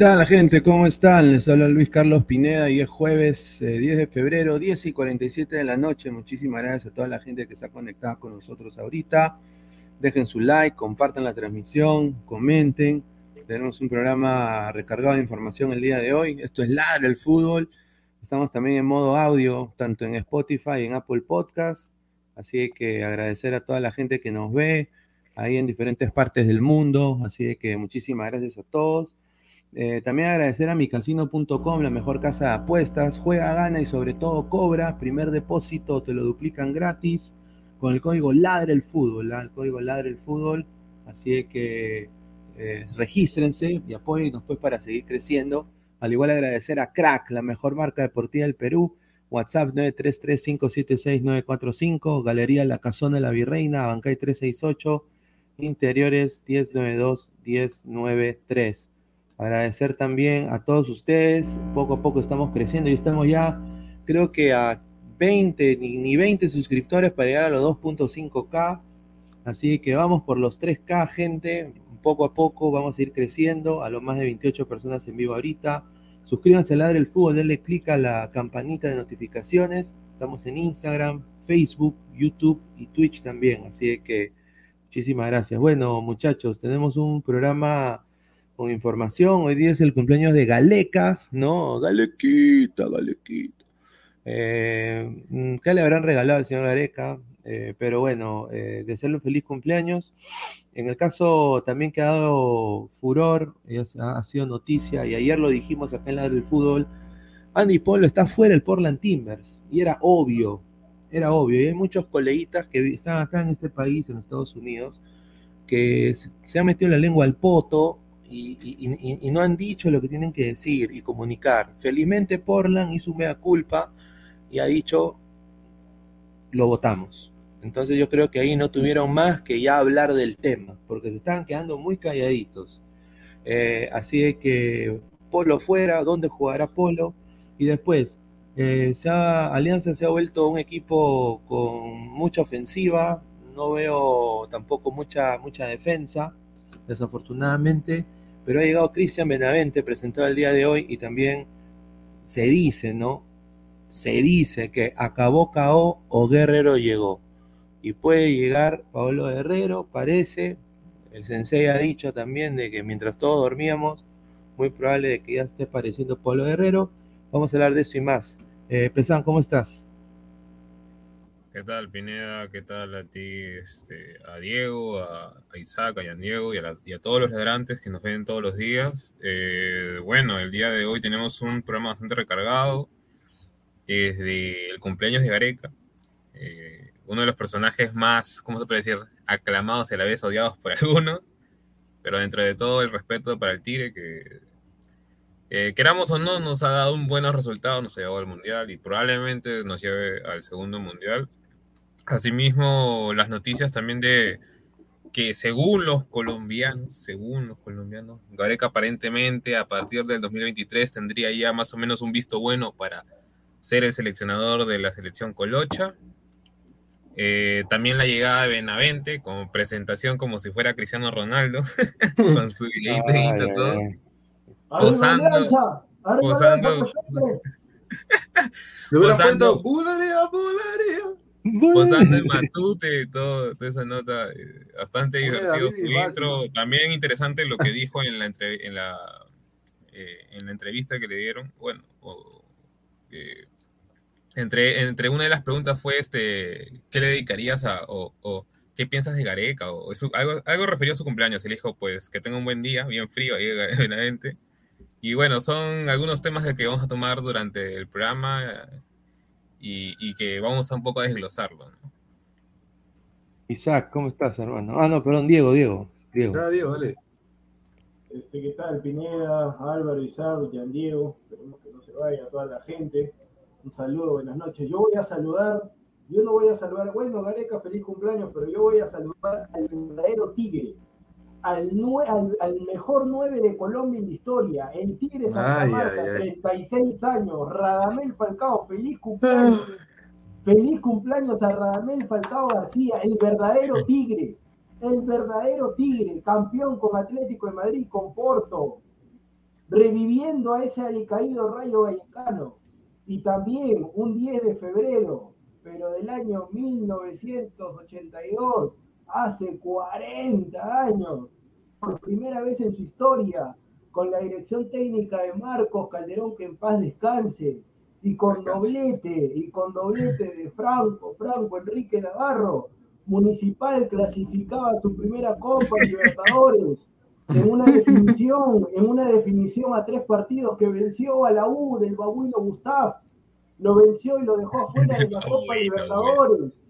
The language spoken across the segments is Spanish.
Tal gente? ¿Cómo están? Les habla Luis Carlos Pineda y es jueves eh, 10 de febrero, 10 y 47 de la noche. Muchísimas gracias a toda la gente que está conectada con nosotros ahorita. Dejen su like, compartan la transmisión, comenten. Tenemos un programa recargado de información el día de hoy. Esto es Ladre el Fútbol. Estamos también en modo audio, tanto en Spotify y en Apple Podcast. Así que agradecer a toda la gente que nos ve ahí en diferentes partes del mundo. Así que muchísimas gracias a todos. Eh, también agradecer a micasino.com, la mejor casa de apuestas. Juega, gana y sobre todo cobra. Primer depósito te lo duplican gratis con el código Ladre el Fútbol. ¿ah? El código Ladre el Fútbol. Así que eh, regístrense y apóyennos pues para seguir creciendo. Al igual agradecer a Crack, la mejor marca deportiva del Perú. WhatsApp 933-576-945, Galería La Casona de la Virreina, Bancay 368, Interiores 1092-1093. Agradecer también a todos ustedes, poco a poco estamos creciendo y estamos ya, creo que a 20, ni, ni 20 suscriptores para llegar a los 2.5K. Así que vamos por los 3K, gente. Poco a poco vamos a ir creciendo a los más de 28 personas en vivo ahorita. Suscríbanse a Ladre el Fútbol, denle click a la campanita de notificaciones. Estamos en Instagram, Facebook, YouTube y Twitch también. Así que muchísimas gracias. Bueno, muchachos, tenemos un programa con información. Hoy día es el cumpleaños de Galeca, ¿no? Galequita, Galequita. Eh, mm, ¿Qué le habrán regalado al señor Gareca? Eh, pero bueno, eh, desearle un feliz cumpleaños. En el caso también que ha dado furor, ha, ha sido noticia, y ayer lo dijimos acá en la del fútbol, Andy Polo está fuera del Portland Timbers, y era obvio, era obvio, y hay muchos coleguitas que están acá en este país, en Estados Unidos, que se, han metido la lengua al poto y, y, y, no han dicho lo que tienen que decir y comunicar. Felizmente Portland hizo mea culpa y ha dicho, lo votamos. Entonces yo creo que ahí no tuvieron más que ya hablar del tema, porque se estaban quedando muy calladitos. Eh, así que Polo fuera, ¿dónde jugará Polo? Y después, eh, se ha, Alianza se ha vuelto un equipo con mucha ofensiva, no veo tampoco mucha, mucha defensa, desafortunadamente, pero ha llegado Cristian Benavente, presentado el día de hoy, y también se dice, ¿no? Se dice que acabó KO o Guerrero llegó y puede llegar Pablo Guerrero, parece. El sensei ha dicho también de que mientras todos dormíamos, muy probable de que ya esté apareciendo Pablo Guerrero. Vamos a hablar de eso y más. Eh, ¿cómo estás? ¿Qué tal, Pineda? ¿Qué tal a ti, este, a Diego, a, Isaac, a Yan Diego y a, la, y a, todos los ladrantes que nos ven todos los días? Eh, bueno, el día de hoy tenemos un programa bastante recargado desde el cumpleaños de Gareca. Eh, uno de los personajes más, ¿cómo se puede decir?, aclamados y a la vez odiados por algunos, pero dentro de todo el respeto para el Tigre, que eh, queramos o no, nos ha dado un buen resultado, nos ha llevado al Mundial y probablemente nos lleve al segundo Mundial. Asimismo, las noticias también de que según los colombianos, según los colombianos, Gareca aparentemente a partir del 2023 tendría ya más o menos un visto bueno para ser el seleccionador de la selección colocha. Eh, también la llegada de Benavente, como presentación como si fuera Cristiano Ronaldo, con su videito y todo. Posando. Posando. Posando. Posando el matute, todo, toda esa nota, eh, bastante divertido su intro. También interesante lo que dijo en la, entre, en la, eh, en la entrevista que le dieron. Bueno, o, eh, entre, entre una de las preguntas fue este, ¿qué le dedicarías a, o, o qué piensas de Gareca? O eso, algo, algo referido a su cumpleaños. Le dijo, pues, que tenga un buen día, bien frío ahí en la gente. Y bueno, son algunos temas de que vamos a tomar durante el programa y, y que vamos a un poco a desglosarlo. ¿no? Isaac, ¿cómo estás, hermano? Ah, no, perdón, Diego, Diego. Diego. Ah, Diego, dale. Este, ¿Qué tal, Pineda, Álvaro, Isaac, Gian Diego? Esperemos que no se vaya toda la gente. Un saludo, buenas noches. Yo voy a saludar, yo no voy a saludar, bueno, Gareca, feliz cumpleaños, pero yo voy a saludar al verdadero Tigre, al, al, al mejor 9 de Colombia en la historia, el Tigre Santa ay, Marta, ay, ay. 36 años, Radamel Falcao, feliz cumpleaños. feliz cumpleaños a Radamel Falcao García, el verdadero Tigre, el verdadero Tigre, campeón con Atlético de Madrid, con Porto, reviviendo a ese alicaído Rayo Vallecano. Y también un 10 de febrero, pero del año 1982, hace 40 años, por primera vez en su historia, con la dirección técnica de Marcos Calderón, que en paz descanse, y con doblete, y con doblete de Franco, Franco Enrique Navarro, Municipal clasificaba su primera Copa Libertadores en una definición, en una definición a tres partidos que venció a la U del babuino Gustav, lo venció y lo dejó afuera de la Copa Libertadores.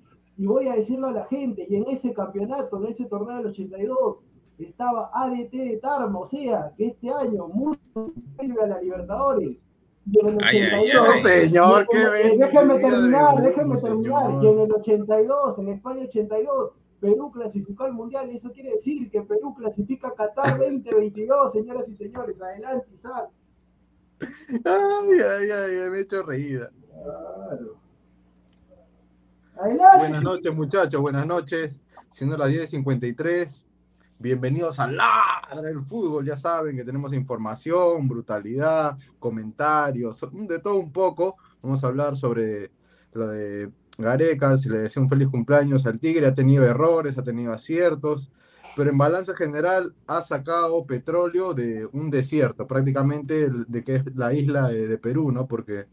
Y voy a decirlo a la gente, y en ese campeonato, en ese torneo del 82, estaba ADT de Tarma, o sea, que este año vuelve a la Libertadores. y en el Ay, ay, 82. ay. Señor, qué de terminar, déjame terminar. señor. Y en el 82, en España 82, Perú clasificó al Mundial. Eso quiere decir que Perú clasifica a Qatar 2022, señoras y señores. Adelante, Isaac. Ay, ay, ay, me he hecho reír. Claro. Buenas noches, muchachos, buenas noches. Siendo las 10.53, bienvenidos a la del fútbol. Ya saben que tenemos información, brutalidad, comentarios, de todo un poco. Vamos a hablar sobre lo de Gareca, si le deseo un feliz cumpleaños al Tigre. Ha tenido errores, ha tenido aciertos, pero en balance general ha sacado petróleo de un desierto, prácticamente de que es la isla de Perú, ¿no? Porque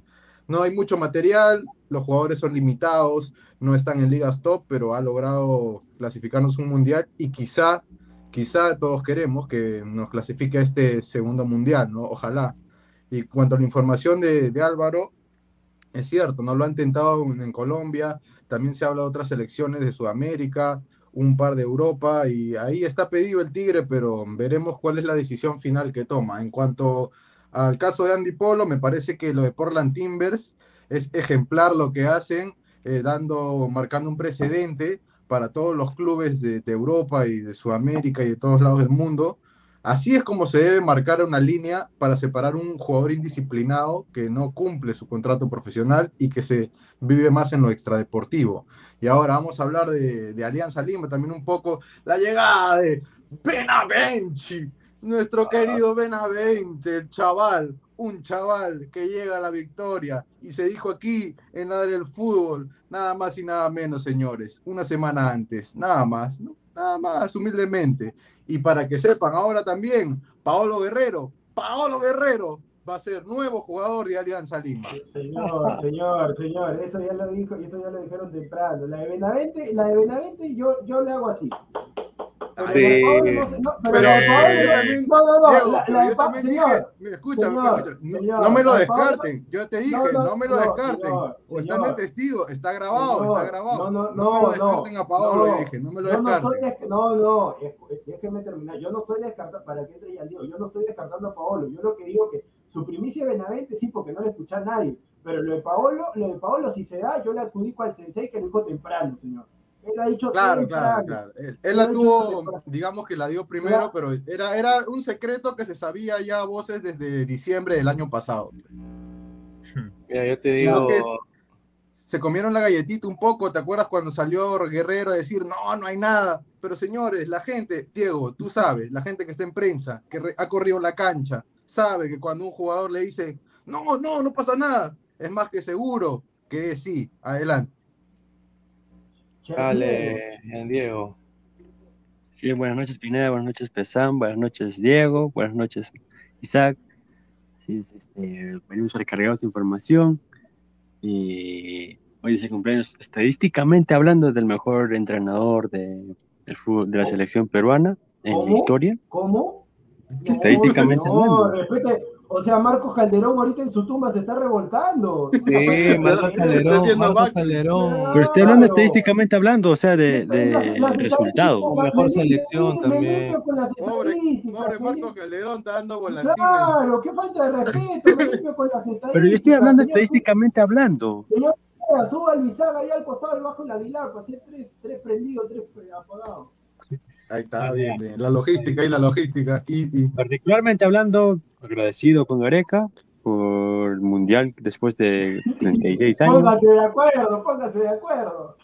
no hay mucho material, los jugadores son limitados, no están en ligas top, pero ha logrado clasificarnos un mundial y quizá, quizá todos queremos que nos clasifique este segundo mundial, ¿no? Ojalá. Y cuanto a la información de, de Álvaro, es cierto, no lo han intentado en, en Colombia, también se habla de otras selecciones de Sudamérica, un par de Europa, y ahí está pedido el Tigre, pero veremos cuál es la decisión final que toma. En cuanto al caso de Andy Polo, me parece que lo de Portland Timbers es ejemplar lo que hacen, eh, dando, marcando un precedente para todos los clubes de, Europa y de Sudamérica y de todos lados del mundo. Así es como se debe marcar una línea para separar un jugador indisciplinado que no cumple su contrato profesional y que se vive más en lo extradeportivo. Y ahora vamos a hablar de, Alianza Lima también un poco. La llegada de Benavente, nuestro querido Benavente, el chaval, un chaval que llega a la victoria y se dijo aquí en la del fútbol, nada más y nada menos, señores, una semana antes, nada más, ¿no? nada más, humildemente. Y para que sepan, ahora también, Paolo Guerrero, Paolo Guerrero va a ser nuevo jugador de Alianza Lima. Señor, señor, señor, eso ya lo dijo, eso ya lo dijeron temprano. La de Benavente, la de Benavente yo, yo le hago así. Pero Sí. mira, escucha, escucha, no, me lo descarten, yo te dije, No, no, no, me lo no, descarten, señor, o están de testigo, está grabado, Señor, está grabado, no, no, no, me lo no, descarten a Paolo, no, dije, no me lo Yo no descarten. no, no, déjeme terminar. Yo no estoy descartando, para que entre yo no estoy descartando a Paolo. Yo lo que digo que su primicia de Benavente sí, porque no le escuché a nadie. Pero lo de Paolo, lo de Paolo, si se da, yo le adjudico al sensei que lo dijo temprano, señor. Él ha dicho Claro, claro, claro. Él, él la tuvo, digamos que la dio primero, pero era, era un secreto que se sabía ya a voces desde diciembre del año pasado. Mira, yo te digo, que es- se comieron la galletita un poco, ¿te acuerdas cuando salió Guerrero a decir, no, no hay nada? Pero señores, la gente, Diego, tú sabes, la gente que está en prensa, que ha corrido la cancha, sabe que cuando un jugador le dice, no, no, no pasa nada, es más que seguro que es sí, adelante. Dale, Jean Diego. Sí, buenas noches Pineda, buenas noches Pesán, buenas noches Diego, buenas noches Isaac. Sí, es, este, venimos recargados de información y hoy es el cumpleaños, estadísticamente hablando, del mejor entrenador de, del fútbol, de la selección peruana en ¿Cómo? la historia. ¿Cómo? Estadísticamente no, hablando. respete. O sea, Marcos Calderón ahorita en su tumba se está revolcando. Sí, Marco Calderón, Marco. Pero estoy hablando estadísticamente hablando, o sea, de, Las- de las resultado. estadísticas, Mejor me- selección también. limpio con las Pobre, estadísticas, pobre Marco limpio- Calderón está dando volantines. Claro, qué falta de respeto, me limpio con las estadísticas. Pero yo estoy hablando señor. estadísticamente hablando. Señor, suba al bisaga ahí al costado y bajo el Aguilar, para hacer tres, tres prendidos, tres apagados. Ahí está, bien, bien. La logística y la logística. Y, y- Particularmente hablando, agradecido con Gareca por el Mundial después de 36 años. Pónganse de acuerdo, pónganse de acuerdo.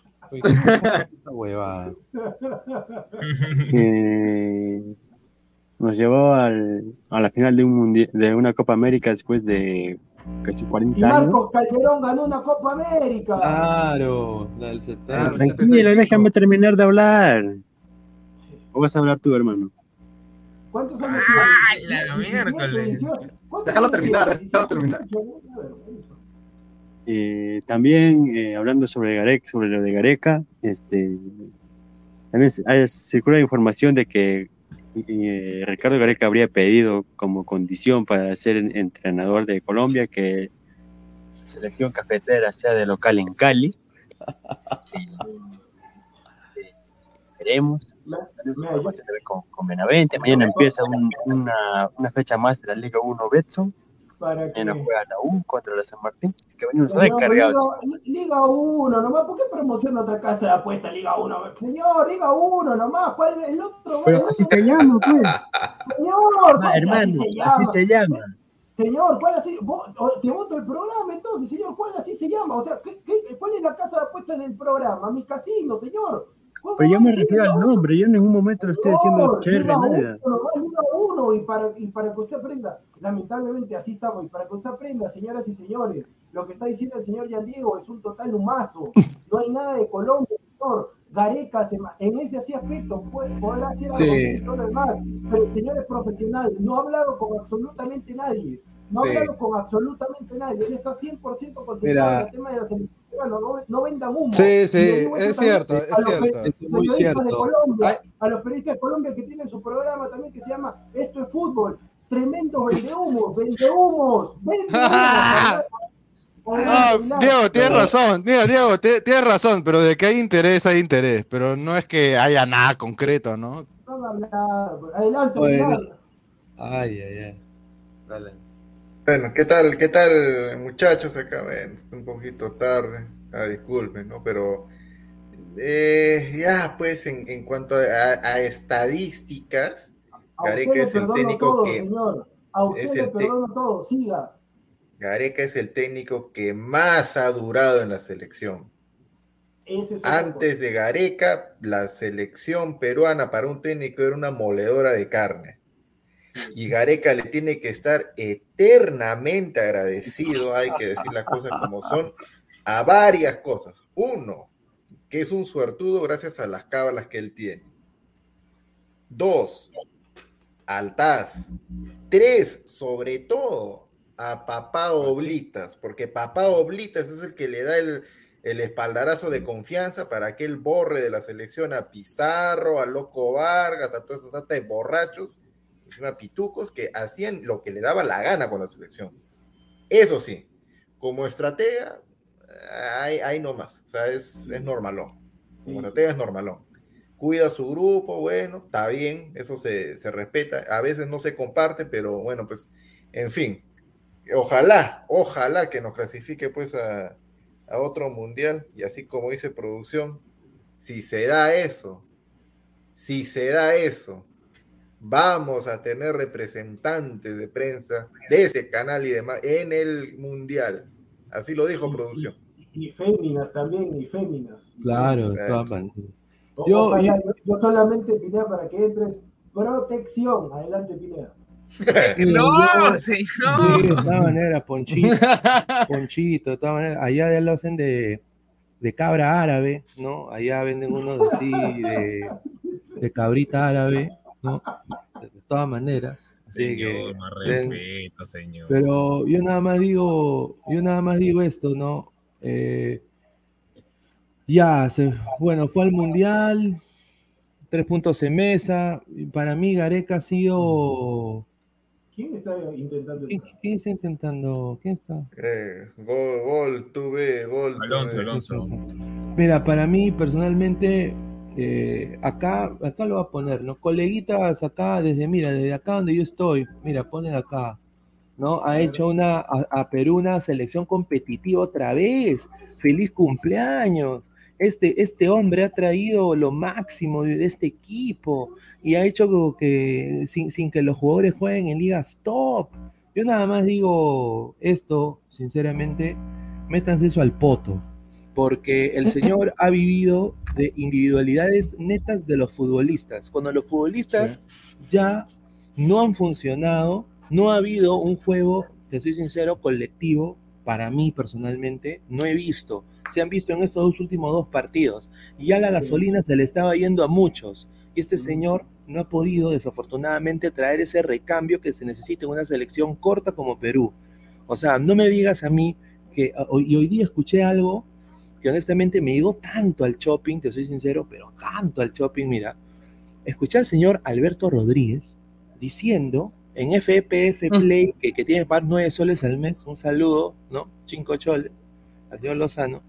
Huevada. que nos llevó al- a la final de, un mundial, de una Copa América después de casi Y 40 años. Marcos Calderón ganó una Copa América. Claro, la del 70. Ah, Tranquilo, déjame terminar de hablar. ¿O vas a hablar tú, hermano? ¿Cuántos años ¡Ah, tiene? la 17, miércoles! 18. ¿Cuántos Déjalo terminar, déjalo terminar. 18, una vergüenza. Eh, también eh, hablando sobre Gareca, sobre lo de Gareca, este, también hay- circula información de que eh, Ricardo Gareca habría pedido como condición para ser en- entrenador de Colombia que la selección cafetera sea de local en Cali. Veremos. Tenemos con, con Benavente. Mañana empieza un- una, una fecha más de la Liga 1 Betson. no juega la U contra la San Martín. Es que venimos recargados. Liga, Liga 1 nomás, ¿por qué promociona otra casa de apuesta Liga 1? Señor, Liga 1 nomás, ¿cuál es el otro? Pero el así otro- se llama, pues. Señor, Ah, ¿cuál- hermano, así se así llama? se llama. Señor, ¿cuál así? Vos- te voto el programa entonces, señor, ¿cuál así se llama? O sea, ¿qué, qué- cuál es la casa de apuestas del programa? Mi casino, señor. ¿Cómo Pero yo a me refiero al nombre, yo en ningún momento le estoy diciendo chévere nada. uno, Liga uno, y para, y para que usted aprenda, lamentablemente así estamos, y para que usted aprenda, señoras y señores, lo que está diciendo el señor Yan Diego es un total humazo. No hay nada de Colombia, señor. Gareca, en ese así aspecto, puede, podrá hacer algo Sí. todo lo demás, pero el señor es profesional, no ha hablado con absolutamente nadie. No ha Sí. hablado con absolutamente nadie. Él está 100% concentrado en el tema de la selección. Bueno, no, no vendan humo. Sí, sí, es cierto, a es los cierto. muy de. Colombia, Ay. a los periodistas de Colombia que tienen su programa también que se llama Esto es Fútbol. Tremendo vendehumos, vendehumos, vendehumos. Ah, Diego, tienes razón, Diego, Diego, tienes razón, pero de que hay interés, hay interés, pero no es que haya nada concreto, ¿no? Adelante, Bueno. Ay, ay, ay. Dale. Bueno, ¿qué tal, qué tal, muchachos? Acá, ven, está un poquito tarde, ah, disculpen, ¿no? Pero eh, ya, pues, en, en cuanto a, a estadísticas, Gareca es el técnico todo, que señor. A usted es le el te- perdono todo. Siga. Gareca es el técnico que más ha durado en la selección. Ese es otra Antes de Gareca, la selección peruana para un técnico era una moledora de carne. Y Gareca le tiene que estar eternamente agradecido, hay que decir las cosas como son, a varias cosas. Uno, que es un suertudo gracias a las cábalas que él tiene. Dos, al TAS. Tres, sobre todo, a Papá Oblitas, porque Papá Oblitas es el que le da el, el espaldarazo de confianza para que él borre de la selección a Pizarro, a Loco Vargas, a toda esa sata borrachos, encima pitucos, que hacían lo que le daba la gana con la selección. Eso sí, como estratega, ahí, ahí no más, o sea, es, es normalón. Como estratega es normalón. Cuida a su grupo, bueno, está bien, eso se, se respeta. A veces no se comparte, pero bueno, pues, en fin. Ojalá, ojalá que nos clasifique pues a, a otro mundial y así como dice producción, si se da eso, si se da eso, vamos a tener representantes de prensa de ese canal y demás en el mundial. Así lo dijo producción. Y féminas también, y féminas. Claro, de Eh. todas maneras. O- Yo- yo, yo solamente, Pineda, para que entres. Protección. Adelante, Pineda. No, señor. de todas maneras, Ponchito, Ponchito, de todas maneras, allá ya lo hacen de, de cabra árabe, ¿no? Allá venden unos así de, de cabrita árabe, ¿no? De todas maneras. Así que, Señor, más respeto, señor. pero yo nada más digo, yo nada más digo esto, ¿no? Eh, ya, se, bueno, fue al mundial, tres puntos en mesa. Para mí, Gareca ha sido. ¿Quién está intentando quién está intentando? ¿Quién está? Eh, gol, gol, tuve, gol. Alonso, tuve. Alonso. Mira, para mí personalmente, eh, acá, acá lo voy a poner, ¿no? Coleguitas acá, desde, mira, desde acá donde yo estoy, mira, ponen acá, ¿no? Ha hecho una, a, a Perú una selección competitiva otra vez. Feliz cumpleaños. Este, este hombre ha traído lo máximo de, este equipo y ha hecho que sin, sin que los jugadores jueguen en ligas top. Yo nada más digo esto, sinceramente, métanse eso al poto porque el señor ha vivido de individualidades netas de los futbolistas. Cuando los futbolistas ya no han funcionado, no ha habido un juego, te soy sincero, colectivo, para mí personalmente, no he visto. Se han visto en estos dos últimos dos partidos. Y ya la gasolina se le estaba yendo a muchos. Y este señor no ha podido, desafortunadamente, traer ese recambio que se necesita en una selección corta como Perú. O sea, no me digas a mí que, y hoy día escuché algo que honestamente me llegó tanto al shopping, te soy sincero, pero tanto al shopping, mira, escuché al señor Alberto Rodríguez diciendo en FPF Play, que, que tiene pagar 9 soles al mes, un saludo, ¿no? 5 choles, al señor Lozano,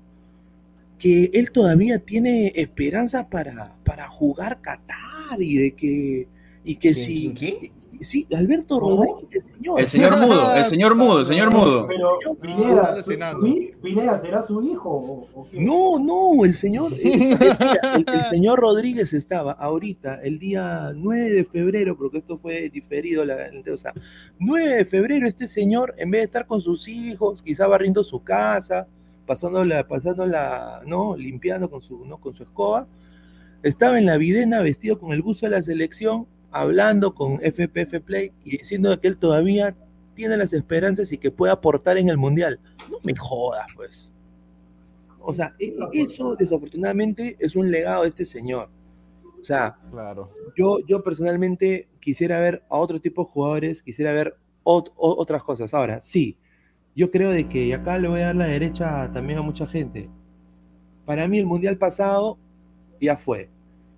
que él todavía tiene esperanza para, para jugar Qatar y de que, y que ¿Quién, si... quién? Sí, Alberto Rodríguez, el señor. El señor mudo, el señor mudo, el señor mudo. Pero, No, Pineda, Pineda, ¿será su hijo o, o qué? No, no, el señor, eh, el, el señor Rodríguez estaba ahorita, el día 9 de febrero, porque esto fue diferido, la, o sea, 9 de febrero este señor, en vez de estar con sus hijos, quizá barriendo su casa, pasándola, pasándola, ¿no? Limpiando con su, ¿no? con su escoba, estaba en la videna vestido con el buzo de la selección, hablando con FPF Play y diciendo que él todavía tiene las esperanzas y que puede aportar en el Mundial. No me jodas, pues. O sea, e- e- eso desafortunadamente es un legado de este señor. O sea, Claro. yo, yo personalmente quisiera ver a otro tipo de jugadores, quisiera ver ot- otras cosas. Ahora, sí, yo creo de que, y acá le voy a dar la derecha también a mucha gente, para mí el Mundial pasado ya fue.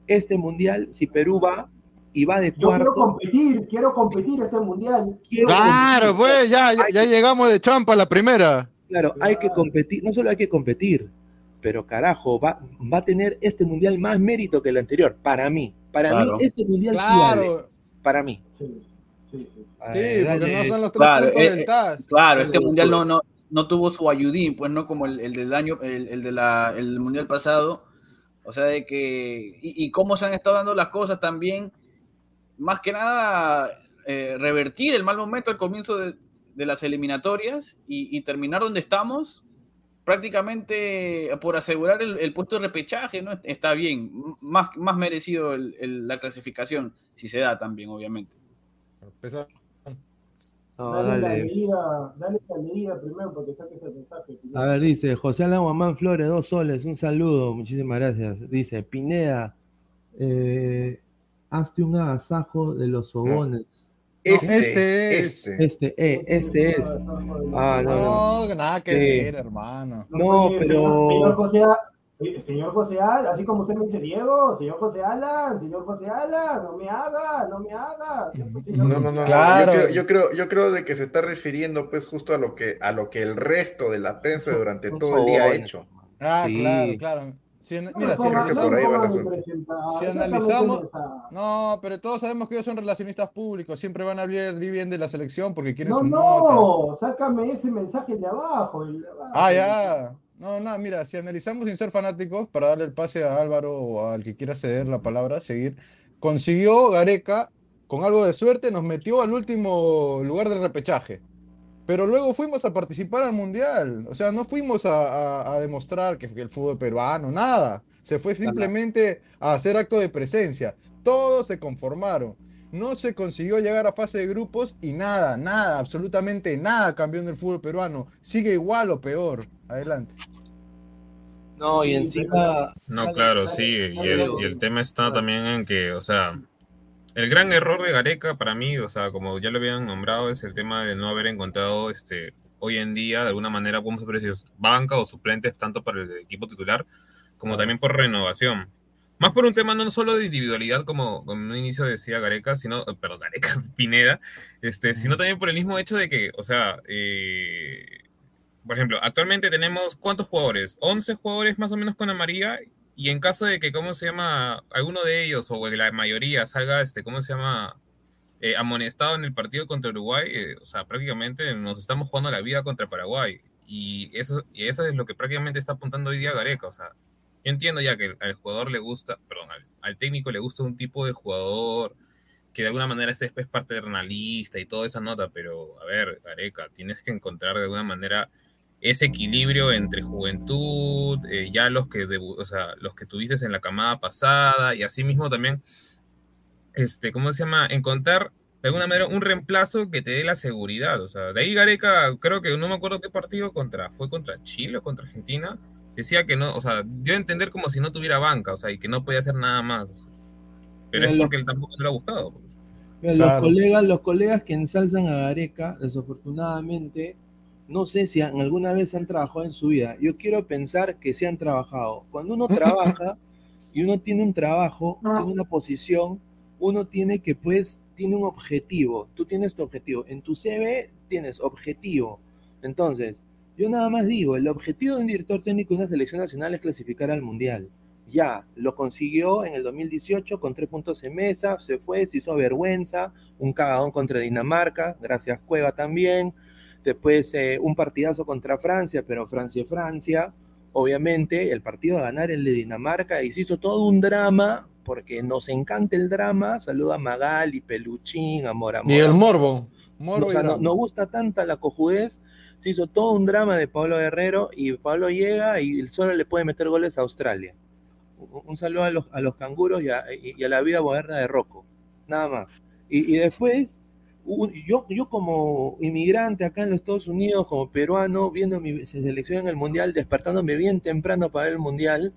Este Mundial, si Perú va y va de Yo quiero cuarto, competir, quiero competir este mundial. quiero Claro, competir. pues ya, ya, ya llegamos de champa a la primera. Claro, hay que competir, no solo hay que competir, pero carajo, va, va a tener este mundial más mérito que el anterior, para mí. Para Claro. mí, este mundial sí vale, Claro. para mí. Sí, sí, sí. Ay, Sí, porque no son los tres Claro, puntos eh, del TAS. Claro, este mundial no, no, no tuvo su ayudín, pues no como el, el del año, el, el de la, el mundial pasado. O sea, de que. Y, y cómo se han estado dando las cosas también. Más que nada, eh, revertir el mal momento al comienzo de, de las eliminatorias y, y terminar donde estamos. Prácticamente por asegurar el, el puesto de repechaje, ¿no? Está bien. Más, más merecido el- el- la clasificación, si se da también, obviamente. Pesa- No, dale, la dale. la leída primero para que saques el mensaje. Pineda. A ver, dice José Alan Guamán Flores, dos soles, un saludo, muchísimas gracias. Dice Pineda, eh, hazte un agasajo de los sobones. Este, este es. este. Este, eh, este es. Ah, no, no. No, nada que ver, hermano. No, puede, pero- Señor José, eh, señor José Al, así como usted me dice Diego, señor José Alan, señor José Alan, no me haga, no me haga. Señor No, no, no. Claro. Yo, creo, yo creo, yo creo de que se está refiriendo pues justo a lo que, a lo que el resto de la prensa durante todo el día ha hecho. Ah, Sí. claro, claro. Si, No mira, si no por ahí va analizamos-. No, pero todos sabemos que ellos son relacionistas públicos, siempre van a hablar bien de la selección porque quieren No, su nota. no, sácame ese mensaje de abajo. de abajo. Ah, ya. No, no, mira, si analizamos sin ser fanáticos, para darle el pase a Álvaro o al que quiera ceder la palabra, seguir, consiguió Gareca, con algo de suerte, nos metió al último lugar del repechaje. Pero luego fuimos a participar al Mundial. O sea, no fuimos a, a- a demostrar que, que el fútbol peruano, nada. Se fue simplemente a hacer acto de presencia. Todos se conformaron. No se consiguió llegar a fase de grupos y nada, nada, absolutamente nada cambió en el fútbol peruano. Sigue igual o peor. Adelante. No, y encima. No, claro, sí, el, y el tema está también en que, o sea, el gran error de Gareca para mí, o sea, como ya lo habían nombrado, es el tema de no haber encontrado este hoy en día, de alguna manera, podemos decir, banca o suplentes, tanto para el equipo titular, como también por renovación. Más por un tema no solo de individualidad, como, como en un inicio decía Gareca, sino, eh, perdón, Gareca, Pineda, este, sino también por el mismo hecho de que, o sea, eh, por ejemplo, actualmente tenemos ¿cuántos jugadores? 11 jugadores más o menos con amarilla y en caso de que, ¿cómo se llama? Alguno de ellos o la mayoría salga, este, ¿cómo se llama? Eh, amonestado en el partido contra Uruguay, eh, o sea, prácticamente nos estamos jugando la vida contra Paraguay y eso, y eso es lo que prácticamente está apuntando hoy día Gareca, o sea, yo entiendo ya que al jugador le gusta, perdón, al, técnico le gusta un tipo de jugador que de alguna manera es paternalista y toda esa nota, pero a ver, Gareca, tienes que encontrar de alguna manera ese equilibrio entre juventud, eh, ya los que, debu- o sea, los que tuviste en la camada pasada y asimismo también, este, ¿cómo se llama? Encontrar de alguna manera un reemplazo que te dé la seguridad, o sea, de ahí Gareca, creo que no me acuerdo qué partido contra, fue contra Chile o contra Argentina, decía que no, o sea, dio a entender como si no tuviera banca, o sea, y que no podía hacer nada más, pero Mira, es porque él tampoco lo ha buscado. pues. Los, colegas, los colegas que ensalzan a Gareca, desafortunadamente, no sé si han- alguna vez han trabajado en su vida. Yo quiero pensar que sí han trabajado. Cuando uno trabaja y uno tiene un trabajo, tiene una posición, uno tiene que, pues, tiene un objetivo. Tú tienes tu objetivo. En tu CV tienes objetivo. Entonces, yo nada más digo, el objetivo de un director técnico de una selección nacional es clasificar al Mundial. Ya, lo consiguió en el 2018 con tres puntos en mesa, se fue, se hizo vergüenza, un cagadón contra Dinamarca, gracias Cueva también. Después eh, un partidazo contra Francia, pero Francia es Francia. Obviamente el partido a ganar el de Dinamarca y se hizo todo un drama, porque nos encanta el drama. Saluda a Magali, Peluchín, Amor Amor. Y el morbo. morbo O sea, no- gusta tanta la cojudez. Se hizo todo un drama de Pablo Guerrero y Pablo llega y solo le puede meter goles a Australia. Un saludo a los, a los canguros y a, y- y a la vida moderna de Rocco. Nada más. Y, y después, un- yo, yo como inmigrante acá en los Estados Unidos, como peruano, viendo mi selección en el Mundial, despertándome bien temprano para el Mundial,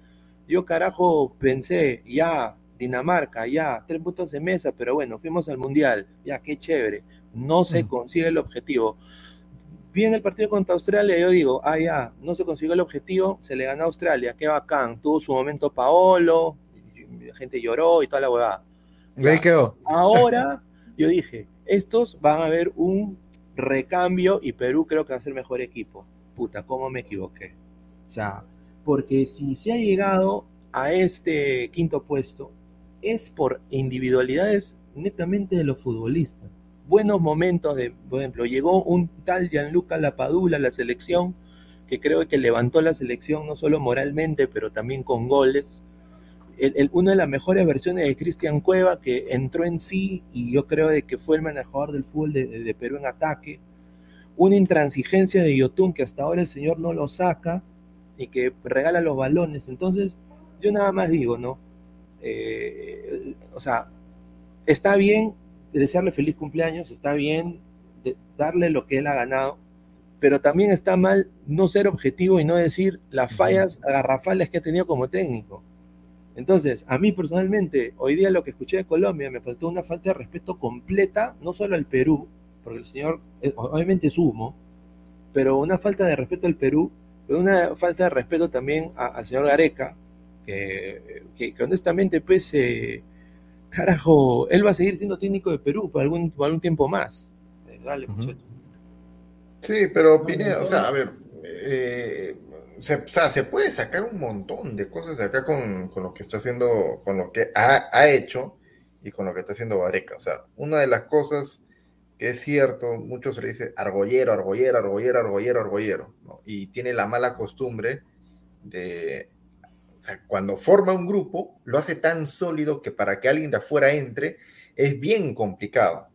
yo carajo pensé, ya, Dinamarca, ya, tres puntos de mesa, pero bueno, fuimos al Mundial, ya, qué chévere. No se consigue el objetivo. Viene el partido contra Australia yo digo, ah, ya, no se consiguió el objetivo, se le ganó a Australia, qué bacán. Tuvo su momento Paolo, la gente lloró y toda la huevada. Ahí quedó. Ahora, yo dije, estos van a ver un recambio y Perú creo que va a ser mejor equipo. Puta, ¿cómo me equivoqué? O sea, porque si se ha llegado a este quinto puesto, es por individualidades netamente de los futbolistas. Buenos momentos de, por ejemplo, llegó un tal Gianluca Lapadula a la selección, que creo que levantó la selección no solo moralmente, pero también con goles el- el- una de las mejores versiones de Cristian Cueva, que entró en sí y yo creo de que fue el manejador del fútbol de, de Perú en ataque. Una intransigencia de Yotun que hasta ahora el señor no lo saca y que regala los balones. Entonces, yo nada más digo, ¿no? Eh, o sea, está bien desearle feliz cumpleaños, está bien de- darle lo que él ha ganado, pero también está mal no ser objetivo y no decir las fallas garrafales que ha tenido como técnico. Entonces, a mí personalmente, hoy día lo que escuché de Colombia me faltó una falta de respeto completa, no solo al Perú, porque el señor eh, obviamente es humo, pero una falta de respeto al Perú, pero una falta de respeto también a- al señor Gareca, que, que- que honestamente, pues, eh, carajo, él va a seguir siendo técnico de Perú por algún, por algún tiempo más. Eh, dale, muchacho. Sí, pero Pineda, o sea, a ver, eh, se, o sea, se puede sacar un montón de cosas de acá con, con lo que está haciendo, con lo que ha, ha hecho y con lo que está haciendo Vareca. O sea, una de las cosas que es cierto, muchos se le dice argollero, argollero, argollero, argollero, argollero, ¿no? Y tiene la mala costumbre de, o sea, cuando forma un grupo, lo hace tan sólido que para que alguien de afuera entre es bien complicado.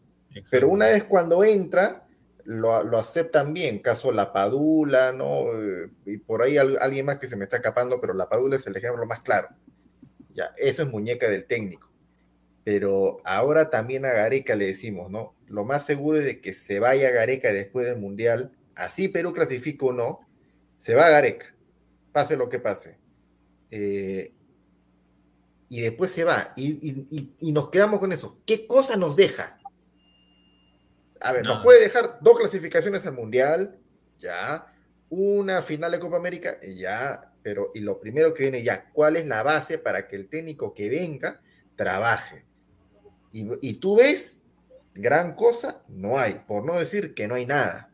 Pero una vez cuando entra, lo, lo aceptan bien. Caso La Padula, ¿no? Eh, Y por ahí al- alguien más que se me está escapando, pero La Padula es el ejemplo más claro. Ya, eso es muñeca del técnico. Pero ahora también a Gareca le decimos, ¿no? Lo más seguro es de que se vaya Gareca después del Mundial, así Perú clasifica o no, se va Gareca, pase lo que pase. Eh, y después se va. Y, y- y- y nos quedamos con eso. ¿Qué cosa nos deja? A ver, nos puede dejar dos clasificaciones al Mundial, ya, una final de Copa América, ya, pero y lo primero que viene ya, ¿cuál es la base para que el técnico que venga trabaje? Y, y tú ves, gran cosa no hay, por no decir que no hay nada.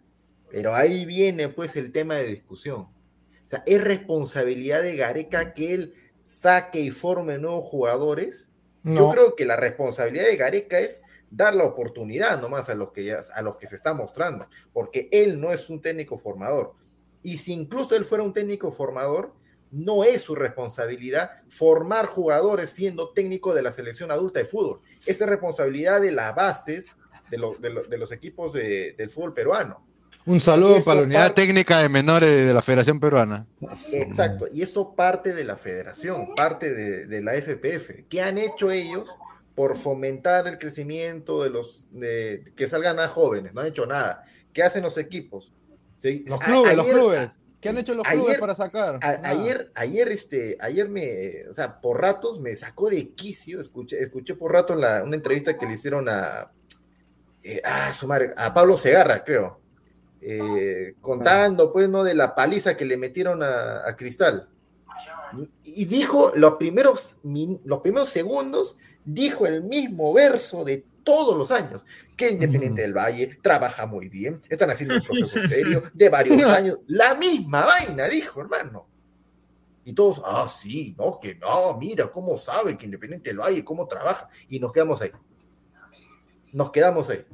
Pero ahí viene pues el tema de discusión. O sea, es responsabilidad de Gareca que él saque y forme nuevos jugadores. Yo creo que la responsabilidad de Gareca es dar la oportunidad nomás a los que ya, a los que se está mostrando, porque él no es un técnico formador. Y si incluso él fuera un técnico formador, no es su responsabilidad formar jugadores siendo técnico de la selección adulta de fútbol. Esa es responsabilidad de las bases de, lo- de lo- de los equipos de- del fútbol peruano. Un saludo Eso para la unidad parte- técnica de menores de la Federación Peruana. Exacto, y eso parte de la federación, parte de, de la FPF. ¿Qué han hecho ellos por fomentar el crecimiento de los de, que salgan a jóvenes? No han hecho nada. ¿Qué hacen los equipos? Sí, Los a- clubes, los clubes. ¿Qué han hecho los clubes ayer- para sacar? a- ayer, ayer, este, ayer me, o sea, por ratos me sacó de quicio, escuché, escuché por rato la- una entrevista que le hicieron a, eh, ah, su madre, a Pablo Segarra, creo, eh, contando, pues, ¿no? De la paliza que le metieron a, a Cristal. Y dijo los primeros, los primeros segundos, dijo el mismo verso de todos los años, que Independiente del Valle trabaja muy bien, están haciendo un proceso serio de varios años, la misma vaina, dijo, hermano. Y todos, ah, sí, no, que no, mira cómo sabe que Independiente del Valle, cómo trabaja. Y nos quedamos ahí. Nos quedamos ahí.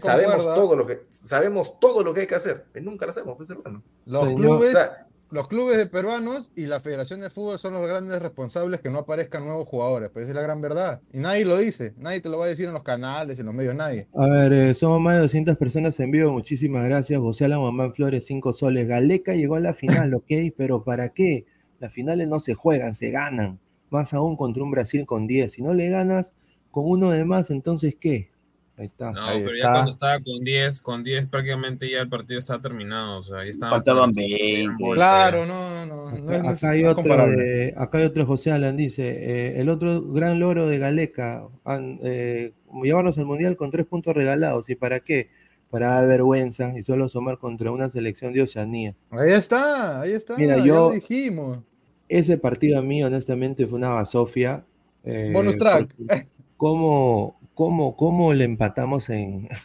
Sabemos todo lo que sabemos todo lo que hay que hacer. pero nunca lo hacemos, pues, hermano. Los Señor- clubes, O sea, los clubes de peruanos y la Federación de Fútbol son los grandes responsables que no aparezcan nuevos jugadores. Pues esa es la gran verdad. Y nadie lo dice. Nadie te lo va a decir en los canales, en los medios, nadie. A ver, eh, somos más de 200 personas en vivo. Muchísimas gracias. José Mamán Flores, 5 soles. Galeca llegó a la final, ¿ok? Pero ¿para qué? Las finales no se juegan, se ganan. Más aún contra un Brasil con 10. Si no le ganas con uno de más, entonces ¿qué? Ahí está. No, Ahí pero ya cuando estaba con 10, con 10 prácticamente ya el partido estaba terminado. O sea, estaban Faltaban por- 20. Claro, no, no. no Acá, no es- acá hay no otro de- acá hay otro José Alan, dice, eh, el otro gran logro de Galeca, han, eh, llevarnos al Mundial con tres puntos regalados. ¿Y para qué? Para dar vergüenza y solo sumar contra una selección de Oceanía. Ahí está, ahí está. Mira, ya yo- lo dijimos. Ese partido a mí, honestamente, fue una basofia. eh, Bonus track. porque ¿Cómo, cómo, cómo le empatamos en...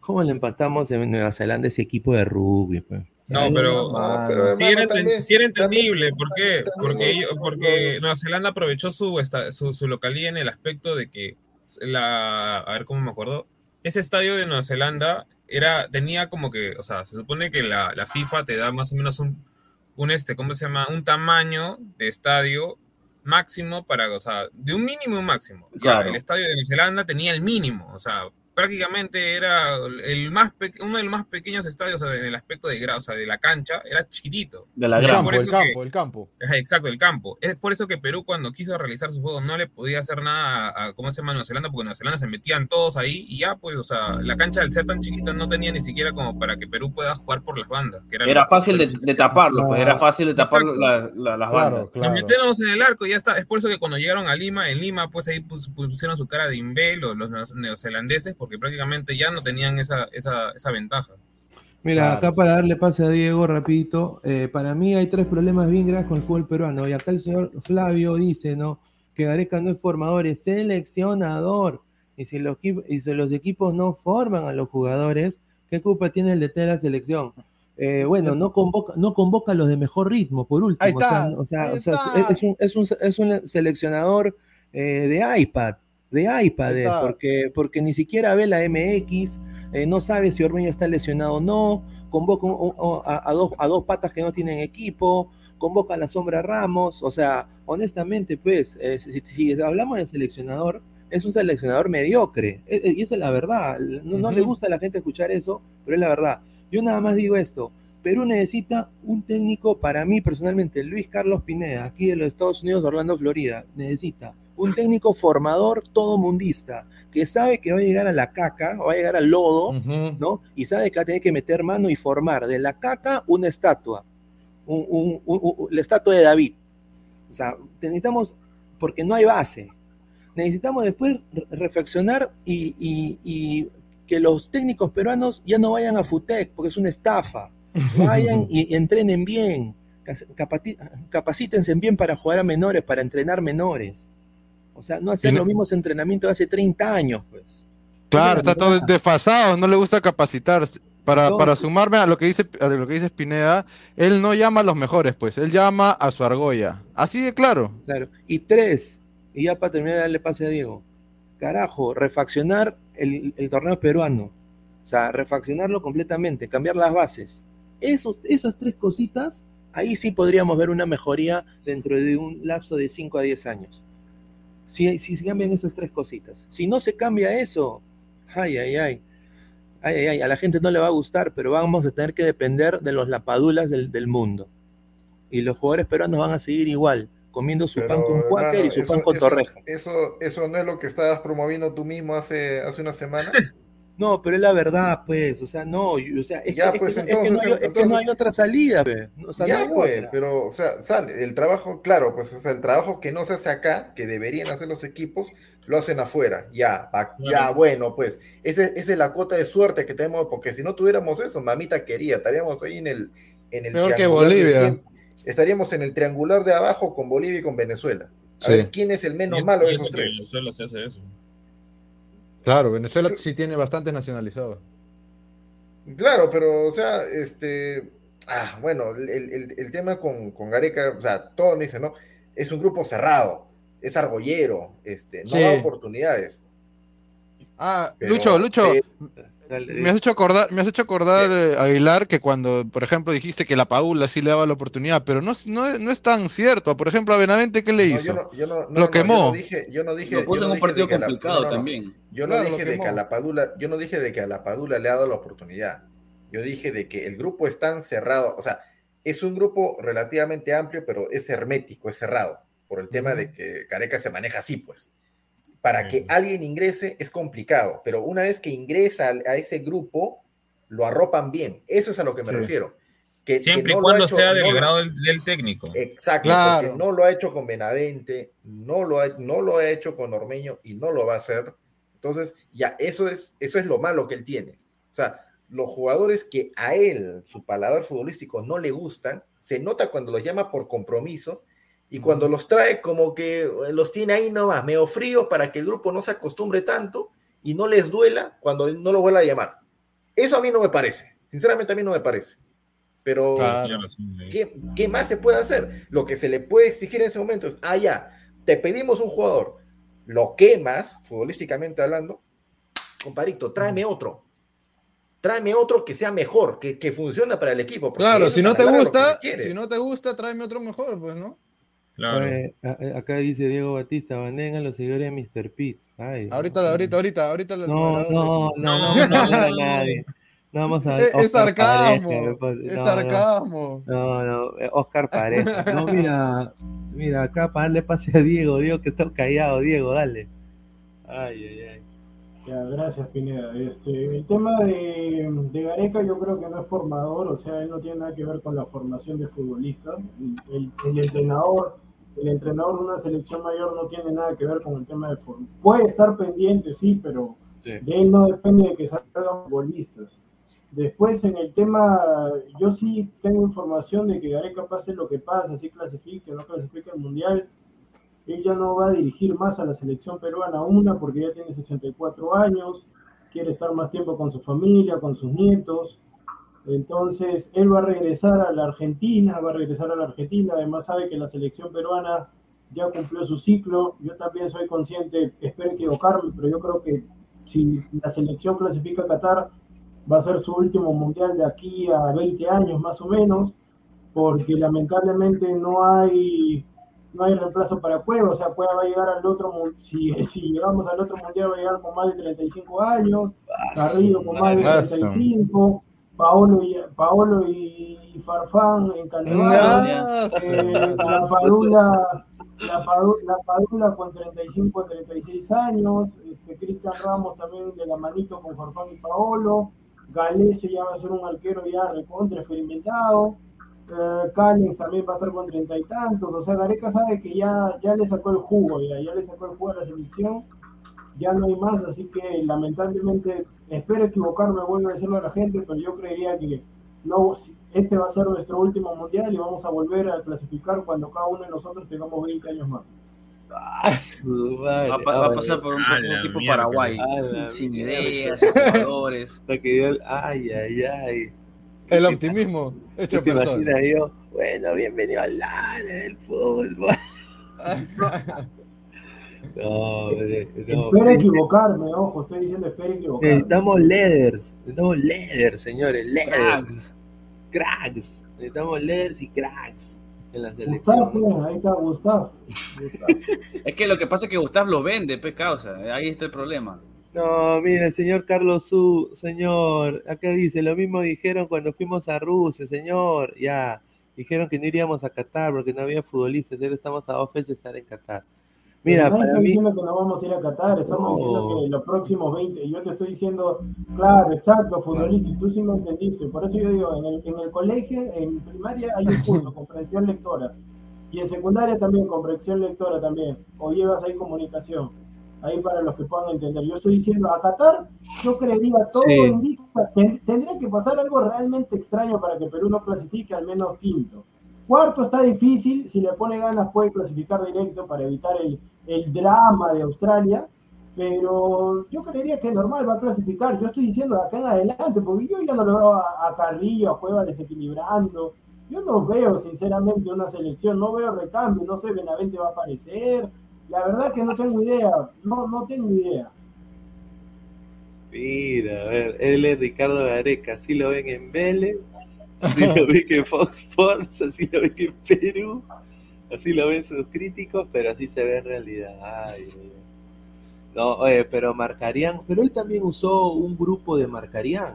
¿Cómo le empatamos en Nueva Zelanda ese equipo de rugby? pues? No, pero- No, pero, Sí era, también- sí era entendible, ¿por qué? también Porque, porque Nueva Zelanda aprovechó su, esta- su, su localía en el aspecto de que la, a ver cómo me acuerdo, ese estadio de Nueva Zelanda era, tenía como que, o sea, se supone que la, la FIFA te da más o menos un, un este, ¿cómo se llama? Un tamaño de estadio máximo para, o sea, de un mínimo a un máximo. Ya, Claro. el estadio de Nueva Zelanda tenía el mínimo, o sea, prácticamente era el más uno de los más pequeños estadios o sea, en el aspecto de grado, o sea, de la cancha, era chiquitito. De la El gran. campo, por el campo, que- el campo. Ajá, Exacto, el campo. Es por eso que Perú cuando quiso realizar su juego no le podía hacer nada a, a- ¿cómo se llama? Nueva Zelanda, porque Nueva Zelanda se metían todos ahí y ya, pues, o sea, la cancha al ser tan chiquita no tenía ni siquiera como para que Perú pueda jugar por las bandas. Que era, fácil de, de taparlo, pues era fácil de tapar la- la- las Claro, bandas. claro. Nos metíamos en el arco y ya está. Es por eso que cuando llegaron a Lima, en Lima, pues ahí pus- pusieron su cara de imbel los, los neo- neozelandeses, porque prácticamente ya no tenían esa, esa, esa ventaja. Mira, Claro. acá para darle pase a Diego rapidito, eh, para mí hay tres problemas bien graves con el fútbol peruano. Y acá el señor Flavio dice, ¿no? Que Gareca no es formador, es seleccionador. Y si los, equip- y si los equipos no forman a los jugadores, ¿qué culpa tiene el DT de la selección? Eh, bueno, no convoca, no convoca a los de mejor ritmo, por último. Ahí está, o sea, ahí o sea, está. es, un, es, un, es un seleccionador eh, de iPad, de iPad, porque, porque ni siquiera ve la MX, eh, no sabe si Ormeño está lesionado o no, convoca a, a dos, a dos patas que no tienen equipo, convoca a la sombra Ramos, o sea, honestamente, pues, eh, si, si hablamos de seleccionador, es un seleccionador mediocre, eh, eh, y esa es la verdad, no, no le gusta a la gente escuchar eso, pero es la verdad. Yo nada más digo esto, Perú necesita un técnico, para mí personalmente, Luis Carlos Pineda, aquí de los Estados Unidos, Orlando, Florida, necesita un técnico formador todo mundista, que sabe que va a llegar a la caca, va a llegar al lodo. ¿no? Y sabe que va a tener que meter mano y formar de la caca una estatua, un- un- un- un- la estatua de David. O sea, necesitamos, porque no hay base, necesitamos después re- reflexionar y, y- y que los técnicos peruanos ya no vayan a FUTEC, porque es una estafa. Vayan y, y entrenen bien, capacítense bien para jugar a menores, para entrenar menores. O sea, no no- los mismos entrenamientos de hace 30 años, pues. Claro, está todo desfasado, no le gusta capacitar. Para, para sumarme a lo que dice a lo que dice Spineda, él no llama a los mejores, pues, él llama a su argolla. Así de claro. Claro. Y tres, y ya para terminar de darle pase a Diego, carajo, refaccionar el, el torneo peruano. O sea, refaccionarlo completamente, cambiar las bases. Esos, esas tres cositas, ahí sí podríamos ver una mejoría dentro de un lapso de 5 a 10 años. Si, si se cambian esas tres cositas. Si no se cambia eso, ay, ay, ay. Ay, ay, ay, a la gente no le va a gustar, pero vamos a tener que depender de los lapadulas del, del mundo. Y los jugadores peruanos van a seguir igual, comiendo su pan con cuáquer y su eso- pan con eso- torreja. Eso, eso no es lo que estabas promoviendo tú mismo hace, hace una semana. No, pero es la verdad, pues, o sea, no, y- o sea, es, Ya, que, es pues, que no- entonces, no hay, es que entonces- no hay otra salida, pues. O sea, no ya, hay pues, otra. pero, o sea, sale, el trabajo, claro, pues, o sea, el trabajo que no se hace acá, que deberían hacer los equipos, lo hacen afuera. Ya, pa- ya, Claro. bueno, pues, ese- esa es la cuota de suerte que tenemos, porque si no tuviéramos eso, mamita quería, estaríamos ahí en el, en el Peor que Bolivia. estaríamos en el triangular de abajo con Bolivia y con Venezuela. A Sí. ver, ¿quién es el menos Y es- malo de eso esos tres? Venezuela se hace eso. Claro, Venezuela sí tiene bastantes nacionalizados. Claro, pero, o sea, este, Ah, bueno, el, el- el tema con, con Gareca, o sea, todos me dicen, ¿no? Es un grupo cerrado, es argollero, este, no Sí. da oportunidades. Ah, Pero- Lucho, Lucho, Dale, me has hecho acordar, me has hecho acordar, eh, Aguilar, que cuando, por ejemplo, dijiste que la Padula sí le daba la oportunidad, pero no, es- no, es- no es tan cierto. Por ejemplo, a Benavente, ¿qué le No, hizo? yo no, yo no- no, Lo no, yo quemó. no dije, yo no dije, Lo puso yo en un partido la- complicado no, no, no. también. Yo no Claro, dije de que a la Padula, yo no dije de que a la Padula le ha dado la oportunidad. Yo dije de que el grupo es tan cerrado, o sea, es un grupo relativamente amplio, pero es hermético, es cerrado, por el tema de que Careca se maneja así, pues. Para que alguien ingrese es complicado, pero una vez que ingresa a ese grupo, lo arropan bien. Eso es a lo que me Sí. refiero. Que, Siempre y no lo cuando ha hecho- sea del grado del, del técnico. Exacto, Claro. porque no lo ha hecho con Benavente, no lo, ha, no lo ha hecho con Ormeño y no lo va a hacer. Entonces, ya, eso es, eso es lo malo que él tiene. O sea, los jugadores que a él, su paladar futbolístico, no le gustan, se nota cuando los llama por compromiso y cuando los trae como que eh, los tiene ahí nomás, medio frío para que el grupo no se acostumbre tanto y no les duela cuando no lo vuelva a llamar. Eso a mí no me parece. Sinceramente a mí no me parece. Pero Claro. ¿qué, qué más se puede hacer? Lo que se le puede exigir en ese momento es, ah, ya, te pedimos un jugador, lo quemas, futbolísticamente hablando, compadrito, tráeme otro. Tráeme otro que sea mejor, que, que funcione para el equipo. Claro, si no te gusta, si no te gusta, tráeme otro mejor, pues, ¿no? Claro. A- a- acá dice Diego Batista, baneen a los seguidores de Mr. Pete. Ay, Ahorita, ahorita, ahorita, ahorita. el No, no, no, no, no, no, a nadie. No vamos a Es- es Oscar sarcasmo, Pareja, es no, no. sarcasmo. No, no, eh, Oscar Pareja. No, mira, mira, acá para darle pase a Diego, Diego que está callado, Diego, dale. Ay, ay, ay. Ya, gracias, Pineda. Este, el tema de, de Gareca yo creo que no es formador, o sea, él no tiene nada que ver con la formación de futbolistas. El, el entrenador, el entrenador de una selección mayor no tiene nada que ver con el tema de formación. Puede estar pendiente, sí, pero de él no depende de que salgan futbolistas. Después, en el tema, yo sí tengo información de que Gareca pase lo que pase, si clasifique, no clasifique el Mundial, él ya no va a dirigir más a la selección peruana una porque ya tiene 64 años, quiere estar más tiempo con su familia, con sus nietos. Entonces, él va a regresar a la Argentina, va a regresar a la Argentina, además sabe que la selección peruana ya cumplió su ciclo. Yo también soy consciente, espero equivocarme, pero yo creo que si la selección clasifica a Qatar, va a ser su último mundial de aquí a 20 años más o menos, porque lamentablemente no hay no hay reemplazo para Cueva, o sea, Cueva va a llegar al otro, si, si llegamos al otro mundial va a llegar con más de 35 años, Carrillo con más de Mazo. 35, Paolo y, Paolo y Farfán en Mazo. eh, la Padula, la, Padu- la Padula con 35 a 36 años, este, Cristian Ramos también de la manito con Farfán y Paolo, Galese ya va a ser un arquero ya recontra experimentado, eh, Callens también va a estar con treinta y tantos, o sea, Gareca sabe que ya, ya le sacó el jugo, ya, ya le sacó el jugo a la selección, ya no hay más, así que lamentablemente, espero equivocarme, vuelvo a decirlo a la gente, pero yo creería que no, este va a ser nuestro último mundial y vamos a volver a clasificar cuando cada uno de nosotros tengamos 20 años más. Va, a pa- va a pasar por un la tipo mierda. Paraguay, sin mierda. ideas, sin jugadores. El- Ay, ay, ay. El optimismo hecho ¿Qué te persona. imaginas yo? Bueno, bienvenido al ladre del fútbol. No, eh, no. espero equivocarme, ojo, estoy diciendo espero equivocarme. Necesitamos leaders, necesitamos leaders, señores, leaders. Cracks. Cracks. Necesitamos leaders y cracks en la Gustavo, selección. pues, ahí está Gustavo. Es que lo que pasa es que Gustavo lo vende, pues causa. Ahí está el problema. No, mire, señor Carlos Su, señor, acá dice, lo mismo dijeron cuando fuimos a Rusia, señor, ya, dijeron que no iríamos a Qatar porque no había futbolistas, ahora estamos a dos fechas de estar en Qatar. Mira, nadie para está mí, diciendo que no vamos a ir a Qatar, estamos No. diciendo que los próximos 20, yo te estoy diciendo, claro, exacto, futbolista, y tú sí me entendiste, por eso yo digo, en el, en el colegio, en primaria hay un curso, comprensión lectora, y en secundaria también, comprensión lectora también, o llevas ahí comunicación, ahí para los que puedan entender. Yo estoy diciendo, a Qatar, yo creería, todo Sí. indica, ten- tendría que pasar algo realmente extraño para que Perú no clasifique al menos quinto. Cuarto está difícil, si le pone ganas puede clasificar directo para evitar el, el drama de Australia, pero yo creería que normal va a clasificar. Yo estoy diciendo de acá en adelante, porque yo ya no lo veo a, Carrillo, a Cueva desequilibrando. Yo no veo, sinceramente, una selección, no veo recambio, no sé, Benavente va a aparecer. La verdad que no tengo idea, no, no tengo idea. Mira, a ver, él es Ricardo Gareca, así lo ven en Vélez, así lo ven en Fox Sports, así lo ven en Perú, así lo ven sus críticos, pero así se ve en realidad. Ay, no, oye, pero Marcarían, pero él también usó un grupo de Marcarían.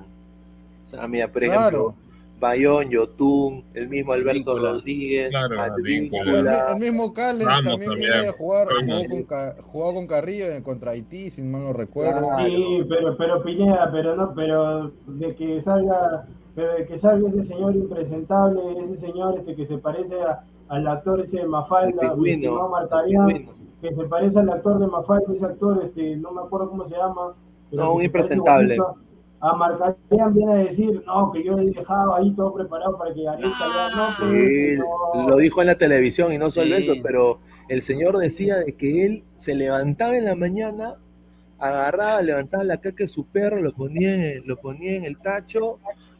O sea, mira, por ejemplo, Claro. Bayón, Yotun, el mismo Alberto. Rodríguez, Claro, Advíncula. El, mi- el mismo Callens también también. viene a jugar, jugó con, jugó con Carrillo contra Haití, si mal no recuerdo. Claro. Sí, pero, pero Pineda, pero no, pero de que salga, pero de que salga ese señor impresentable, ese señor este que se parece a- al actor ese de Mafalda, pingüino. que se parece al actor de Mafalda, ese actor, este, no me acuerdo cómo se llama. pero No, un impresentable. A Marcarián viene a decir, no, que yo le he dejado ahí todo preparado para que Gareca ya no, Sí, lo dijo en la televisión y no solo Sí. eso, pero el señor decía de que él se levantaba en la mañana, agarraba, levantaba la caca de su perro, lo ponía en el, lo ponía en el tacho,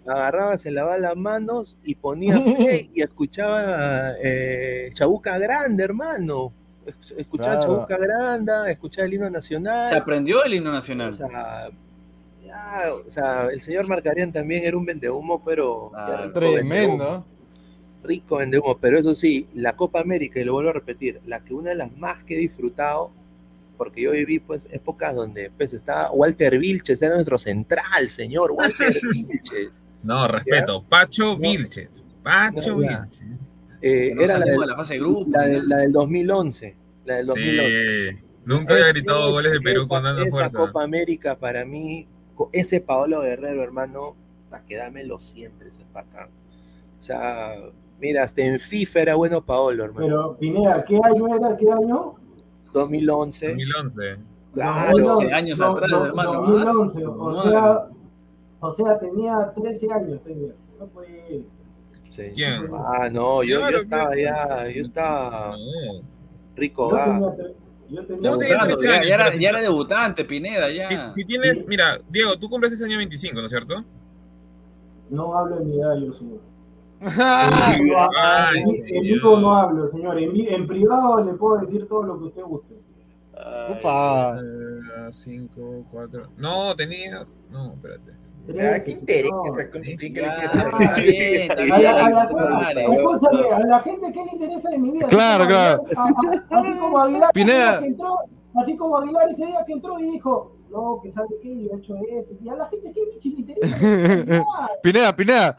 agarraba, se lavaba las manos y ponía pie y escuchaba eh, Chabuca Grande, hermano. Es- Escuchaba Claro. Chabuca Grande, escuchaba el himno nacional. Se aprendió el himno nacional. O sea, ya, o sea, el señor Marcarian también era un vendehumo, pero Ah, rico vendehumo Tremendo. rico vendehumo, pero eso sí, la Copa América, y lo vuelvo a repetir, la que una de las más que he disfrutado, porque yo viví pues épocas donde pues estaba Walter Vilches, era nuestro central, señor, Walter Vilches. No, respeto. Pacho Vilches. Pacho No. Vilches. Eh, No era la, del- de la fase de grupo. la del- la del 2011, la del 2011. Sí. Nunca había Es- gritado goles de Perú esa- con tanta esa fuerza. Copa América para mí, ese Paolo Guerrero, hermano, hasta quedámelo siempre ese patán. O sea, mira, hasta en FIFA era bueno Paolo, hermano. Pero, Pineda, ¿qué año era? ¿Qué año? 2011. 2011. Claro. 11 años No, atrás, no, hermano. 2011, Ah, o sea, o sea, tenía 13 años, tenía. No puede. Sí. ¿Quién? Ah, no, yo, Claro, yo estaba claro. ya, yo estaba rico, Yo tenía, yo tenía ¿Cómo tenías Claro, 13 ya, años, ya era, ya era debutante, Pineda, ya. Si, si tienes, mira, Diego, tú cumples ese año 25, ¿no es cierto? No hablo de mi edad, yo, señor. Ay, en, vivo no hablo, señor. En, en privado le puedo decir todo lo que usted guste. Ay, Upa. 5, 4. No, tenías. No, espérate. Ah, ¿Qué interesa? señor. ¿Con quién Sí, cree que es el- está bien, está A la, gente, vale. escúchame, a la gente que le interesa de mi vida. Claro, claro. Así como Aguilar, ese Pineda. día que entró, así como Aguilar ese día que entró y dijo, no, que sabe qué, yo he hecho esto. Y a la gente que Michi le interesa. Pineda, Pineda,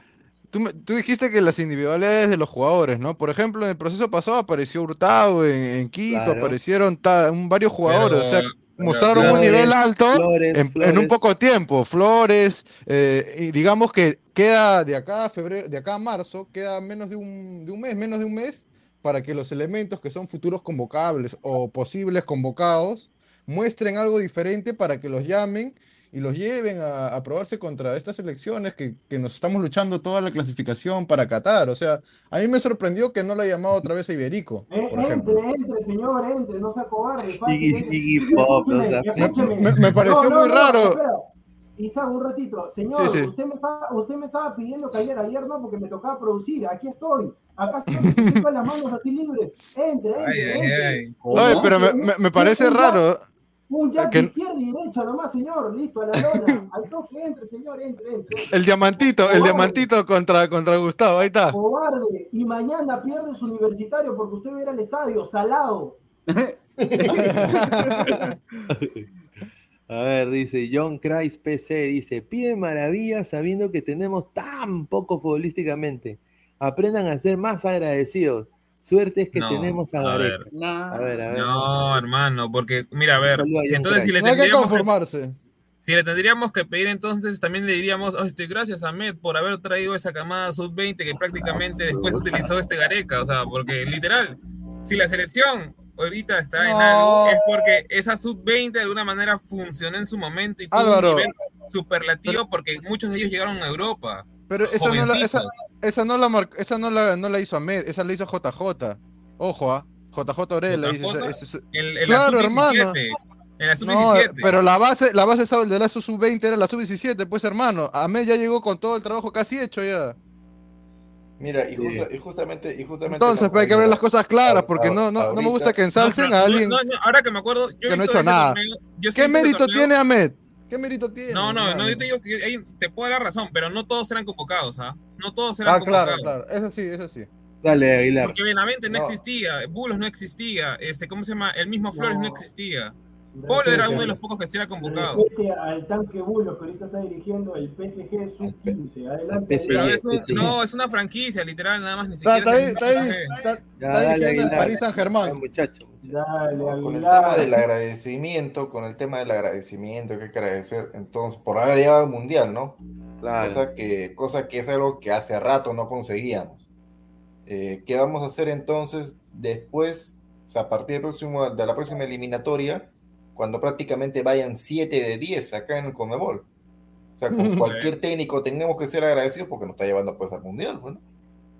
tú, tú dijiste que las individualidades de los jugadores, ¿no? Por ejemplo, en el proceso pasado apareció Hurtado en, en Quito, Claro. aparecieron ta- un- varios jugadores, o sea, mostraron un nivel alto Flores, en, un poco tiempo. Flores, eh, y digamos que queda de acá a febrero, de acá a marzo, queda menos de un, de un mes, menos de un mes, para que los elementos que son futuros convocables o posibles convocados muestren algo diferente para que los llamen y los lleven a, a probarse contra estas elecciones que, que nos estamos luchando toda la clasificación para Qatar. O sea, a mí me sorprendió que no lo haya llamado otra vez a Iberico, Eh, por ejemplo. entre, entre, señor, entre, no sea cobarde. entre. Iggy Pop, no. Me- me pareció muy raro. espera. Isaac, un ratito. Señor, Sí, sí. Usted, me estaba, usted me estaba pidiendo que ayer, ayer no, porque me tocaba producir. Aquí estoy. Acá estoy, estoy con las manos así libres. Entre, entre, Ay, ay, entre. ay. Oye, pero me, me- me parece raro. Un jack Que- izquierda y derecha nomás, señor. Listo, a la lona. Al toque, entre, señor, entre, entre. El diamantito, el diamantito contra, contra Gustavo, ahí está. Cobarde. Y mañana pierde su universitario porque usted va a ir al estadio, salado. A ver, dice John Christ PC, dice, pide maravillas sabiendo que tenemos tan poco futbolísticamente. Aprendan a ser más agradecidos. Suerte es que No, tenemos a a Gareca. ver. Nah. A ver, a ver. No, hermano, porque, mira, a ver, si entonces si le No hay que tendríamos que, conformarse. si le tendríamos que pedir, entonces también le diríamos, "Oh, este, gracias a Med por haber traído esa camada sub-20 que prácticamente después utilizó este Gareca, o sea, porque literal, si la selección ahorita está en No. algo, es porque esa sub-20 de alguna manera funcionó en su momento y tuvo Álvaro. un nivel superlativo porque muchos de ellos llegaron a Europa. Pero esa no, la, esa, esa no la mar- esa no la, no la hizo Ahmed, esa la hizo JJ. Ojo, ah. JJ Orella. dice, JJ, ese- ese- El, el Claro, sub-17. hermano. En la No, sub-17. pero la base, la base de la sub-20 era la sub-17, pues hermano. Ahmed ya llegó con todo el trabajo casi hecho ya. Mira, y, justa- y justamente, y justamente. Entonces, pues, hay que ver las cosas claras, porque a- no, no, no me gusta que ensalcen No, a alguien no, no, ahora que me acuerdo, yo he que no ha visto hecho nada. torneo, ¿Qué he mérito torneo. tiene Ahmed? ¿Qué mérito tiene? No, no, no, yo te digo que te puedo dar la razón, pero no todos eran convocados, ¿ah? No todos eran Ah, claro, convocados. claro. Eso sí, eso sí. Dale, Aguilar. Porque Benavente no, No. existía, Bulos no existía, este, ¿cómo se llama? El mismo Flores no, No. existía. Polo era uno de los pocos que sí era convocado. Al tanque Bulos que ahorita está dirigiendo el PSG sub-15. Adelante. Pero es un- no, es una franquicia, literal, nada más, ni Está, siquiera. está está está, Ya, está dale, dirigiendo el. París Saint Ah, Germain. muchacho. Dale, Con el tema del agradecimiento, con el tema del agradecimiento que hay que agradecer, entonces, por haber llevado al mundial, ¿no? Claro. Cosa que, cosa que es algo que hace rato no conseguíamos. Eh, ¿Qué vamos a hacer entonces después, o sea, a partir del próximo, de la próxima eliminatoria, cuando prácticamente vayan 7 de 10 acá en el Comebol? O sea, con cualquier técnico tenemos que ser agradecidos porque nos está llevando pues al mundial, bueno.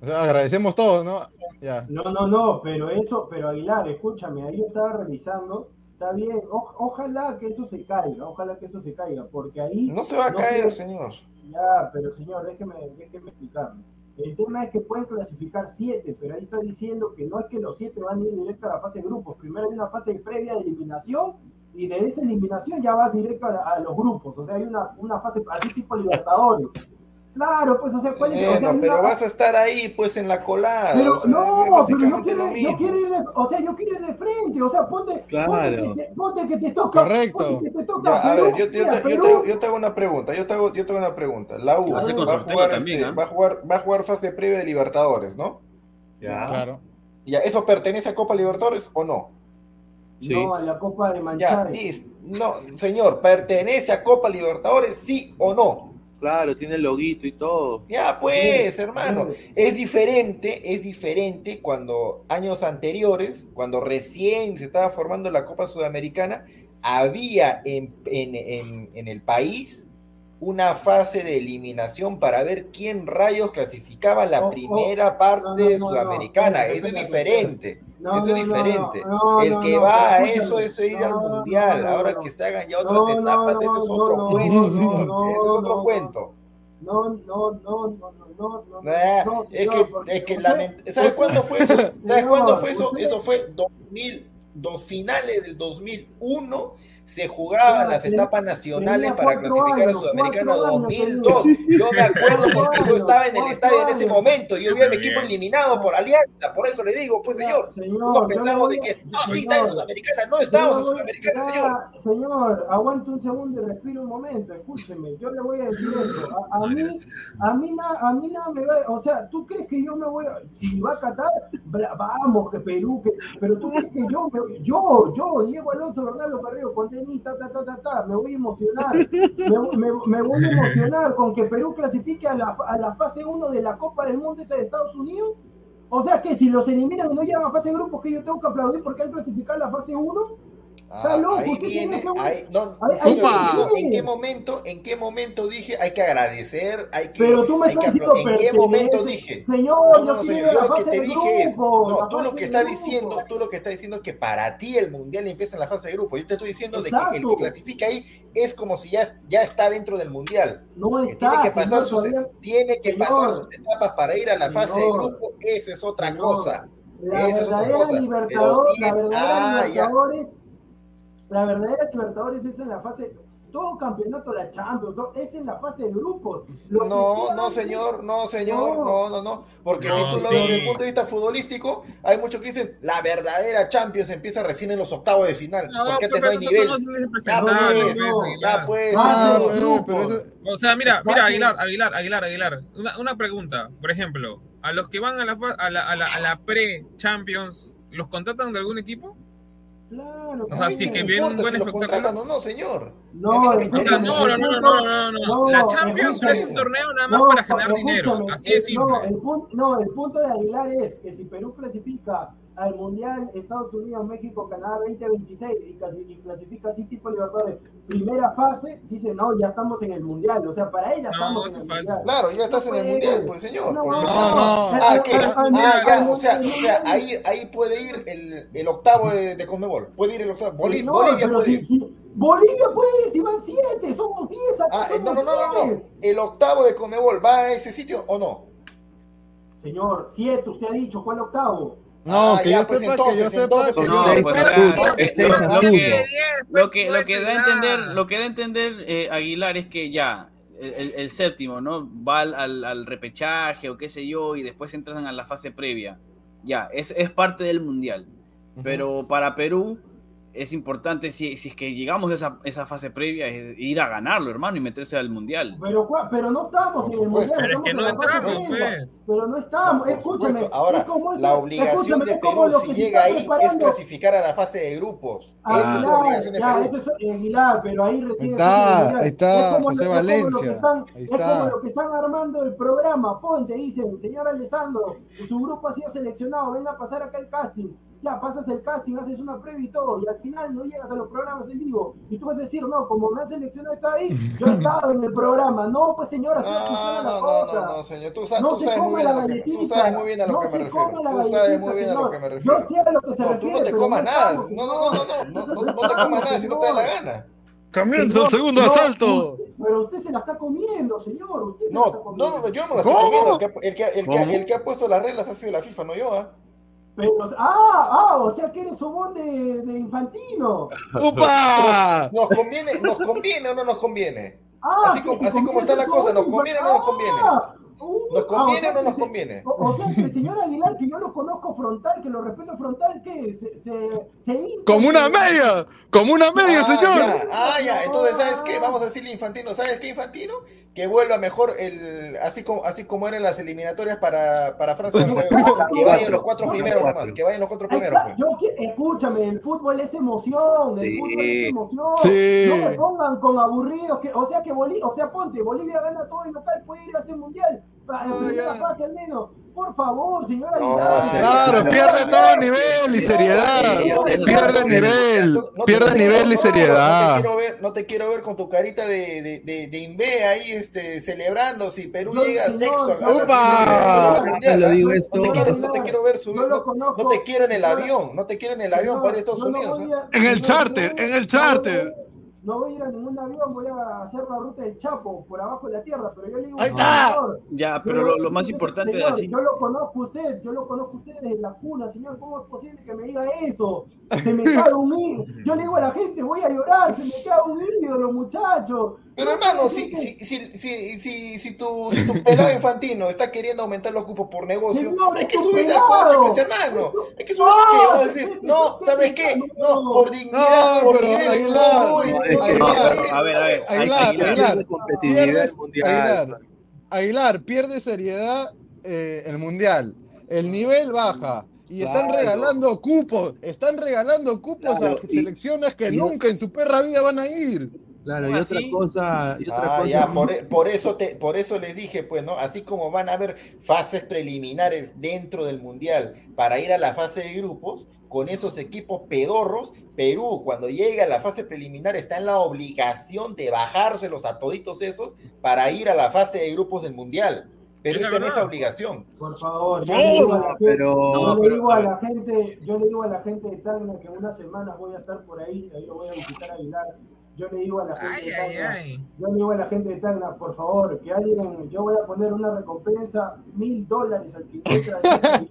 O sea, agradecemos todos, ¿no? Ya. No, no, no, pero eso, pero Aguilar, escúchame, ahí yo estaba revisando, está bien, o- ojalá que eso se caiga, ojalá que eso se caiga, porque ahí... No se va a no caer, quiero- señor. Ya, pero señor, déjeme, déjeme explicarme. El tema es que pueden clasificar siete, pero ahí está diciendo que no es que los siete van a ir directo a la fase de grupos. Primero hay una fase previa de eliminación y de esa eliminación ya va directo a, los grupos. O sea, hay una, una fase así tipo Libertadores. Claro, pues, o sea, ¿cuál es? O sea, Bueno, pero una- vas a estar ahí pues en la colada. pero o sea, no, pero yo quiero, yo quiero ir de, o sea, yo quiero ir de frente, o sea, ponte, Claro. ponte, que te, ponte que te toca, Correcto. ponte que te toca Ya, a ver, yo, yo, mira, te, yo, Perú, te hago, yo te hago una pregunta, yo te hago, yo te hago una pregunta. La U va a va jugar, también, este, ¿ah? va, a jugar, va a jugar fase previa de Libertadores, ¿no? Ya. Claro. Ya, ¿eso pertenece a Copa Libertadores o no? Sí. no, a la Copa de Ya, listo. No, señor, ¿pertenece a Copa Libertadores, sí o no? Claro, tiene el loguito y todo. Ya, pues, Sí, hermano. sí. Es diferente, es diferente cuando años anteriores, cuando recién se estaba formando la Copa Sudamericana, había en, en- en- en el país una fase de eliminación para ver quién rayos clasificaba la Oh, oh, primera parte no, no, no, no, sudamericana. eso es diferente. Eso es diferente. el que va a escúchame. eso es ir al mundial. Ahora que se hagan ya otras etapas, ese es otro cuento. no, señor. no, ese es otro no, cuento. No, no, no, no, no, no, no, Nah, no, es que, es que lament- ¿Sabes cuándo fue eso? ¿Sabes cuándo fue eso? Eso fue 2000, dos finales del 2001. Se jugaban las etapas nacionales para clasificar años, a Sudamericana cuatro años 2002. tenía. Yo me acuerdo porque yo estaba en el estadio en ese momento y yo vi a mi equipo eliminado por Alianza. Por eso le digo, pues señor, no pensamos de a- que no, sí, está en Sudamericana. No estamos en Sudamericana, señor. Señor, aguante un segundo y respire un momento, escúcheme. Yo le voy a decir esto. A, a mí, a mí, na- a mí nada me va. O sea, ¿tú crees que yo me voy a. Si va a Qatar, vamos, que Perú, que. Pero tú crees que yo, me- yo, yo, Diego Alonso Bernardo Carrillo, con ta, ta, ta, ta, ta, me voy a emocionar. Me, me- me voy a emocionar con que Perú clasifique a la, a la fase 1 de la Copa del Mundo esa de Estados Unidos. O sea que si los eliminan y no llegan a fase de grupos, que yo tengo que aplaudir porque han clasificado a la fase 1. Ah, loco, ahí viene, ahí, no, Ahí-. ¿en qué momento, en qué momento dije hay que agradecer, hay que, Pero tú me hay estás diciendo ¿En qué momento dije? Señor, No, no, señor, yo lo que te de dije es, no, tú lo que de estás diciendo, tú lo que estás diciendo es que para ti el mundial empieza en la fase de grupo. Yo te estoy diciendo de que el que clasifica ahí es como si ya, ya está dentro del mundial. No está, tiene que pasar señor, sus, todavía- tiene que Señor. pasar sus etapas para ir a la fase de Señor. grupo, esa es otra cosa. La es otra verdadera cosa. Libertadores, Pero la verdadera ah, ya. La verdadera Libertadores es en la fase, todo campeonato, la Champions, todo, es en la fase de grupos. Lo No, no, señor, no, señor, No. no, no, no. Porque No, si tú lo ves desde el punto de vista futbolístico, hay muchos que dicen la verdadera Champions empieza recién en los octavos de final. No, porque antes no hay nivel. Ya pues, ya pues. Ah, de pero, grupos. pero eso- O sea, mira, mira. Aguilar, Aguilar, Aguilar, Aguilar. Una, una pregunta, por ejemplo, a los que van a la, fa- a la, a la, a la pre-Champions, ¿los contratan de algún equipo? Claro, O sea, claro. si es que no viene un buen espectáculo. no, señor. No, no no, no, no, La Champions es un torneo nada más No, para generar dinero. Así de eh, simple. No el, punto, no, el punto de Aguilar es que si Perú clasifica al Mundial Estados Unidos, México, Canadá 2026 y, casi- y clasifica así tipo Libertadores. Primera fase, dice, no, ya estamos en el Mundial. O sea, para ella estamos en el Mundial. Claro, ya estás en el mundial, pues señor. No, Por- no, Ah, no. ah, ya, al- o sea, o sea, ahí, ahí puede ir el, el octavo de, de Conmebol. Puede ir el octavo. Boli- No, Bolivia pero puede si- ir. si- Bolivia puede ir, si van siete, somos diez. acá Ah, eh, no, no, somos no, no, no. ¿El octavo de Conmebol va a ese sitio o no? Señor, siete, usted ha dicho, ¿cuál octavo? No, Ah, que ya, yo pues sepa, entonces, que yo sepa entonces, que es ya, absurdo. Lo que, lo que, lo que da a entender, lo que da a entender eh, Aguilar es que ya el, el- séptimo, ¿no? Va al, al- al repechaje o qué sé yo y después entran a la fase previa. Ya, es, es parte del mundial. Pero para Perú es importante, si, si es que llegamos a esa, esa fase previa, es ir a ganarlo, hermano, y meterse al mundial. Pero, pero no estamos en el mundial. Pero es que no entramos, pues. Pero no estamos, Por escúchame. Ahora, es como la obligación de es Perú, lo si que llega ahí, es clasificar a la fase de grupos. Ah, Esa es la claro, obligación de ya, Perú. eso es Aguilar, pero ahí recién está, ahí está, Es José lo- es como lo que Valencia, están- ahí Es está. como lo que están armando el programa. Ponte, dicen, señor Alessandro, su grupo ha sido seleccionado, venga a pasar acá el casting. Ya pasas el casting, haces una previa y todo, y al final no llegas a los programas en vivo. Y tú vas a decir, no, como me han seleccionado, está ahí, yo he estado en el programa. No, pues señora, así no funciona la No, no, cosa. no, no, señor. Tú sabes, No tú sabes muy bien a la lo que me- tú sabes muy bien a lo No que me se refiero. la Tú sabes muy bien a lo señor. que me refiero. Yo sé a lo que se No, tú refiere. no te comas nada. No, no, no, no, no, no, no, no te comas nada si no te da la gana. Comienza Señor, el segundo no, asalto. pero usted se la está comiendo, señor. Usted se la No, está no, comiendo. no, yo no la estoy comiendo. El que, el, que, el, que, el que ha puesto las reglas ha sido la FIFA, no yo, ¿ah? Pero, ah, ah, o sea que eres sobón de, de infantino. ¡Upa! ¿Nos conviene, ¿Nos conviene o no nos conviene? Ah, Así como- así como está la cosa, ¿nos conviene o no nos conviene? Ah, uh, ¿Nos ah, conviene sea o no nos conviene? O, o sea que el señor Aguilar, que yo lo conozco frontal, que lo respeto frontal, que se, se, Como una media, como una media, Ah, señor. ya, ah, ya. Entonces, ¿sabes qué? Vamos a decirle Infantino. ¿Sabes qué, Infantino? Que vuelva mejor el así como así como eran las eliminatorias para, para Francia. que vayan los cuatro primeros nomás. Que vayan los cuatro primeros. Pues. yo escúchame, el fútbol es emoción, Sí. el fútbol es emoción. Sí. No me pongan con aburridos, que, o sea que Bolivia, o sea, ponte, Bolivia gana todo el local, puede ir a ese mundial, a la primera ya. fase al menos. Por favor, señora No, Claro, pierde todo nivel y seriedad. Pierde nivel, No pierde no nivel y no, seriedad. No te quiero ver, no te quiero ver con tu carita de, de, de, de imbe ahí este, celebrando si Perú No, llega sexto a la- a la ¡Upa! ¿ah? No te quiero, no te quiero ver subir, no, no te quiero en el avión, no te quiero en el avión para Estados no Unidos. ¿ah? En el charter, no en el no charter. No voy a ir a ningún avión, voy a hacer la ruta del Chapo, por abajo de la tierra, pero yo le digo, Ahí está. señor, Ya, pero lo, más importante señor, así. Yo lo conozco a usted, yo lo conozco a usted desde la cuna, señor. ¿Cómo es posible que me diga eso? Se me cae un ídolo. Yo le digo a la gente, voy a llorar, se me cae un ídolo, muchachos. Pero hermano, si, si, si, si, si, si tu, si tu pelado infantino está queriendo aumentar los cupos por negocio, Señor, hay es que subirse al pelado. coche, pues hermano. Hay que subirse al. Vamos a decir, no, ¿sabes qué? no. Por dignidad, No, por pero nivel, Aguilar, no, voy, no, no, es que- Aguilar, A ver, a ver, hay- Aguilar, pierdes. Aguilar, Aguilar, pierde seriedad eh, el mundial. El nivel baja. Y están Claro. regalando cupos, están regalando cupos Claro, a y- selecciones que y no- nunca en su perra vida van a ir. Claro, y ¿Cómo otra así? cosa, y otra Ah, cosa. ya, por, e- por eso te, por eso les dije, pues, ¿no? Así como van a haber fases preliminares dentro del Mundial para ir a la fase de grupos, con esos equipos pedorros, Perú, cuando llega a la fase preliminar, está en la obligación de bajárselos a toditos esos para ir a la fase de grupos del Mundial. La está en esa obligación. Por favor, yo No, le digo a la gente, pero- yo No, le pero, digo a la gente, yo le digo a la gente de Tacna que en unas semanas voy a estar por ahí, ahí lo voy a visitar a Aguilar. Yo le digo a la gente Ay, de Tacna, ay. yo le digo a la gente de Tacna, por favor, que alguien, yo voy a poner una recompensa, mil dólares al que encuentre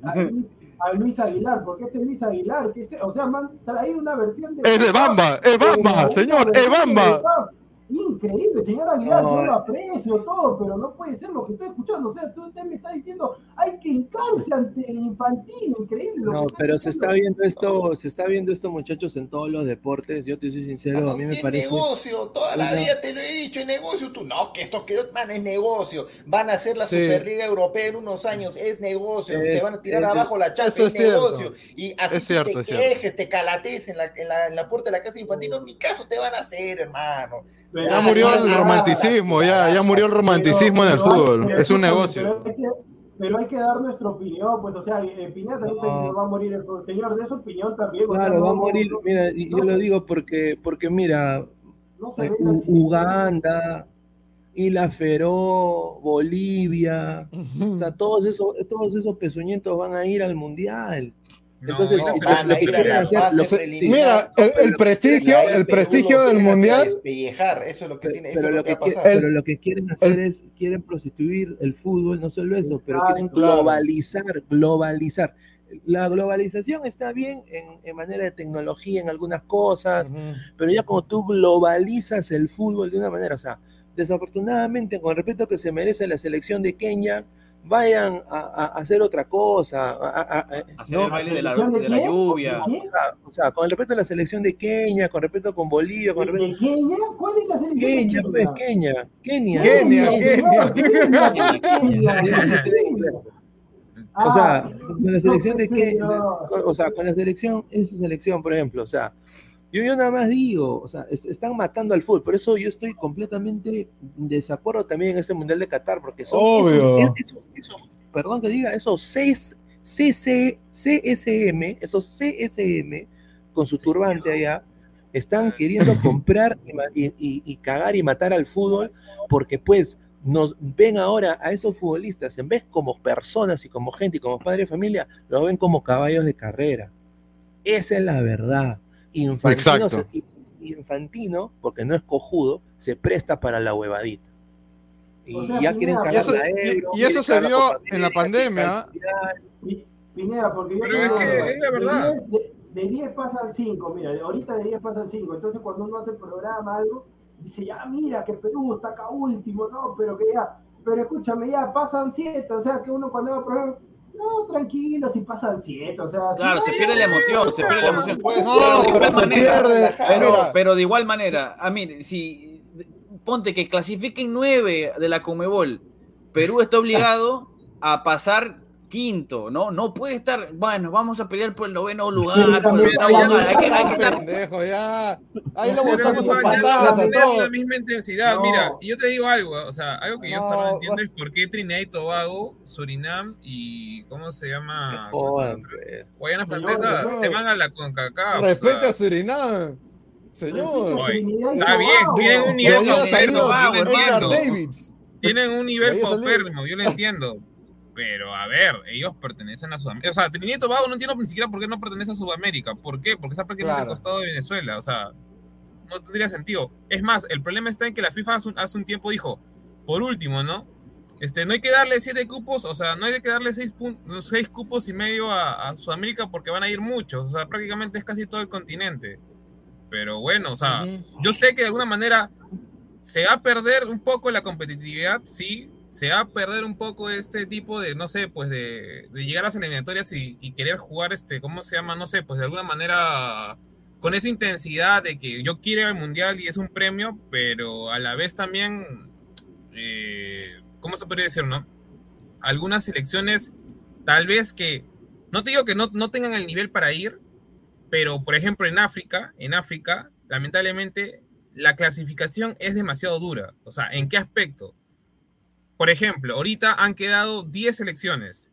a Luis, a Luis Aguilar, porque este es Luis Aguilar, que se- o sea, me han traído una versión de... Es de Bamba, es Bamba, señor, es Bamba. Increíble, señor Aguilar, No, yo eh. lo aprecio todo, pero no puede ser lo que estoy escuchando. O sea, tú, usted me está diciendo, hay que hincarse ante infantil, increíble. lo No, que pero se está viendo esto, se está viendo esto, muchachos, en todos los deportes. Yo te soy sincero, a mí si me es parece. negocio, toda la vida te lo he dicho, es negocio. Tú no, que esto quedó, man, es negocio. Van a hacer la Sí. Superliga Europea en unos años, es negocio. Es- te van a tirar es- abajo la Eso es, es negocio. Y así Es cierto, es te quejes, te calates en la, en, la, en la puerta de la casa infantil, no, ni caso te van a hacer, hermano. Ya murió el romanticismo, ya, ya murió el romanticismo en el fútbol. pero Es un negocio. Pero hay, que, pero hay que dar nuestra opinión, pues, o sea, eh, Pineda también está diciendo, va a morir el fútbol. Señor, de su opinión también. o sea, Claro, no- va a morir. Mira, y no yo se- lo digo porque, porque mira, se eh. Uganda, Isla Feró, Bolivia, o sea, todos esos, todos esos pezuñentos van a ir al mundial. Entonces. Mira, el, prestigio, el prestigio del mundial. Eso es lo que tiene, pero, lo que quieren hacer es, quieren prostituir el fútbol, no solo eso, pero quieren. Claro. globalizar, globalizar. La globalización está bien en, en manera de tecnología, en algunas cosas, Ujú. pero ya como tú globalizas el fútbol de una manera, o sea, desafortunadamente, con el respeto que se merece la selección de Kenia, vayan a, hacer otra cosa. a- a- a- Hacer ¿no? el baile de la, ¿Selección de de lluvia. ¿De? O sea, con el respeto a la selección de Kenia, con respeto con Bolivia, con ¿De respeto... Kenia? ¿Cuál es la selección de Kenia, pues, Kenia, Kenia. Kenia, Kenia, Kenia. Kenia, Kenia, Kenia. O sea, con la selección de señor. o sea, con la selección, esa selección, por ejemplo, o sea, yo, yo nada más digo, o sea, es- están matando al fútbol, por eso yo estoy completamente en desacuerdo también en ese Mundial de Qatar, porque son Obvio. esos, esos- esos- perdón que diga, esos CS CC CSM, esos CSM, con su turbante allá, están queriendo comprar y- y- y cagar y matar al fútbol, porque pues nos ven ahora a esos futbolistas, en vez como personas y como gente y como padre de familia, los ven como caballos de carrera. Esa es la verdad. Infantino, Exacto. se- Infantino, porque no es cojudo, se presta para la huevadita. Y O sea, ya quieren Pineda, Y cagar eso, la y- euro, y quieren eso se la vio en la pandemia. quieren Pineda, porque yo Pero es digo, que de es la verdad. 10 De, de 10 pasan 5, mira, ahorita de 10 pasan 5. Entonces, cuando uno hace el programa, algo, dice, ya, mira, que Perú está acá último, no, pero que ya, pero escúchame, ya pasan 7, o sea, que uno cuando al programa, no, tranquilo, si pasan 7, o sea, si- Claro, se pierde la emoción, se pierde la emoción. supuesto. Pero de No, igual se manera, pierde. Pero, Mira, pero de igual manera, a mí, si ponte que clasifiquen nueve de la Comebol, Perú está obligado a pasar quinto, ¿no? No puede estar, bueno, vamos a pelear por el noveno lugar, por el Pero octavo ya lugar, hay que, hay que estar pendejo, ya. Ahí lo botamos a patadas a todos. la misma intensidad. No. Mira, y yo te digo algo, o sea, algo que yo No, no entiendo vas- es por qué Trinidad y Tobago, Surinam y ¿cómo se Que llama? jodan. Guayana Francesa señor. se van a la CONCACAF. o Respete sea, a Surinam. Señor. Está bien, tienen un nivel yo lo entiendo. Davids. Tienen un nivel paupérrimo, yo lo entiendo. Pero a ver, ellos pertenecen a Sudamérica. O sea, Trinidad y Tobago no entiendo ni siquiera por qué no pertenece a Sudamérica. ¿Por qué? Porque está prácticamente Claro. al costado de Venezuela. O sea, no tendría sentido. Es más, el problema está en que la FIFA hace un, hace un tiempo dijo, por último, ¿no? Este, no hay que darle siete cupos, o sea, no hay que darle seis, seis cupos y medio a, a Sudamérica porque van a ir muchos. O sea, prácticamente es casi todo el continente. Pero bueno, o sea, Ujú. yo sé que de alguna manera se va a perder un poco la competitividad, sí, se va a perder un poco este tipo de, no sé, pues de, llegar a las eliminatorias y, y querer jugar, este, ¿cómo se llama? No sé, pues de alguna manera con esa intensidad de que yo quiero ir al mundial y es un premio, pero a la vez también, eh, ¿cómo se podría decir, no? Algunas selecciones, tal vez que, no te digo que no, no tengan el nivel para ir, pero por ejemplo en África, en África, lamentablemente la clasificación es demasiado dura. O sea, ¿en qué aspecto? Por ejemplo, ahorita han quedado 10 selecciones.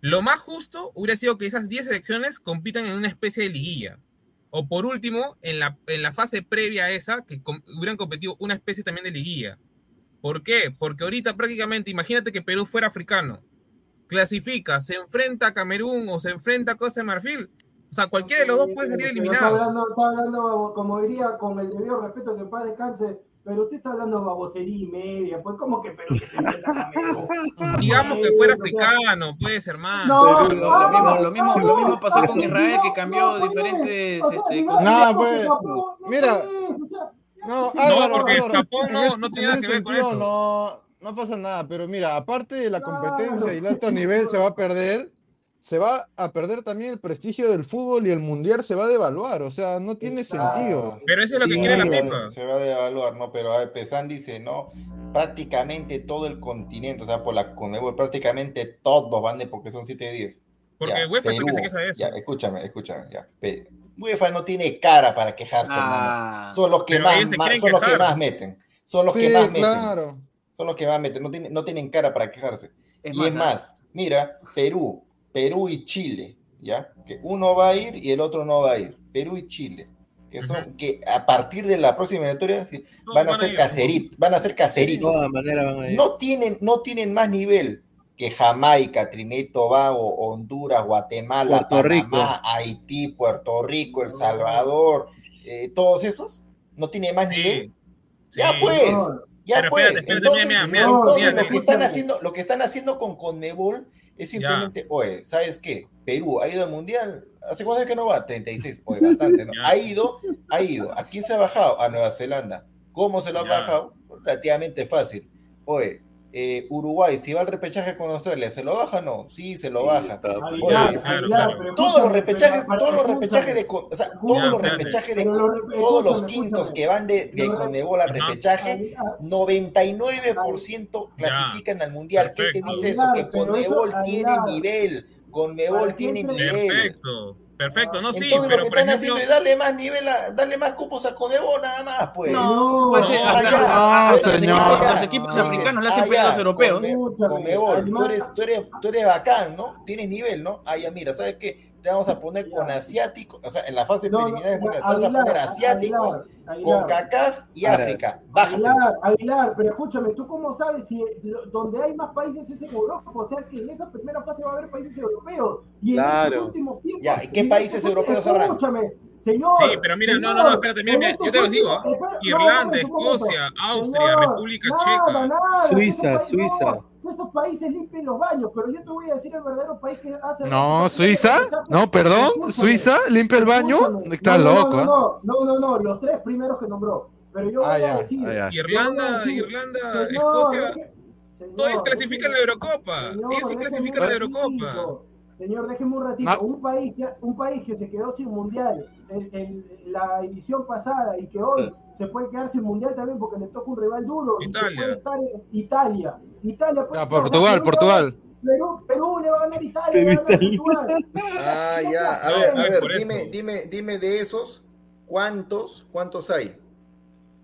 Lo más justo hubiera sido que esas 10 selecciones compitan en una especie de liguilla. O por último, en la, en la fase previa a esa, que com- hubieran competido una especie también de liguilla. ¿Por qué? Porque ahorita prácticamente, imagínate que Perú fuera africano. Clasifica, se enfrenta a Camerún o se enfrenta a Costa de Marfil. O sea, cualquiera de los dos puede salir Pero Está eliminado. hablando, está hablando, como diría, con el debido respeto que en paz descanse, pero usted está hablando babosería y media, pues como que Perú que se? Digamos que fuera o sea, africano, pues, hermano. No, Pero lo, ah, mismo, lo, mismo, lo mismo pasó con Israel, que cambió no, pues, diferentes... sea, este, No, pues, no, mira, pues, o sea, No, sí, Álvaro, porque Álvaro, Japón no- ese- no tiene en nada que ver con sentido eso. No, no pasa nada, pero mira, aparte de la Claro. competencia y el alto nivel se va a perder, se va a perder también el prestigio del fútbol y el mundial se va a devaluar, o sea, no tiene Exacto. sentido. Pero eso es lo que Sí, quiere la se va- FIFA. Se va a devaluar, ¿no? Pero a ver, Pesan dice, no, prácticamente todo el continente, o sea, por la Conmebol, prácticamente todos van de porque son 7 de 10. Porque Ya, UEFA es el que se Perú, queja de eso. Ya, escúchame, escúchame, ya. Pe- UEFA no tiene cara para quejarse, hermano. Ah, Son los que más, más- son los que más meten. Son los Sí, que más meten. claro. Son los que más meten. No, tienen- no tienen cara para quejarse. Es y más, es más, mira, Perú, Perú y Chile, ¿ya? Que uno va a ir y el otro no va a ir. Perú y Chile. Que son, que a partir de la próxima eliminatoria No, van a van a ser ir. caseritos, van a ser De todas maneras van a ir. No tienen, no tienen más nivel que Jamaica, Trinidad y Tobago, Honduras, Guatemala, Puerto Rico. Panamá, Haití, Puerto Rico, El Salvador, eh, todos esos, no tienen más nivel. Sí, Ya pues, ya Pero pues. espérate, espérate, entonces, mira, mira, entonces mira, lo que están haciendo, lo que están haciendo con Conmebol es simplemente, oye, ¿sabes qué? Perú ha ido al mundial. ¿Hace cuánto es que no va? 36, oye, bastante, ¿no? Ya. Ha ido, ha ido. ¿A quién se ha bajado? A Nueva Zelanda. ¿Cómo se lo ha Ya. bajado? Relativamente fácil. Oye, eh, Uruguay, si va al repechaje con Australia, ¿se lo baja o no? Sí, se lo baja. Todos los repechajes, todos los repechajes de, con- o sea, todos los repechajes de, todos los quintos que van de, de Conmebol al repechaje, Aguilar, 99% clasifican al mundial. ¿Qué te dice eso? Que eso, tiene nivel. Conmebol tiene nivel. Perfecto, perfecto. No, sí, Entonces pero lo que por están ejemplo, haciendo es darle más nivel, a, darle más cupos a Conmebol nada más, pues. No, pues, eh, no, hasta- ya. a- a- No, los equipos- señor. Los equipos Ah, africanos le ah, hacen ya, pelear a los europeos. Conmebol, tú eres, tú, eres, tú eres bacán, ¿no? Tienes nivel, ¿no? Ah, ya, mira, ¿sabes qué? Te vamos a poner con asiáticos, o sea, en la fase preliminar no, te vamos a poner asiáticos Aguilar, con Aguilar. CACAF y África. Bájate. Aguilar, Aguilar, pero escúchame, ¿tú cómo sabes si donde hay más países es en Europa? O sea que en esa primera fase va a haber países europeos. Y en Claro. estos últimos tiempos. Ya, ¿y qué países europeos habrán? Escúchame, señor. Sí, pero mira, no, no, no, señor, espérate, mira, mira, yo te los digo, ¿ah? espera, no, Irlanda, momento. Escocia, Austria, Señor, República nada, Checa. nada, Suiza, Suiza. no, esos países limpien los baños, pero yo te voy a decir el verdadero país que hace. No, Suiza. No, perdón. Suiza, limpia el baño. Está no, no, loco. No, ¿eh? no, no, no, no, los tres primeros que nombró. Pero yo voy Ah, a ya, decir. ah, voy a Irlanda, decir, Irlanda, señor, Escocia, señor, todos clasifican la Eurocopa. señor, Ellos sí déjeme clasifican un la Eurocopa. ratito. Señor, déjeme un ratito. Ah. Un, país que, un país que se quedó sin mundial en, en la edición pasada y que hoy se puede quedar sin mundial también porque le toca un rival duro. y que Italia. puede estar en Italia. Italia puede sea, Portugal, Perú Portugal. Perú, Perú le va a ganar Italia. le va a ganar Portugal. Ah, ya. A ver, a ver, dime, dime, dime de esos, ¿cuántos, cuántos hay?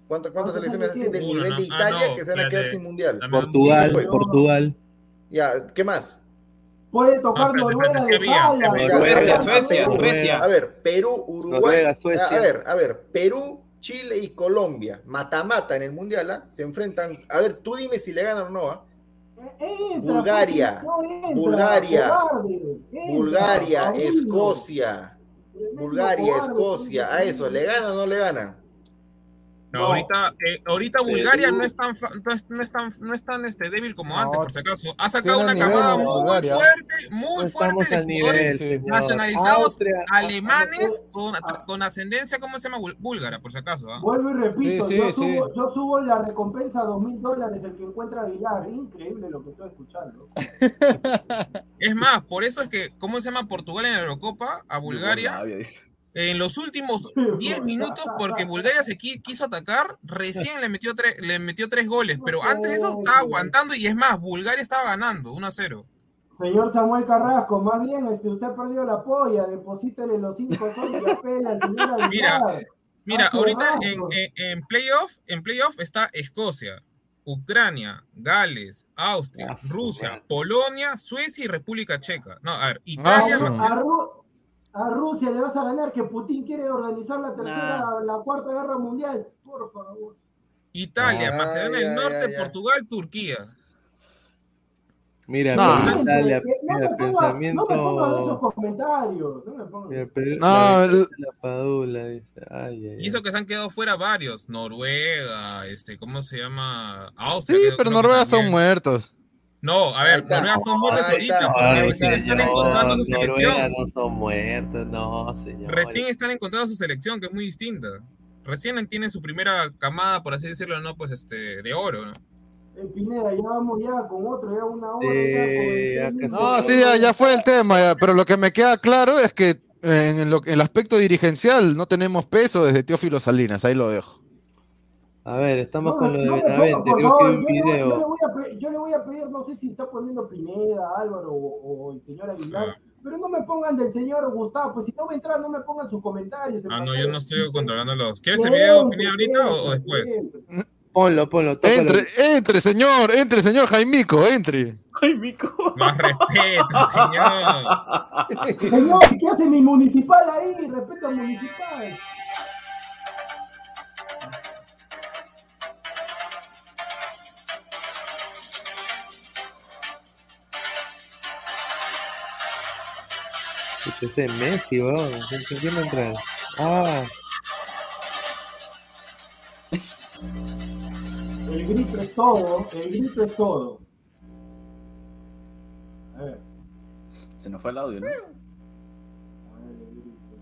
¿Cuántas, cuántas ¿Cuántos selecciones hay así de del nivel de. Ah, Italia no, que se van a quedar sin mundial? Portugal, Pues. Portugal. Ya, ¿qué más? Puede tocar No, espérate, Noruega. Ya, Suecia, Suecia. A ver, Perú, Uruguay. Noruega, Suecia. A ver, a ver, Perú, Chile y Colombia, mata-mata en el mundial, ¿ah? se enfrentan. A ver, tú dime si le ganan o no. ¿ah? Entra, Bulgaria, pues, Bulgaria, Bulgaria, padrino. Escocia, Bulgaria, Escocia, a eso, ¿le ganan o no le ganan? No, No. ahorita, eh, ahorita Perú. Bulgaria no es tan, fa- no es, no es tan, no es tan este, débil como No, antes, por si acaso. Ha sacado una camada muy Bulgaria. fuerte, muy No fuerte de nivel, nacionalizados Austria, alemanes con, con ascendencia, ¿cómo se llama? Búlgara, por si acaso. ¿ah? Vuelvo y repito, Sí, sí, yo, sí. Subo, yo subo la recompensa a dos mil dólares el que encuentra a Aguilar. Increíble lo que estoy escuchando. Es más, por eso es que, ¿cómo se llama Portugal en la Eurocopa? A Bulgaria. En los últimos 10 minutos, porque Bulgaria se qui- quiso atacar, recién le metió, tres le metió tres goles. Pero antes de eso estaba aguantando y es más, Bulgaria estaba ganando 1 a 0. Señor Samuel Carrasco, más bien este, usted ha perdido la polla, deposítele los cinco soles y apela al señor. Mira, Mira, Ah, ahorita en, churrasco. en, en playoff, en playoff está Escocia, Ucrania, Gales, Austria, Ah, Rusia. Polonia, Suecia y República Checa. No, a ver, Ah, Italia, A, Ru- a Rusia le vas a ganar que Putin quiere organizar la tercera, la cuarta guerra mundial. Por favor. Italia, Ah, Macedonia del Norte, ya, ya. Portugal, Turquía. Mira, No. Italia, no, mira, me ponga, no me ponga de esos pensamiento. comentarios. No me. Mira, Perú- No, la, el- la Padula dice. Ay, ay, Y eso que se han quedado fuera varios. Noruega, este, ¿cómo se llama? Austria. Sí, pero Noruega son muertos. No, a ver. Noruega son muertos ahorita. está. porque Ay, recién están señor, encontrando su Noruega selección. no son muertos, no, señor. Recién están encontrando su selección, que es muy distinta. Recién tienen su primera camada, por así decirlo, no, pues este, de oro, ¿no? Eh, Pineda, ya vamos ya con otro, ya una hora. Sí, ya, con el. No, sí, ya, ya fue el tema, ya, pero lo que me queda claro es que en, lo- en el aspecto dirigencial no tenemos peso desde Teófilo Salinas, ahí lo dejo. A ver, estamos No, con lo de no Benavente, creo que hay un yo, le voy- yo le video. voy a yo le voy a pedir, no sé si está poniendo Pineda, Álvaro o, o el señor Aguilar, Ah. pero no me pongan del señor Gustavo, pues si no va a entrar, no me pongan sus comentarios. en Ah, no, yo no estoy controlando los. ¿Quieres el video opinión ahorita o, después? Ponlo, ponlo, tócalo. Entre, entre, señor, entre, señor Jaimico, entre. Ay, mico. Más respeto, señor. Señor, ¿qué hace mi municipal ahí? Respeto al municipal. Este es Messi, weón. ¿Quién- quién- ¿Quién entra? Ah, El grito es todo, el grito es todo. A ver, Se nos fue el audio, ¿no? a ver el grito.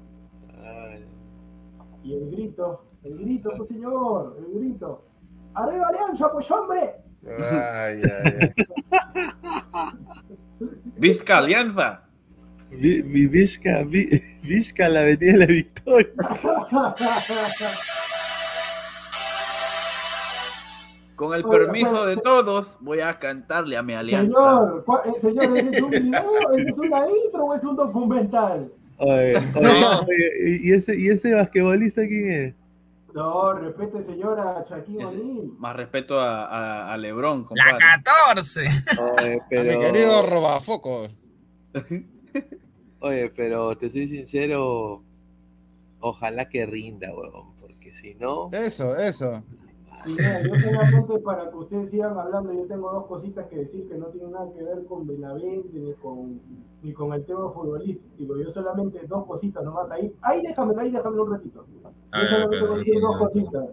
ay. Y el grito, el grito, pues señor, el grito. ¡Arriba Alianza, pues hombre! Ay, ay, ay. Vizca Alianza. Vi- vi- Vizca, vi- Vizca, la avenida de la Victoria. Con el Oiga, permiso pero- de todos, voy a cantarle a mi alianza. Señor, ¿cuál- eh, señor, ¿ese es un video? ¿Ese es una intro o es un documental? Oye, oye, No. oye, ¿y ese, ¿y ese basquetbolista quién es? No, respete, señora Shaquille O'Neal. Más respeto a, a, a Lebron, La compadre. 14. Oye, A pero, mi querido Robafoco. oye, pero te soy sincero, ojalá que rinda, weón, porque si no, Eso, eso. Y mira, yo solamente para que ustedes sigan hablando, yo tengo dos cositas que decir que no tienen nada que ver con Benavente ni con, ni con el tema futbolístico. Yo solamente dos cositas nomás ahí. Ahí déjamelo, ahí déjamelo un ratito. Yo solamente voy a decir dos cositas.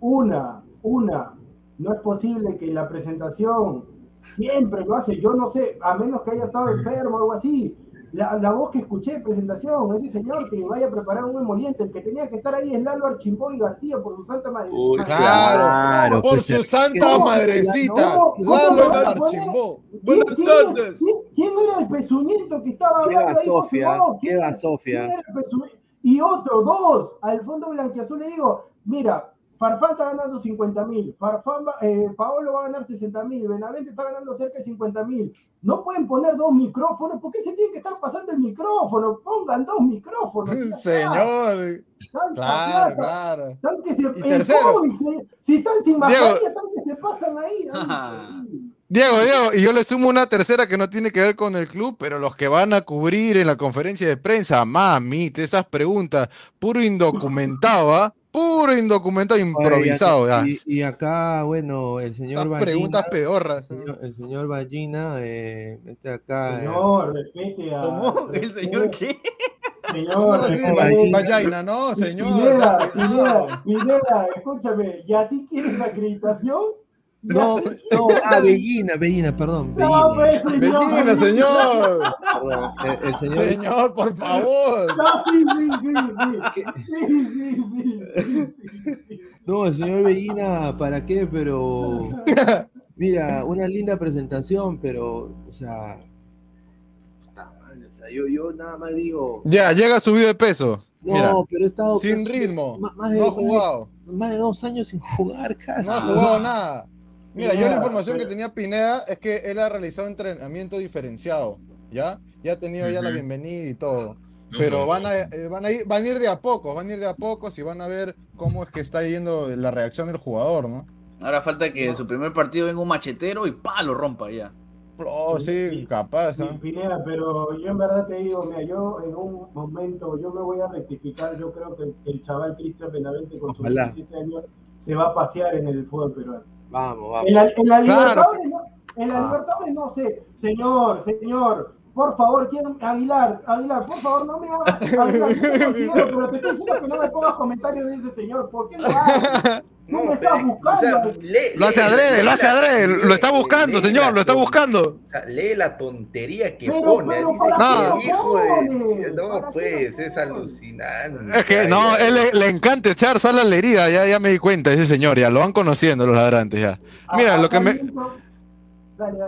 Una, una, no es posible que la presentación siempre lo hace, yo no sé, a menos que haya estado enfermo o algo así. La, la voz que escuché de presentación, ese señor que vaya a preparar un emoliente, el que tenía que estar ahí es Lalo Archimbó y García por su santa madre. Uy, madre- Claro, por pues, su santa madrecita, no, ¿cómo Lalo me van a poner? Archimbó. ¿Quién, Buenas quién era- tardes. quién- quién era el pezuñento que estaba ¿Qué hablando va ahí Sofía? ¿Quién va era- Sofía? quién era el? Y otro, dos, al fondo blanquiazul le digo, mira, Farfán está ganando 50 mil, Farfán va- eh, Paolo va a ganar 60 mil, Benavente está ganando cerca de 50 mil. No pueden poner dos micrófonos, ¿por qué se tienen que estar pasando el micrófono? Pongan dos micrófonos. Señor. Tanta Claro, plata. claro. Están que se, Y el tercero. COVID, si están sin Diego. mascarilla, están que se pasan ahí. Diego, Diego, y yo le sumo una tercera que no tiene que ver con el club, pero los que van a cubrir en la conferencia de prensa, mamita, esas preguntas, puro indocumentado, ¿ah? Puro indocumentado, improvisado. Y, y acá, bueno, el señor Esas preguntas Ballina, pedorras. el señor, el señor Ballina, eh, este acá, eh, Señor, respete a. ¿Cómo? ¿El señor qué? Señor, ¿Cómo así? respete Vagina. a- Vagina, no, señor. Pineda. Pineda, Pineda, escúchame, ¿y así quieres la acreditación? ¿Y no, no, ah, Bellina, Bellina, perdón, No, Bellina, pues, señor. Bellina, señor. perdón, el, el señor, Señor, por favor. No, sí, sí, sí, sí. Sí, sí, sí, sí, sí, sí. no, el señor Bellina, ¿para qué? Pero, mira, una linda presentación, pero, o sea, o sea, yo, yo nada más digo, Ya, llega subido de peso. no, Mira, pero he estado sin casi- ritmo. más de, No ha más de- jugado. más de dos años sin jugar casi. No ha jugado nada. Mira, yo la información que tenía Pineda es que él ha realizado entrenamiento diferenciado, ¿ya? Ya ha tenido ya la bienvenida y todo. No Pero van a, eh, van, a ir, van a ir de a poco, van a ir de a pocos y van a ver cómo es que está yendo la reacción del jugador, ¿no? Ahora falta que en su primer partido venga un machetero y pa, lo rompa ya. Oh, sí, capaz, Sí, ¿ah? Pineda, pero yo en verdad te digo, mira, yo en un momento, yo me voy a rectificar, yo creo que el, el chaval Cristian Benavente con sus Ojalá. 17 años se va a pasear en el fútbol peruano. Vamos, vamos. En la, en la Claro, Libertadores, no, en la Ah. Libertadores no sé, señor, señor, por favor, quiero, Aguilar, Aguilar, por favor, no me hagas, Aguilar, pero te estoy diciendo que no me pongas comentarios de ese señor, ¿por qué lo haces? No, me estás buscando. o sea, lee- Lo hace adrede, lo hace adrede, lo está buscando, lee señor, lo está buscando. O sea, lee la tontería que Pero, pone. pero, dice ¿para que qué el lo hijo de. No, ¿Para qué pues, es alucinante. Es que no, él le, le encanta echar sal a la herida, ya, ya me di cuenta, ese señor, ya lo van conociendo los ladrantes, ya. Mira, lo que me,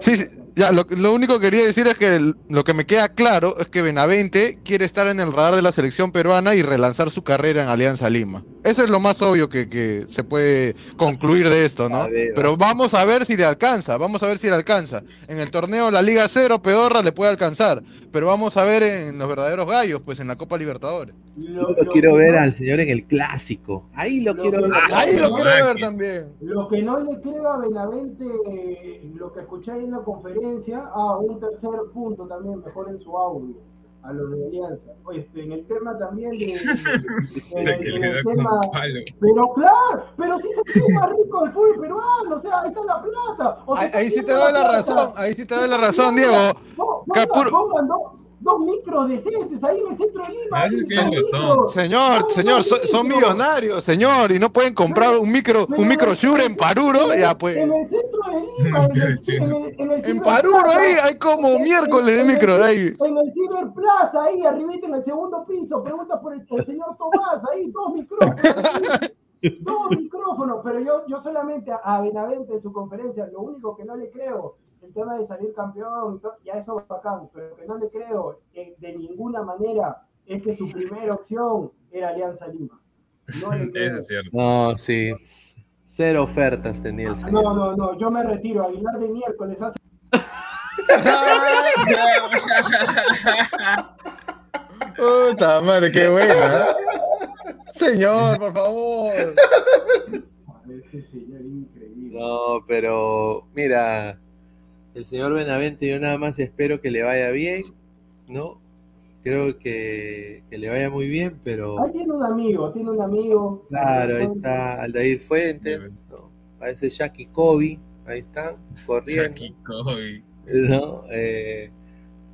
Sí, sí, ya, lo, lo único que quería decir es que el- lo que me queda claro es que Benavente quiere estar en el radar de la selección peruana y relanzar su carrera en Alianza Lima. Eso es lo más obvio que, que se puede concluir de esto, ¿no? Ver, Pero vamos a ver si le alcanza, vamos a ver si le alcanza. En el torneo La Liga Cero, Pedorra le puede alcanzar, pero vamos a ver en los verdaderos gallos, pues en la Copa Libertadores. Yo lo quiero ver no- al señor en el clásico. Ahí lo Lo quiero ver. Ahí lo quiero ver también. Lo que no le creo a Benavente, eh, lo que escuché ahí en la conferencia. Ah, un tercer punto también, mejor en su audio, a los de Alianza. Oye, este, en el tema también de. en el tema- pero claro, pero sí se tiene más rico el fútbol peruano, o sea, ahí está la plata. O sea, Ahí, ahí sí te doy la plata. razón, ahí sí te doy la razón, Diego. No, pongan, puro- pongan dos, micros decentes ahí en el centro de Lima. A ahí, micros. Señor, señor, son millonarios, señor, y no pueden comprar un micro, un micro Shure en Paruro, ya pues. En el centro de Lima, en el, en el, en el En Ciber Paruro ahí hay como en- miércoles de micro de ahí. En el Ciber Plaza, ahí arribita en el segundo piso, pregunta por el, el señor Tomás, ahí, dos micrófonos. ahí, dos micrófonos, pero yo, yo solamente a, a Benavente en su conferencia, lo único que no le creo, el tema de salir campeón, y todo, ya eso es bacán, pero que no le creo eh, de ninguna manera es que su primera opción era Alianza Lima. No. Eso es cierto. No, sí. Cero ofertas tenía el señor. No, no, no, yo me retiro. Aguilar de miércoles hace Puta madre, qué buena. ¿eh? Señor, por favor. Este señor increíble. No, pero mira, el señor Benavente, yo nada más espero que le vaya bien, ¿no? Creo que, que le vaya muy bien, pero Ahí tiene un amigo, tiene un amigo. claro, ahí está Aldair Fuentes, ¿no? parece Jackie Kobe, ahí están, corriendo, Jackie Coy. ¿no? Eh,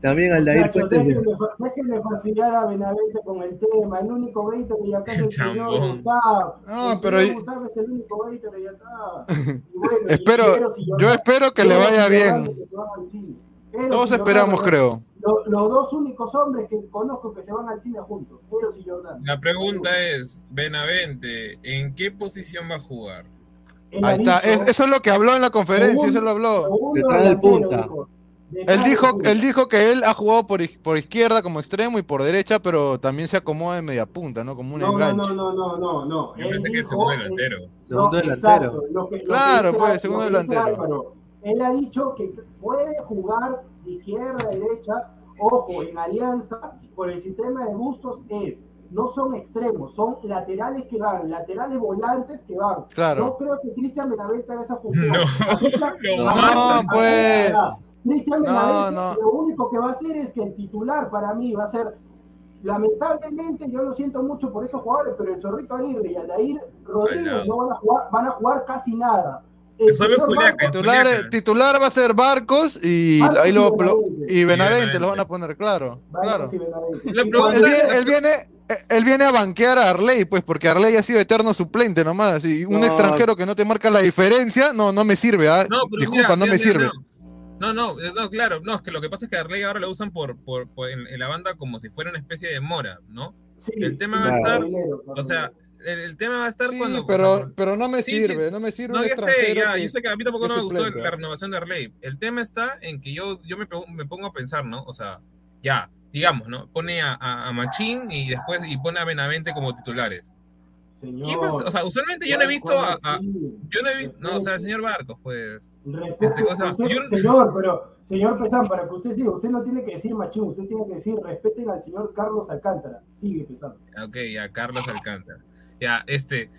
también Aldair Muchachos, Fuentes, déjenme, fa- déjenme fastidiar a Benavente con el tema. El único gator y acá es el señor. Gustavo. No, el pero señor y- Gustavo es el único gator y acá. Y bueno, y Espero, yo espero que le vaya bien. Que Todos esperamos, creo. lo- Los dos únicos hombres que conozco que se van al cine juntos, Quinteros y Jordán. La pregunta es, Benavente, ¿en qué posición va a jugar? Ahí está. Es- eso es lo que habló en la conferencia, Segundo- eso lo habló. Detrás del punta. dijo. Él dijo, él dijo que él ha jugado por, por izquierda como extremo y por derecha, pero también se acomoda de media punta, ¿no? Como un No, no, enganche. no, no, no, no, no. Yo Él pensé que es segundo delantero. segundo No, delantero. exacto, lo que- lo que Claro, pues, segundo delantero. Álvaro. Él ha dicho que puede jugar izquierda derecha. Ojo, en Alianza, por el sistema de bustos es, no son extremos, son laterales que van, laterales volantes que van. Claro. No creo que Cristian Benavente haga esa función. No. No, pues. Cristian No, Benavente no. lo único que va a hacer es que el titular para mí va a ser Lamentablemente, yo lo siento mucho por estos jugadores, pero el Zorrito Aguirre y Aldair Rodríguez no van a jugar, van a jugar casi nada. El Solo señor Juliaca, Barcos- Titular, Juliaca. titular va a ser Barcos y Barcos ahí y lo, Benavente. y Benavente Benavente. lo van a poner, claro, claro. y Y Él viene, él viene, él viene a banquear a Arley, pues, porque Arley ha sido eterno suplente nomás. Y un No. extranjero que no te marca la diferencia, no, no me sirve, ¿ah? No, Disculpa, mira, no mira, me mira, sirve. No, no, eh, no, claro, no, es que lo que pasa es que Arley ahora lo usan por, por, por- en, en la banda como si fuera una especie de mora, ¿no? Sí, el tema sí, va a estar- O sea. El, el tema va a estar Sí, cuando... pero, cuando- pero no me Sí, sí. sirve, no me sirve No, un ya sé, extranjero. ya, que- yo sé que a mí tampoco no me gustó la renovación de Arley. El tema está en que yo, yo me, me pongo a pensar, ¿no? O sea, ya, digamos, ¿no? Pone a, a, a Machín y después y pone a Benavente como titulares. Señor. O sea, usualmente yo no he ¿cuál- visto a, a- yo no he visto, no, o sea, el señor Barcos, pues. Este, o sea, usted- yo- Señor, pero, señor Pesán, para que usted siga, usted no tiene que decir machín, usted tiene que decir respeten al señor Carlos Alcántara. Sigue Pesán. Ok, ya, Carlos Alcántara. Ya, este.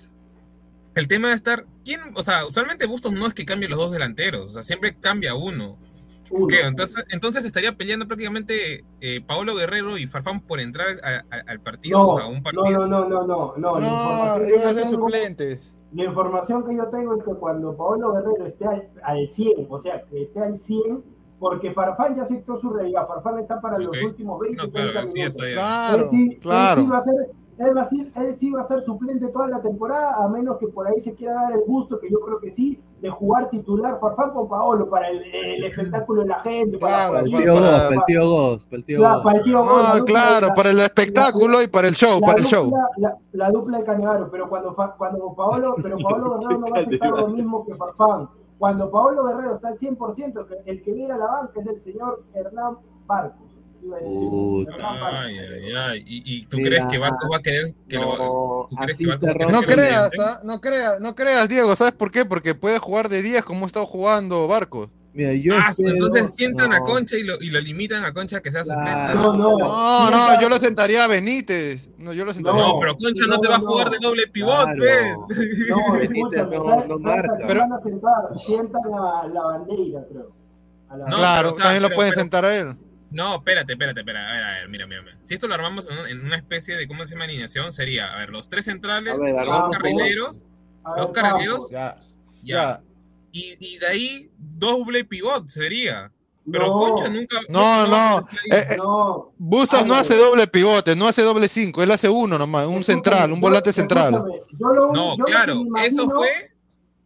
El tema de estar. ¿Quién? O sea, usualmente Bustos no es que cambie los dos delanteros, o sea, siempre cambia uno. Uno. ¿Qué? Entonces, entonces estaría peleando prácticamente eh, Paolo Guerrero y Farfán por entrar a- a- al partido, No, o sea, un no, partido. no, no, no, no, no. La No, información que iban yo a ser tengo- suplentes. La información que yo tengo es que cuando Paolo Guerrero esté al, al 100, o sea, que esté al 100, porque Farfán ya aceptó su realidad, Farfán está para Ok. los últimos 20, No, 30 claro, sí, minutos. está ya. Claro, él, sí, claro. él sí va a ser, él, va a ser, él sí va a ser suplente toda la temporada, a menos que por ahí se quiera dar el gusto, que yo creo que sí, de jugar titular Farfán con Paolo para el, el espectáculo de la gente, para, Claro, para, Para el tío para- el tío Gos, para el tío Claro, para el tío Gol, la No, dupla- claro, la- para el espectáculo y para el show, la para el dupla, show. La, la dupla de Canevaro, pero cuando, Fa- cuando Paolo, pero Paolo Guerrero no va a aceptar lo mismo que Farfán. Cuando Paolo Guerrero está al 100%, que el que viene a la banca es el señor Hernán Barcos. Iba a decir, Puta. Hernán Barcos. Ay, ay, ay. ¿Y, y tú Mira, crees que Barcos va a querer que lo. No, ¿tú crees así que Barcos se va a querer No que lo creas? ¿ah? no creas, no creas, Diego, ¿sabes por qué? Porque puede jugar de 10 como ha estado jugando Barcos. Mira, yo Ah, espero- entonces sientan a no. Concha y lo, y lo limitan a Concha a que sea suplente. Claro. No, no. No, no, yo lo sentaría a Benítez. No, yo lo sentaría. No, pero Concha no, No, te va a jugar de doble pivot, Claro. pues. No, Benítez no- ¿sabes- no a marca. Pero- van a sentar? Sientan a la bandera, creo. A la- No, claro, pero, o sea, también lo pero- pueden pero- sentar a él. No, espérate, espérate, espérate. A ver, a ver, mira, mira, mira. Si esto lo armamos en una, especie de, ¿cómo se llama? Alineación, sería, a ver, los tres centrales, ver, los dos carrileros, a los ver, carrileros. Ya, ya. ya. Y, y de ahí, doble pivot sería. Pero No. Concha nunca. No, no. ahí. Eh, eh, No. Bustos no Álvaro. hace doble pivote, no hace doble cinco, él hace uno nomás, un Escúchame, central, un yo- volante central. escúchame, Yo lo, No, yo lo que claro, me eso imagino- fue.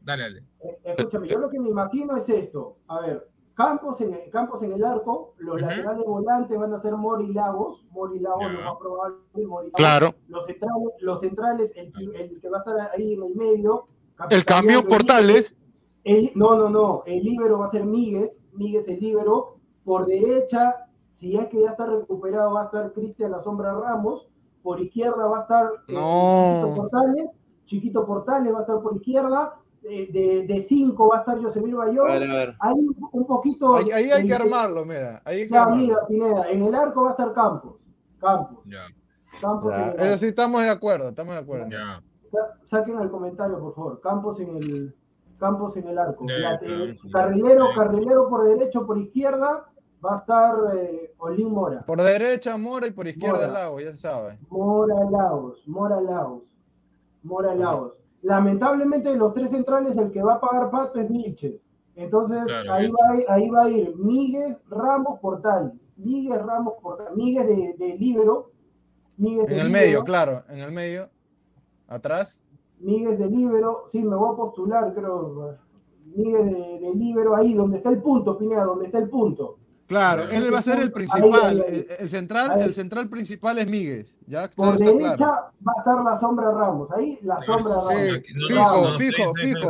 Dale, dale. Eh, Escúchame, yo lo que me imagino es esto. A ver, Campos en el, Campos en el arco, los laterales volantes van a ser Mori Lagos, Mori Lagos lo más probable, Mori Lagos. Claro. Los centrales, los centrales el, el que va a estar ahí en el medio. El camión Portales, el- no, no, no, el líbero va a ser Míguez, Míguez el líbero. Por derecha, si es que ya está recuperado, va a estar Cristian La Sombra Ramos. Por izquierda va a estar eh, No. Chiquito Portales. Chiquito Portales va a estar por izquierda. De, de cinco va a estar Yosemir Bayón. Ver, a ver. Ahí un, un poquito. ahí, ahí hay que armarlo, mira, ahí hay que Ya, armarlo. mira, Pineda, en el arco va a estar Campos. Campos. Ya, Campos Ya, en el Eso arco. sí, estamos de acuerdo, estamos de acuerdo. ya. Sa- Saquen el comentario, por favor. Campos en el, Campos en el arco. Eh, carrilero, carrilero por derecho, por izquierda, va a estar eh, Olin Mora. Por derecha Mora y por izquierda Mora. Lago, ya se sabe. Mora Laos, Mora Laos, Mora Laos. Lamentablemente de los tres centrales el que va a pagar pato es Vilches. Entonces Claro, ahí, va, a ir- ahí va a ir Míguez, Ramos, Portales. Míguez, Ramos, Portales. Míguez de, de Libero. De En el medio, claro, en el medio. Atrás. Míguez de Libero. Sí, me voy a postular, creo. Míguez de, de Libero, ahí donde está el punto, Pineda, donde está el punto. Claro, él va a ser el principal. ahí, ahí. El, el central, el central principal es Míguez. Ya Por está derecha claro. va a estar la sombra Ramos. Ahí la sombra Ramos. Sí, No, fijo, no, no, fijo, fijo,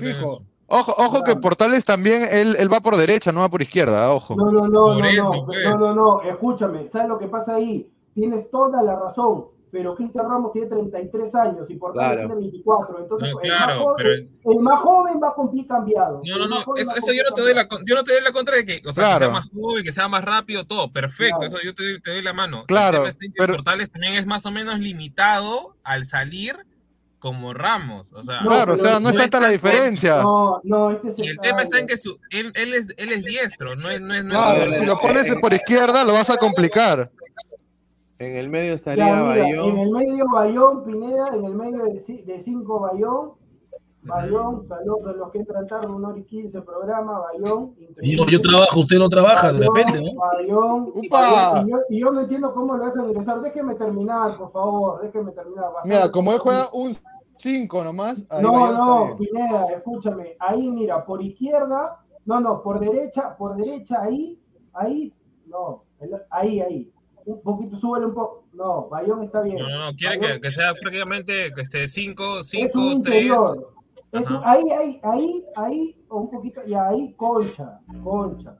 fijo. Ojo, ojo que. Portales también, él, él va por derecha, no va por izquierda, ojo. No, no, no, Por no, eso, no, pues. no, no, no, escúchame, ¿sabes lo que pasa ahí? Tienes toda la razón, pero Cristian Ramos tiene 33 años y Portales Claro. tiene 24, entonces No, el, más claro, joven, pero- el más joven va con pie cambiado. No, no, no, eso, eso yo no te doy la yo no te doy la contra de que, o sea, que Claro. sea más joven, que sea más rápido, todo, perfecto, Claro. eso yo te, doy- te doy la mano. Claro, el tema está que pero- Portales también es más o menos limitado al salir como Ramos, o sea, No, Claro, o sea, no es no tanta la está- diferencia. No, no, este es y el tema está en que su, él, él es, él es diestro, no es, no es, no es Claro, si lo pones por izquierda lo vas a complicar. En el medio estaría Ya, mira, en Bayón. el medio Bayón, Pineda, en el medio de, ci- de cinco Bayón, Bayón, saludos a los que entran tarde, un hora y quince programa, Bayón. Digo, yo trabajo, usted no trabaja, de Bayón, repente, ¿no? Bayón, ¡Upa! Bayón, y, yo, y yo no entiendo cómo lo dejan ingresar. Déjeme terminar, por favor, déjeme terminar. Bastante. Mira, como él juega un 5 nomás, ahí No, Bayón está no, bien. Pineda, escúchame. Ahí, mira, por izquierda, no, no, por derecha, por derecha, ahí, ahí, no, el- ahí, ahí. Un poquito, súbele un poco. No, Bayón está bien. No, no, no, quiere que, que sea prácticamente que esté 5, es 5, un 3. interior. Es un- Ajá. ahí, ahí, ahí, ahí, o un poquito, y ahí, concha, concha.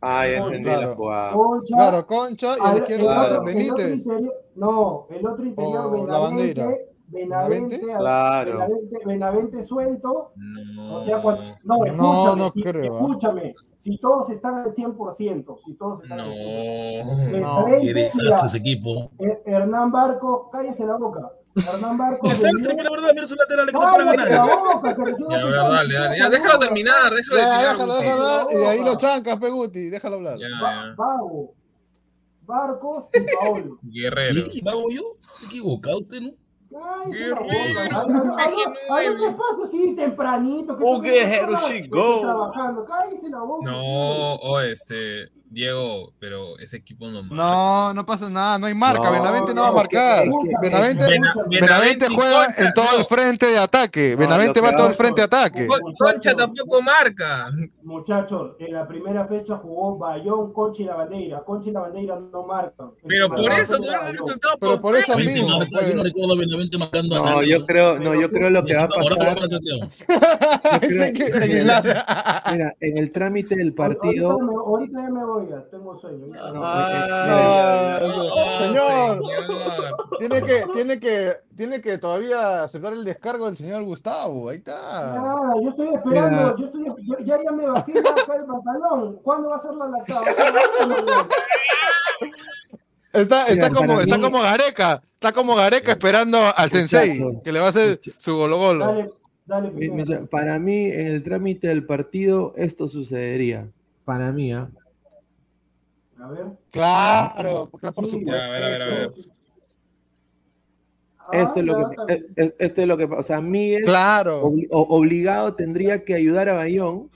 Ah, ya entendí la Claro. jugada. Concha. Claro, Concha y a la izquierda el otro Benítez. interior- no, el otro interior O la bandera. Benavente. Claro. Benavente, Benavente suelto. No. O sea, cuando- no, No, escúchame, no si, creo, escúchame, si todos están al 100%, si todos están al 100%. De No. Qué desastre ese equipo. Her- Hernán Barco, cállese la boca. Hernán Barco. Desastre, la verdad, mira su lateral que no para la boca, Ya, dale, dale, ya, déjalo terminar, déjalo Ya, terminar. déjalo, déjalo, y ahí lo chancas, Peguti, déjalo hablar. Ya. Vago, Barcos y Paolo. Guerrero. ¿Y vago yo? Se equivoca usted, ¿no? Cállese la boca. Guerrero, Habla- habla- habla Guerrero. despacio, sí, tempranito. que Un guerrero boca. No, o este, Diego, pero ese equipo no marca. No, no pasa nada, no hay marca. No, Benavente no va a marcar. Benavente, juega Concha, en todo el frente de ataque. No, Benavente va que todo el frente de ataque. Con- Concha tampoco marca. Muchachos, en la primera fecha jugó Bayón, Concha y la Bandeira. Concha y la Bandeira no marcan. El Pero por eso tuvieron un Bayón. resultado Pero por eso mismo. marca, yo no pues. recuerdo a Benavente marcando a No, yo creo, no, yo creo lo que va a Ahora pasar. el. Mira, en el trámite del partido. Ahorita ya me voy, tengo sueño. No, No, eso- señor, señor. tiene que, tiene que, tiene que todavía aceptar el descargo del señor Gustavo. Ahí está. Nada, yo estoy esperando, yo estoy, yo- ya, ya me bajé acá el pantalón. ¿Cuándo va a ser la lactada? Está, está Mira, como, está mí- como Gareca, está como Gareca esperando al sensei, que le va a hacer su golo golo. Dale, para mí, en el trámite del partido, esto sucedería. para mí, ¿ah? A ver. Claro, porque por supuesto. Ya, a ver, a ver, a ver. Esto es lo Ah, que, ya, eh, eh, esto es lo que, o sea, Miguel Claro. obligado tendría que ayudar a Bayón,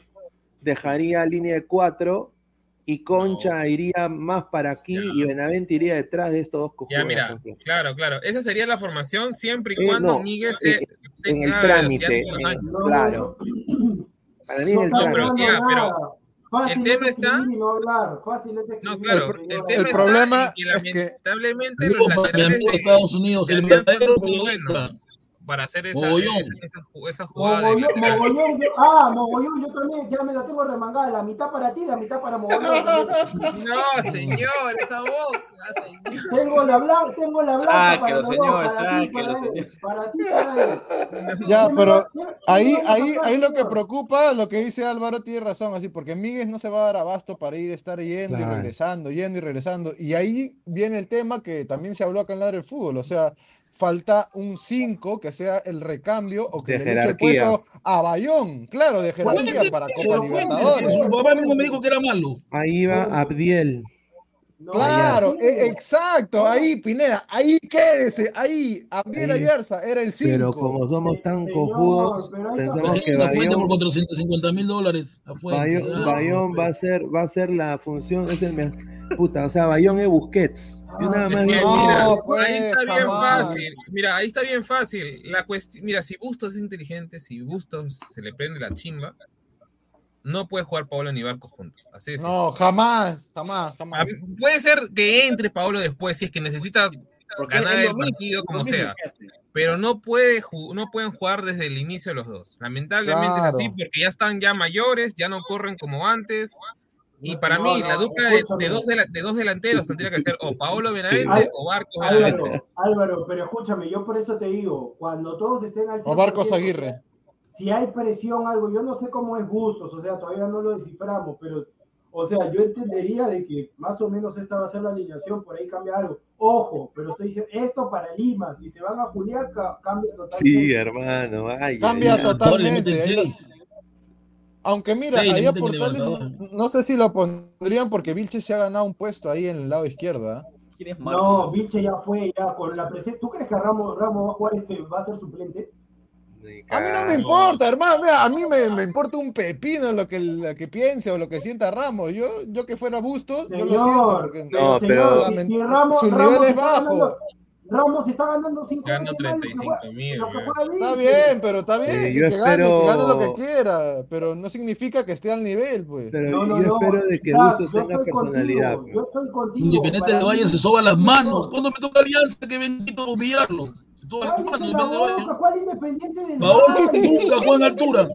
dejaría línea de cuatro y Concha iría más para aquí y Benavente iría detrás de estos dos cojudos. Ya, mira, claro, claro. Esa sería la formación siempre y Eh, cuando no, Miguel se en tenga el trámite, en- claro. Para mí en No el trámite. ya, pero. Fácil el tema es está- y no hablar. Fácil es escribir. No, claro, el, señora. tema el está problema en que es que- lamentablemente los mi amigo de Estados Unidos, el verdadero periodista. Para hacer esa, Mogollón. esa, esa, esa jugada de Mogollón, lateral. mogollón, yo, ah, mogollón, yo también, ya me la tengo remangada, la mitad para ti, la mitad para mogollón. No, señor, esa boca, señor. Tengo la blanca, tengo la blanca para Sáquelo, los dos, señor, para ti, sáquelo, para él, señor. para ti, para él. Ya, ¿Quién me pero ahí, ahí, ahí lo que preocupa, lo que dice Álvaro tiene razón, así, porque Miguel no se va a dar abasto para ir, estar yendo y Claro. regresando, yendo y regresando. Y ahí viene el tema que también se habló acá en Ladre del Fútbol, o sea, falta un 5 que sea el recambio o que De le eche el jerarquía. puesto a Bayón, claro, de jerarquía para Copa Libertadores. Su papá mismo me dijo que era malo. Ahí va Abdiel. No, Claro, e- exacto, ahí Pineda, ahí quédese, ahí, Abdiel. Ayarza era el 5. Pero como somos tan cojudos, pensamos que Bayón, por 450 mil dólares. Bayón, va a ser, va a ser la función, es el me- puta, o sea, Bayón es Busquets. Yo nada más Es que, digo, mira, No, pues, ahí está bien jamás. fácil. Mira, ahí está bien fácil. La cuestión, mira, si Bustos es inteligente, si Bustos se le prende la chimba, no puede jugar Paolo ni Barco juntos. Así es. No, jamás, jamás, jamás. Puede ser que entre Paolo después si es que necesita Porque ganar el mismo, partido como sea. Pero no puede no pueden jugar desde el inicio los dos. Lamentablemente Claro. es así porque ya están ya mayores, ya no corren como antes. Y para no, mí, no, la dupla de, de dos de dos delanteros tendría que ser o Paolo Benavente o Barco Benavente. Álvaro, Álvaro, pero escúchame, yo por eso te digo, cuando todos estén al 100%, O Barcos Aguirre. Si hay presión, algo, yo no sé cómo es Bustos, o sea, todavía no lo desciframos, pero, o sea, yo entendería de que más o menos esta va a ser la alineación, por ahí cambia algo. Ojo, pero estoy diciendo, esto para Lima, si se van a Juliaca, cambia totalmente. sí, hermano, ay, Cambia ay, totalmente. Aunque mira, ahí a Portales no, sé si lo pondrían porque Vilches se ha ganado un puesto ahí en el lado izquierdo. ¿ah? ¿Quién es Marco? No, Vinche ya fue, ya con la presencia. ¿Tú crees que Ramos, Ramos va a jugar este, va a ser suplente? A mí no me importa, hermano. Mira, a mí me, me importa un pepino lo que, lo que piense o lo que sienta Ramos. Yo, yo que fuera Bustos, yo lo siento. Porque No, señor, pero- si, si Ramos, Su Ramos nivel es está bajo. ganando- Ramos está ganando 5 Gana 35 mil. Está bien, pero está bien. Sí, que, que gane, que gane lo que quiera. Pero no significa que esté al nivel, pues. Pero No, no, yo no, espero de que Bustos yo tenga estoy personalidad. contigo, Yo estoy contigo. Independiente de Valle se soba las manos. ¿Cuándo me toca Alianza que bendito humillarlo? Cállese la Valle. boca, ¿cuál independiente del Paolo Valle? nunca juega en altura.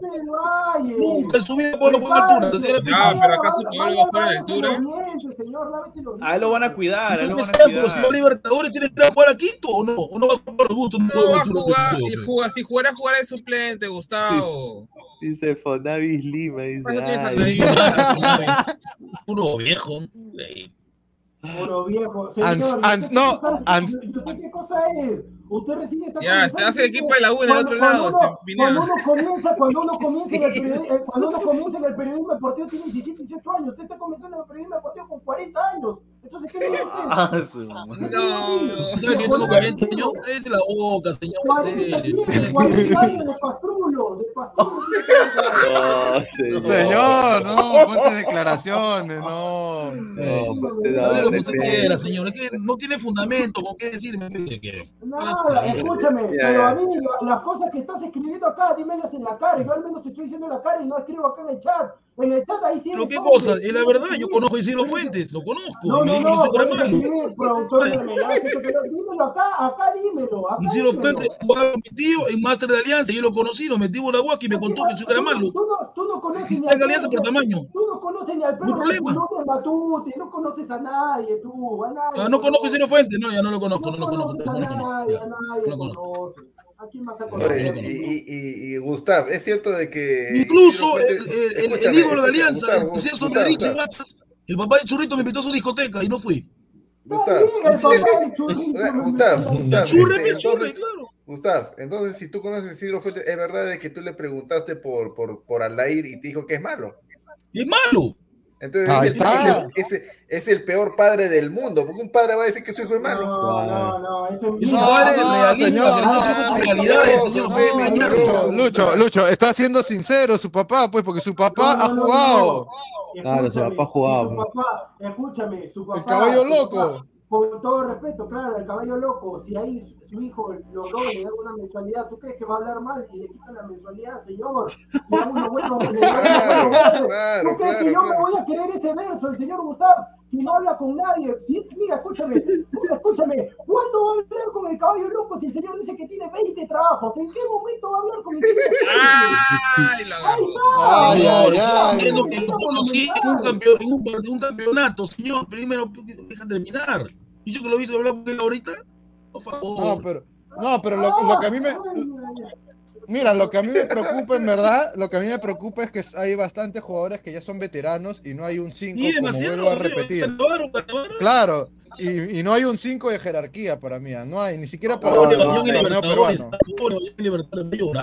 Nunca en su vida juega en altura. Ya, picha. pero acaso Paolo va a jugar en altura. los dientes, señor, lávese los A él lo van a cuidar, a él lo Yo van que a sea, pero si va a cuidar. Libertadores tiene que ir a jugar a Quito o no. O no va a jugar para gusto. No va a jugar, y juega, si jugara, jugará de suplente, Gustavo. Dice Fonavis Lima, dice. Por. Puro viejo. Puro viejo. Señor, ans- ¿usted no, qué cosa- ans- ¿usted qué cosa es? Usted recién está Ya, este hace equipo de la U en el cuando- otro lado, Cuando uno, este Pineda. cuando uno comienza, cuando uno comienza en el periodismo, eh, cuando uno comienza en el periodismo deportivo tiene 17, 18 años. Usted está comenzando en el periodismo deportivo con 40 años. Entonces, ¿qué dice usted? Ah. No, ¿Sabe que yo tengo 40 años? Cállese la boca, señor. 40 serio. tiene, 40 años de pastrulo, de pastrulo. No, señor. Señor, no, fuertes declaraciones, no. No, pues usted no tiene fundamento con qué decirme. ¿qué quiere? Nada, escúchame, Ya, pero ya. a mí la- las cosas que estás escribiendo acá, dímelas en la cara. Yo al menos te estoy diciendo en la cara y no escribo acá en el chat. En el chat ahí sí. Pero qué cosa, es la verdad, yo conozco a Isidro Fuentes, lo conozco. No, no, no, escribir, productor de no- dímelo acá, acá dímelo, acá Isidro dímelo. Fuentes jugaba mi tío en Máster de Alianza, yo lo conocí, lo metimos la guaca y me contó que eso era malo. Tú no, tú no conoces ni al en Alianza por perro, tamaño. Tú no conoces ni al No perro Matute, no conoces a nadie, tú, a nadie. Ah, no conozco a Isidro Fuentes, no, ya no lo conozco, No no lo conozco. Y, y, y, y Gustav, es cierto de que. Incluso el, Fuentes- el, el, el escúchame, ídolo de Alianza, el papá de Churrito me invitó a su discoteca y no fui. Gustav, Gustav, Gustav, entonces, claro. Gustav, entonces si tú conoces a Isidro Fuentes, es verdad de que tú le preguntaste por, por, por Alair y te dijo que es malo. Y es malo. Entonces es, el, es el- es el- es el peor padre del mundo, porque un padre va a decir que su hijo es malo. No, no, no, Es un padre no. Lucho, Lucho, está siendo sincero su papá, pues, porque su papá No, ha no, no, jugado. Claro, su papá jugaba. Su papá, escúchame, su papá. El caballo loco. papá, con todo respeto, claro, el caballo loco, si ahí su, hijo lo logra le da una mensualidad, ¿tú crees que va a hablar mal y le quitan la mensualidad, señor? Y uno bueno, le da Claro, ¿Tú crees que claro, yo me claro. voy a creer ese verso, el señor Gustavo, que no habla con nadie? Sí, mira, escúchame, mira, escúchame, ¿cuándo va a hablar con el caballo loco si el señor dice que tiene 20 trabajos? ¿En qué momento va a hablar con el señor? ¡Ay, la ¡Ahí Ay, que un campeonato, señor. Primero, deja terminar. ¿Y yo que lo he visto hablar con él ahorita? Por favor. No, pero, no, pero lo, lo que a mí me. Mira, lo que a mí me preocupa, en verdad, lo que a mí me preocupa es que hay bastantes jugadores que ya son veteranos y no hay un 5, Sí, como vuelvo a tío, repetir. Claro, y, y no hay un 5 de jerarquía para mí, ah, no hay, ni siquiera para el torneo peruano.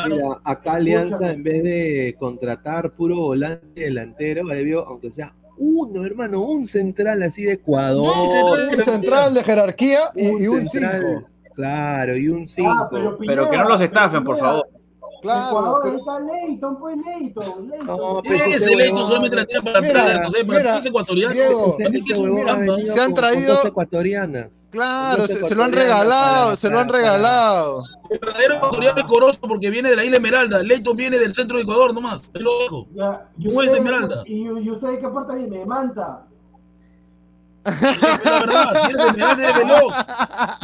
Mira, acá Alianza, en vez de contratar puro volante delantero, debió, aunque sea uno, hermano, un central así de Ecuador. Central Un central de jerarquía y, un central, 5. Claro, y un 5. Ah, pero, Pero que no los estafen, por favor. Claro, Ecuador, pero- ahí está Leighton, pues Leighton, Leighton. No, Ese huevón- solamente la tira para Mira, atrás, no sé, para mira, los ecuatorianos. Diego, venido Se han con- con traído- ecuatorianas. Claro, se, se lo han regalado, para- se lo han para- regalado. El verdadero ecuatoriano es Corozo porque viene de la isla Esmeralda. Leighton viene del centro de Ecuador nomás. Es loco. Ya, ¿y ¿Cómo es de usted- Esmeralda? ¿Y, y usted de qué parte viene? ¿De Manta? La verdad, si eres de Esmeralda, eres veloz.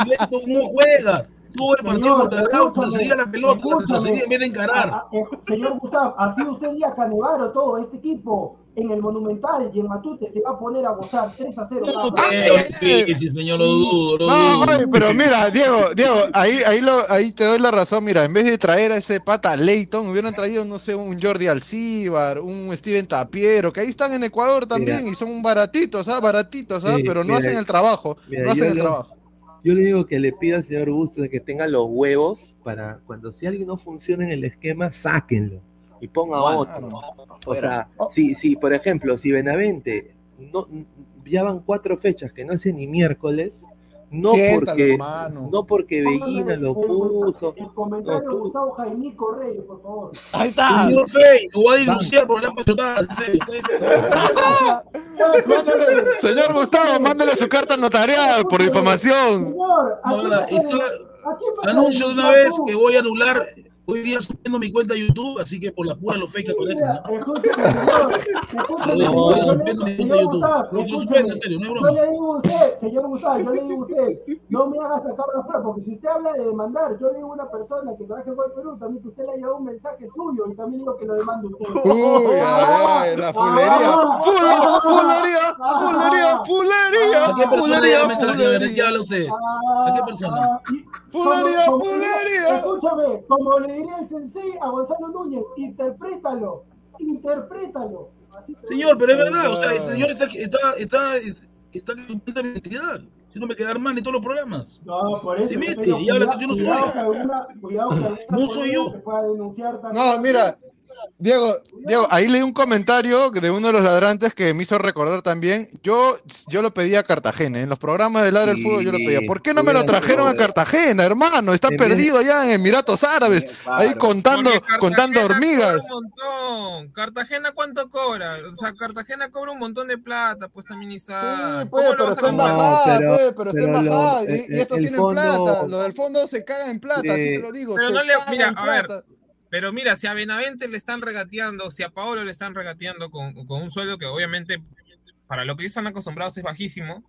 Leighton no juega. Tuvo el partido Señor, contra Gaucho, escúchame, recibía la pelota, retrocedía en vez de encarar. Ah, ah, eh, señor Gustavo, así usted diga Canevaro, todo este equipo en el Monumental y en Matute te va a poner a gozar 3 a 0. No creo, sí, sí, señor, lo dudo, lo No, dudo. oye, pero mira, Diego, Diego, ahí, ahí, lo, ahí te doy la razón. Mira, en vez de traer a ese pata Leighton, hubieran traído, no sé, un Jordi Alcíbar, un Steven Tapiero, que ahí están en Ecuador también Mira. y son baratitos, ¿ah? Baratitos, ¿ah? Sí, Pero no mira, hacen el trabajo. mira, no hacen el lo- trabajo. Yo le digo que le pido al señor Bustos que tenga los huevos para cuando si alguien no funciona en el esquema, sáquenlo y ponga otro. O sea, Oh. si, si, por ejemplo, si Benavente no, ya van cuatro fechas que no hace ni miércoles, no Siéntalo, porque, hermano. no porque Veguina lo puso. El comentario No, de Gustavo Jaimico Reyes, por favor. Ahí está. Señor Fey, lo voy a denunciar por la pachotada. en serio. Mándale- señor Gustavo, mándale su carta notarial por difamación. Señor, ¿a No, quién nada, vas a eso- denunciar? ¿A quién vas a Anuncio de una vez que voy a anular hoy día subiendo mi cuenta de YouTube, así que por la pura los fake que Lo señor, yo suspendo le- mi cuenta de YouTube. Lo suspendo, en serio, no es Yo le digo a usted, señor Gustavo, yo le digo a usted, no me haga sacar los pruebas, porque si usted habla de demandar, yo le digo a una persona que trabaja en el Perú, también que usted le ha llevado un mensaje suyo y también digo que lo demande usted. Uy, ay, ay, la fulería. Fule- Fulería, fulería, fulería, ¿A qué persona mensaje? ¿De qué fulería. habla usted? ¿A qué persona? ah, Fulería, fulería. Escúchame, como le diría el sensei a Gonzalo Núñez, interprétalo, interprétalo. Así Señor, pero es verdad, o sea, el señor está, está, está, es- está tanta identidad. Si no me quedar mal en todos los programas. No, por eso. Se te mete y habla cuidado- que yo no cuidado soy. cuidado alguna No soy yo. te pueda denunciar también. No, mira, Diego, Diego, ahí leí un comentario de uno de los ladrantes que me hizo recordar también. Yo, yo lo pedía a Cartagena, en los programas de Ladra del Sí, Fútbol yo lo pedía. ¿Por qué no me lo trajeron a Cartagena, hermano? Está perdido allá en Emiratos Árabes, ahí contando, contando hormigas. cobra un montón. Cartagena cuánto cobra? O sea, Cartagena cobra un montón de plata, pues también Isaac. Sí, pues, ¿Cómo lo pero está en comparar? bajada, pero- pues, pero está en pero lo- bajada. y- el- y, estos tienen fondo- plata. Los del fondo se cagan en plata, así Sí. te lo digo. Pero se no le, mira, en a ver, plata. Pero mira, si a Benavente le están regateando, si a Paolo le están regateando con, con un sueldo que obviamente para lo que ellos están acostumbrados es bajísimo.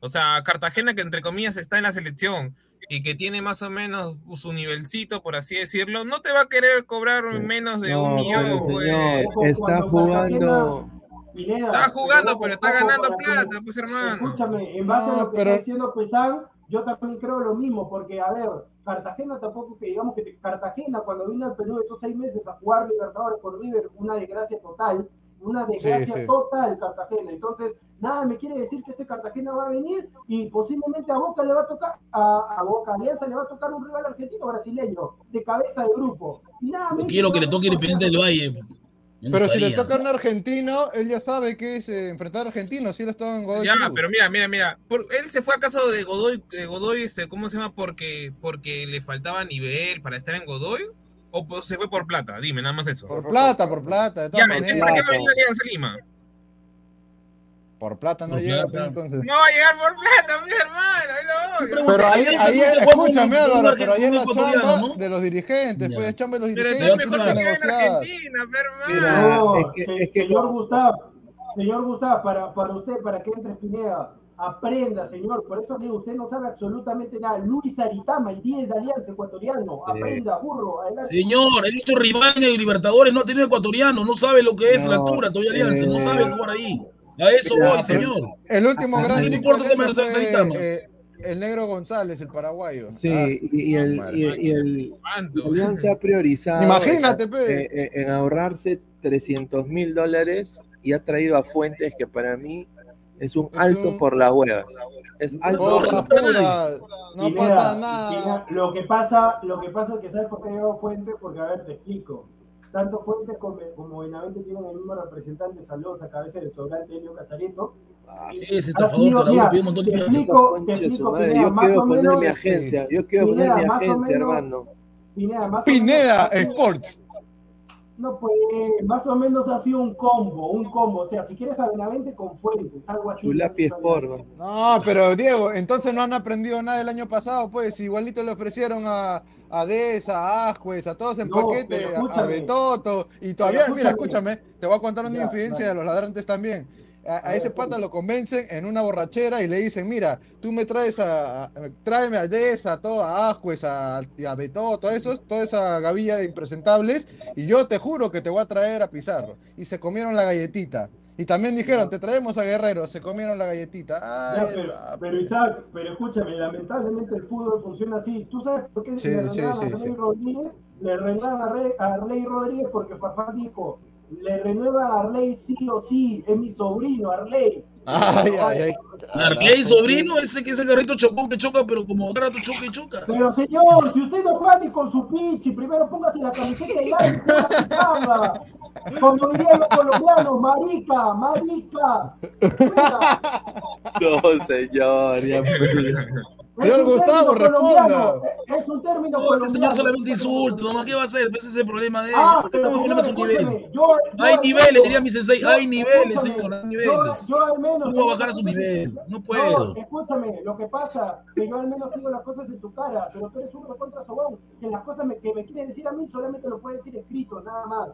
O sea, Cartagena que entre comillas está en la selección y que tiene más o menos su nivelcito, por así decirlo, no te va a querer cobrar menos de un No, millón. pero pues. señor, está jugando. Pineda, Está jugando, ojo, pero está ganando plata, pues hermano. Escúchame, en base a No, lo que pero- está diciendo Pesán, yo también creo lo mismo, porque, a ver, Cartagena tampoco, que digamos que te- Cartagena cuando vino al Perú esos seis meses a jugar Libertadores por River, una desgracia total, una desgracia sí. total Cartagena. Entonces, nada me quiere decir que este Cartagena va a venir y posiblemente a Boca le va a tocar, a, a Boca Alianza le va a tocar un rival argentino brasileño, de cabeza de grupo. Y nada, me quiero que le toque Independiente del Valle. Pero si le toca a un argentino, él ya sabe que es eh, enfrentar a argentinos. Si él estaba en Godoy Ya, Cruz. pero mira, mira, mira. por- él se fue a casa de Godoy, de Godoy, este, ¿cómo se llama? Porque, porque le faltaba nivel para estar en Godoy. ¿O pues, se fue por plata? Dime, nada más eso. Por plata, por plata, de todas maneras. ¿para qué va a venir a Alianza Lima? Por plata no Por llega, plata. pero entonces. No va a llegar por plata, mi hermano. Pero ahí, ahí escúchame, Álvaro, pero ahí es la chamba ¿no? de los dirigentes, pues es chamba de los Pero dirigentes, entonces tienen mejor que en. Argentina, pe, hermano. Mira, No, es que- es que señor Gustavo, señor Gustavo, para, para usted, para que entre Pineda, aprenda, señor. Por eso digo, usted no sabe absolutamente nada. Luis Aritama, el 10 de Alianza Ecuatoriano. Aprenda, burro, adelante. Señor, he visto rival en el Libertadores, no ha tenido ecuatoriano, no sabe lo que es la No, altura, todavía Alianza, no eh, sabe jugar ahí. A eso voy, señor. El último No gran cinco importa que me fue, eh, el negro González, el paraguayo. Sí, Ah, y, y el, y, y el Alianza ha priorizado Imagínate, pe. eh, eh, en ahorrarse 300 mil dólares y ha traído a Fuentes que para mí es un alto por las huevas. Es alto Por las puras, no pasa nada. Lo que pasa, lo que pasa es que sabes por qué ha llegado Fuentes, porque a ver, te explico. Tanto Fuentes como, como Benavente tienen el mismo representante, saludos a cabeza del sobrante ese Ha estafador sido- que la mira, un montón de te explico, te explico, madre, Pineda, yo más quiero o poner menos. mi agencia, yo quiero poner mi agencia, menos- hermano. Pineda, más o Pineda menos- Sports. No, pues más o menos ha sido un combo, un combo. O sea, si quieres a Benavente con Fuentes, algo así. Chulapi Sport. No, pero Diego, entonces no han aprendido nada el año pasado, pues igualito le ofrecieron a, a Deza, a Ascuez, a todos en No, paquete, a- escúchame. Betoto, y todavía, Pero mira, escúchame. escúchame, te voy a contar una Ya, infidencia de los ladrantes también. A, ese pata lo convencen en una borrachera y le dicen, mira, tú me traes a, a- tráeme a Deza, a todo, a Ascuez, a, a Betoto, a esos, toda esa gavilla de impresentables, y yo te juro que te voy a traer a Pizarro. Y se comieron la galletita. Y también dijeron, te traemos a Guerrero, se comieron la galletita. Ya, pero, está, pero Isaac, pero escúchame, lamentablemente el fútbol funciona así. ¿Tú sabes por qué Sí, le sí, a Rey. Rodríguez? Le renuevan a, Rey- a Rodríguez porque Farfán dijo, le renuevan a Arley sí o sí, es mi sobrino Arley. Ay, ay, ay. Arley, sobrino, ese que ese carrito chocón que choca, pero como cada rato choca y choca. Pero señor, si usted no juega ni con su pichi, primero póngase la camiseta y la. Como dirían los colombianos, marica, marica. No, señor, ya pues. Es Señor Gustavo, colombiano, responda. Es un término No, ese señor colombiano. solamente insulta, nomás, ¿qué va a hacer? Ese es el problema de él. Ah, porque estamos hablando de su señor, nivel. yo- yo Hay niveles, diría mi sensei, yo- hay niveles, señor, hay Yo, niveles. yo al menos. No puedo bajar a su nivel, no No, puedo. escúchame, lo que pasa, que yo al menos digo las cosas en tu cara, pero tú eres un recontra sobón, que las cosas me- que me quieres decir a mí solamente lo puedes decir escrito, nada más.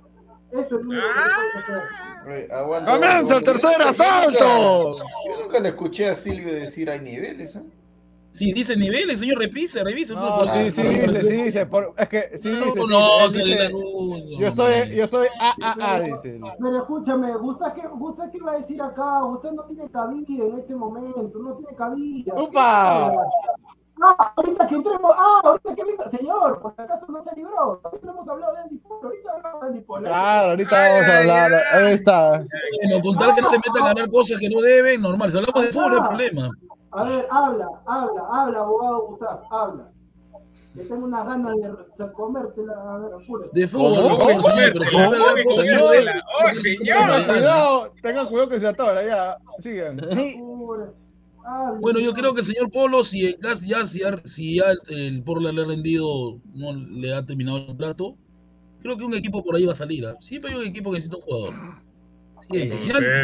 Eso es lo único que puedes hacer. Aguanta, ¡Comienza el tercer asalto! Yo nunca le escuché a Silvio decir hay niveles. ¿eh? Sí, dice niveles, señor, repise, revise. No, pues, sí, sí, dice, sí, dice. por- es que sí, No, dice, sí, no, dice, luz, yo estoy, yo soy AAA, dice. él. Pero escúchame, ¿gusta que, gusta que va a decir acá? Usted no tiene cabida en este momento, no tiene cabida. ¡Upa! Ah, ahorita que entremos, ah, ahorita que venga, señor, por si acaso no se libró. Ahorita hemos hablado de Andy Polo, ahorita hablamos de Andy Polo. Claro, ahorita vamos a hablar. Ahí está. Bueno, con tal que no se metan a ganar cosas que no deben, normal. Si hablamos de fútbol, no hay problema. A ver, habla, habla, habla, abogado Gustavo, habla. Que tengo unas ganas de comértela, a ver, apúrate. De fútbol, ¿Cómo? no, ¿Cómo? señor, pero no deben. Tengan cuidado, tengan cuidado que se atora, ya. Sigan. Bueno, yo creo que el señor Polo, si el gas ya, si ya, si ya el Porla le ha rendido, no le ha terminado el trato, creo que un equipo por ahí va a salir. ¿ah? Siempre hay un equipo que necesita un jugador. Hay-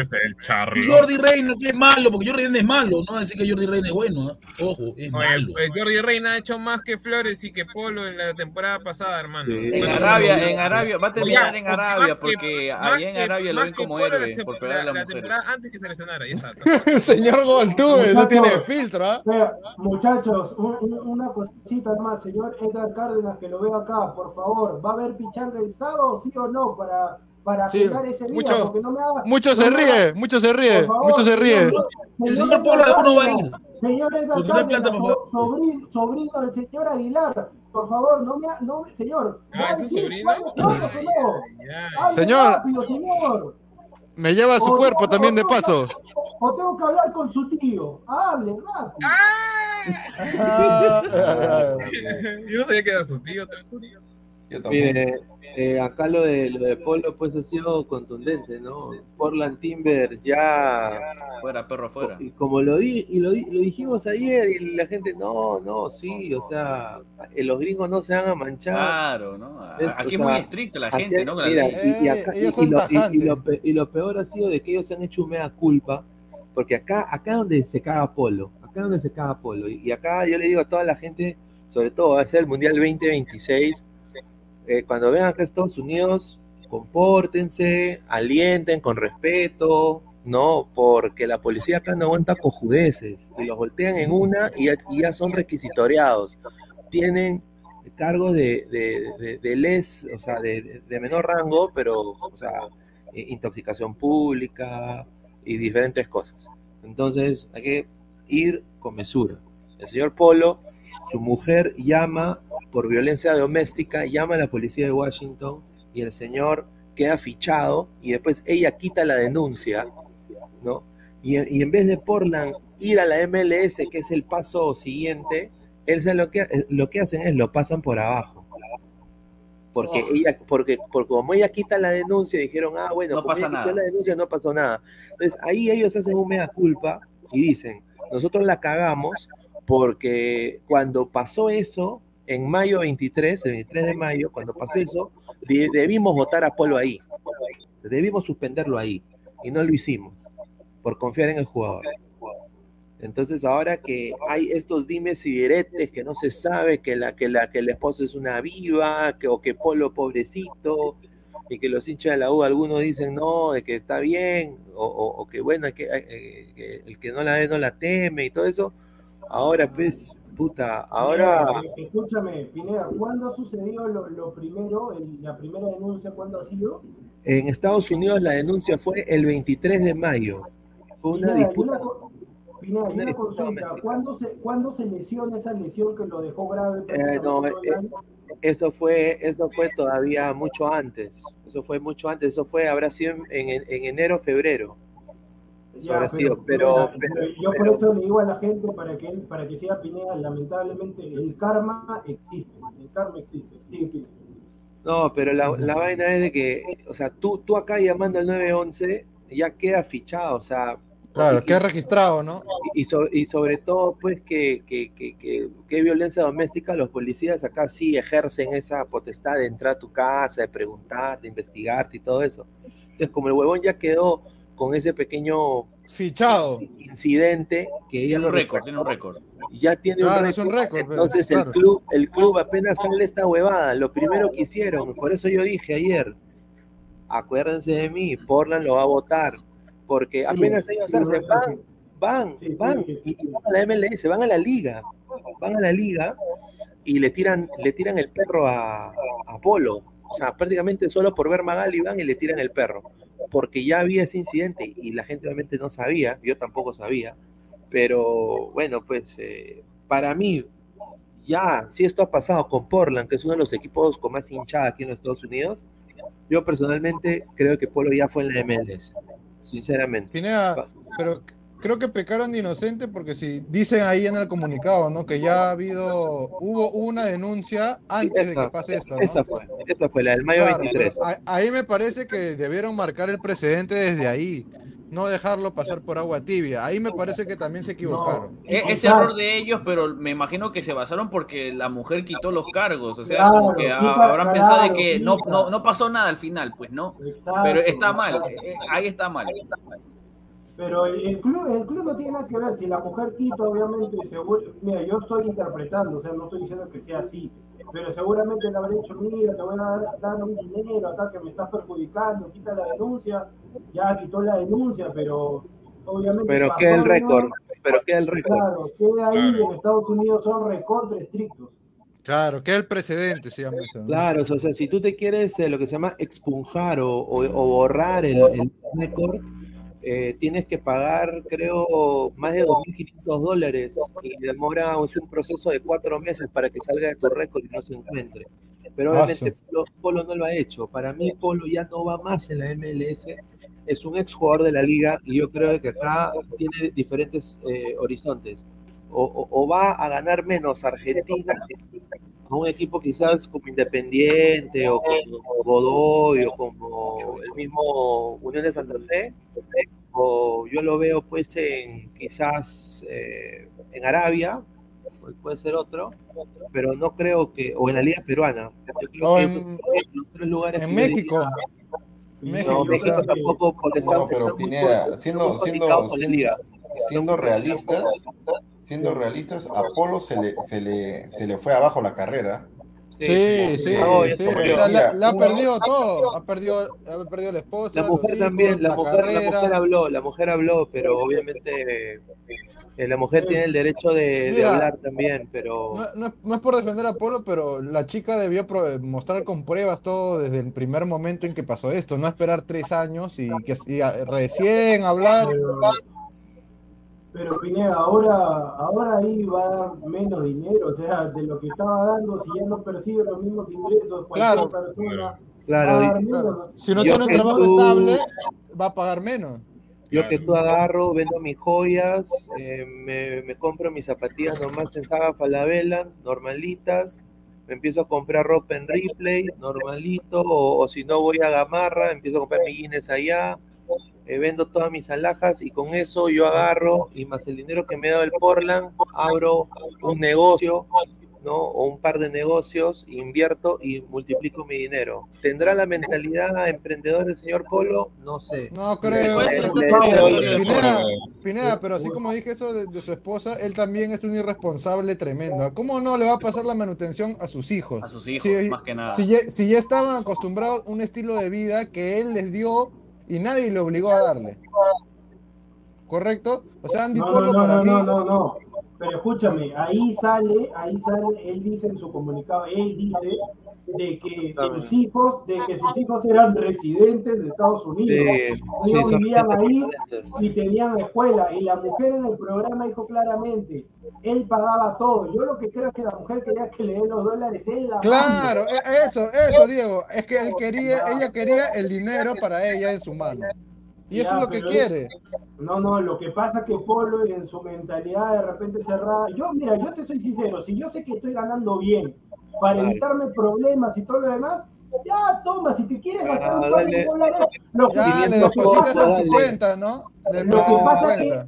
Es el charlo. Jordi Reina, que es malo, porque Jordi Reina es malo, no va a decir que Jordi Reina es bueno, ¿ah? ojo, es Oye, malo. pues Jordi Reina ha hecho más que Flores y que Polo en la temporada pasada, hermano. En Arabia, en Arabia, va a terminar en Arabia, que- porque allá en Arabia lo ven como héroe por pegar a la, las la mujeres. temporada antes que se lesionara, ya está. Señor Goltube, no tiene filtro, ¿ah? Vea, muchachos, un- un- una cosita más, señor Edgar Cárdenas, que lo veo acá, por favor, ¿va a haber pichanga el sábado, sí o no? Para, para Sí, ese día, mucho- porque no me haga. Mucho no se me haga- ríe, mucho se ríe, favor, mucho se ríe. señor- El señor Polo Edgar no va a ir. Señor sobrino, sobrino del señor Aguilar, por favor, no me, ha- no, señor. Ah, ¿va a Señor. señor. Me lleva su O- cuerpo o- también de paso. O tengo que hablar con su tío. Hable rápido. Ah, Yo no sabía que era su tío, te lo juro. Yo tampoco. Mire, eh, acá lo de, lo de Polo pues ha sido contundente, ¿no? Portland Timbers ya... Fuera, perro, fuera. Y como lo, di, y lo, di- lo dijimos ayer y la gente, no, no, sí, o sea, eh, los gringos no se van a manchar. Claro, ¿no? Es, Aquí es muy sea, estricta la gente, ¿no? Mira, y, y acá- y lo, y- y tajantes. lo pe- y lo peor ha sido de que ellos se han hecho mea culpa, porque acá, acá donde se caga Polo, acá donde se caga Polo, y, y acá yo le digo a toda la gente, sobre todo va a ser el Mundial 2026, eh, cuando vengan acá a Estados Unidos, compórtense, alienten con respeto, ¿no? Porque la policía acá no aguanta cojudeces, y los voltean en una y ya, y ya son requisitoriados. Tienen cargos de, de, de- de les, o sea, de, de- menor rango, pero, o sea, eh, intoxicación pública y diferentes cosas. Entonces, hay que ir con mesura. El señor Polo, su mujer llama por violencia doméstica, llama a la policía de Washington y el señor queda fichado y después ella quita la denuncia, ¿no? Y, y en vez de Portland ir a la MLS, que es el paso siguiente, él sabe lo que, eh, lo que hacen es lo pasan por abajo. Porque Oh. ella, porque, porque como ella quita la denuncia, dijeron, ah, bueno, No como pasa ella quitó nada. la denuncia no pasó nada. Entonces ahí ellos hacen un mea culpa y dicen, nosotros la cagamos porque cuando pasó eso, en mayo 23, el 23 de mayo, cuando pasó eso, de- debimos votar a Polo ahí. Debimos suspenderlo ahí. Y no lo hicimos, por confiar en el jugador. Entonces ahora que hay estos dimes y diretes que no se sabe que la que la que la esposa es una viva, que o que Polo pobrecito y que los hinchas de la U algunos dicen no, de que está bien o, o- o que bueno, que, eh, que el que no la ve no la teme y todo eso. Ahora pues puta, ahora Escúchame, Pineda, ¿cuándo ha sucedido lo, lo primero, el- la primera denuncia, cuándo ha sido? en Estados Unidos la denuncia fue el 23 de mayo. Fue una Pineda, disputa una, Pineda, una una disputa consulta. ¿cuándo se, ¿cuándo se lesiona esa lesión que lo dejó grave? Eh, no, eh, eso fue, eso fue todavía mucho antes. Eso fue mucho antes. Eso fue, habrá sido en, en- en enero, febrero. Ya, pero, sido. Pero, pero- pero yo por eso le digo a la gente para que para que siga Pineda, lamentablemente el karma existe, el karma existe. Sí, sí. no, pero la, la vaina es de que, o sea, tú, tú acá llamando al 911 ya queda fichado, o sea. Claro, y- queda registrado, ¿no? Y, y so- y sobre todo, pues, que, que, que, que, que violencia doméstica, los policías acá sí ejercen esa potestad de entrar a tu casa, de preguntarte, de investigarte y todo eso. Entonces, como el huevón ya quedó con ese pequeño Fichado. incidente, que ella Tiene lo un récord, reportó, tiene un récord. ya tiene Claro, un es un récord, pues, Entonces claro. el club, el club apenas sale esta huevada, lo primero que hicieron, por eso yo dije ayer, acuérdense de mí, Portland lo va a votar, porque apenas ellos hacen, van, sí. van, Sí, sí, van, sí, y, y van a la MLS, van a la liga, van a la liga y le tiran, le tiran el perro a, a Polo. O sea, prácticamente solo por ver Magali van y le tiran el perro. Porque ya había ese incidente y la gente obviamente no sabía, yo tampoco sabía. Pero bueno, pues eh, para mí, ya, si esto ha pasado con Portland, que es uno de los equipos con más hinchada aquí en los Estados Unidos, yo personalmente creo que Polo ya fue en la MLS, sinceramente. Pineda, pero creo que pecaron de inocente porque si dicen ahí en el comunicado, ¿no? Que ya ha habido, hubo una denuncia antes de que pase esto, ¿no? Esa fue, esa fue la del mayo Claro, 23. pero a- ahí me parece que debieron marcar el precedente desde ahí, no dejarlo pasar por agua tibia. Ahí me parece que también se equivocaron. E- Es error de ellos, pero me imagino que se basaron porque la mujer quitó los cargos. O sea, Claro, como que quita- habrán pensado de que no, no, no pasó nada al final, pues no. Exacto, pero está mal, eh, ahí está mal. Pero el el club, el club no tiene nada que ver. Si la mujer quita, obviamente, seguro. Mira, yo estoy interpretando, o sea, no estoy diciendo que sea así. Pero seguramente le habré dicho, mira, te voy a dar, dar un dinero acá que me estás perjudicando, quita la denuncia. Ya quitó la denuncia, pero obviamente. Pero queda el ¿no? récord, pero queda el récord. Claro, queda ahí en Estados Unidos son recontra estrictos. Claro, que el precedente se llama eso. ¿no? Claro, o sea, si tú te quieres eh, lo que se llama expunjar o, o- o borrar el, el récord, eh, tienes que pagar, creo, más de 2.500 dólares y demora es un proceso de cuatro meses para que salga de tu récord y no se encuentre. Pero obviamente Polo, Polo no lo ha hecho. Para mí Polo ya no va más en la MLS. Es un ex jugador de la liga y yo creo que acá tiene diferentes eh, horizontes. O, o- o va a ganar menos Argentina a un equipo quizás como Independiente o como Godoy o como el mismo Unión de Santa Fe, o yo lo veo pues en quizás eh, en Arabia, puede ser otro, pero no creo que, o en la Liga Peruana. Yo creo O que en- esos los tres lugares en México. diría- México, no, o México sea, tampoco, porque No, pero está Pineda, siendo, siendo, siendo, liga. siendo realistas, siendo realistas, a Polo se le, se le, se le fue abajo la carrera. Sí, sí, sí, la, la- la ha perdido todo, ha perdido, ha perdido la esposa, La mujer hijos, también, la mujer, la carrera. mujer habló, la mujer habló, pero obviamente eh, la mujer tiene el derecho de, hablar también, pero No, no es- no es por defender a Polo, pero la chica debió pro- mostrar con pruebas todo desde el primer momento en que pasó esto, no esperar tres años y que y a- recién hablar. Pero Pineda, ahora, ahora ahí va a dar menos dinero, o sea, de lo que estaba dando, si ya no percibe los mismos ingresos, cualquier Claro. persona va a claro, dar menos. Si no Yo tiene un trabajo tú- estable, va a pagar menos. yo que tú agarro, vendo mis joyas, eh, me, me compro mis zapatillas nomás en Saga Falabella, normalitas, me empiezo a comprar ropa en Ripley, normalito, o, o si no voy a Gamarra, empiezo a comprar mi Guinness allá, eh, vendo todas mis alhajas y con eso yo agarro y más el dinero que me ha dado el Portland, abro un negocio, ¿no? O un par de negocios, invierto y multiplico mi dinero. ¿Tendrá la mentalidad emprendedor el señor Polo? No sé. No creo. Le- pero- le no, deseo lo Pineda. Pineda, pero así como dije eso de, de su esposa, él también es un irresponsable tremendo. ¿Cómo no le va a pasar la manutención a sus hijos? A sus hijos, Si- más que nada. Si ya, si ya estaban acostumbrados a un estilo de vida que él les dio y nadie le obligó a darle. ¿Correcto? O sea, Andy No, no, Polo no, para no, mí. no, no, no. Pero escúchame, ahí sale, ahí sale, él dice en su comunicado, él dice de que sus hijos, de que sus hijos eran residentes de Estados Unidos. Sí, sí, Ellos son vivían ahí y tenían escuela. Y la mujer en el programa dijo claramente, él pagaba todo. Yo lo que creo es que la mujer quería que le den los dólares en la Claro, mano. e- eso, eso, Diego. Es que él quería, ella quería el dinero para ella en su mano. Y eso Ya, es lo que quiere. No, no, lo que pasa es que Polo en su mentalidad de repente cerrada. Yo, mira, yo te soy sincero, si yo sé que estoy ganando bien para Claro. evitarme problemas y todo lo demás, ya toma, si te quieres gastar un Ah, par de dólares, lo que, Ya le lo que depositas pasa, en dale. su cuenta, ¿no? Le lo que pasa es que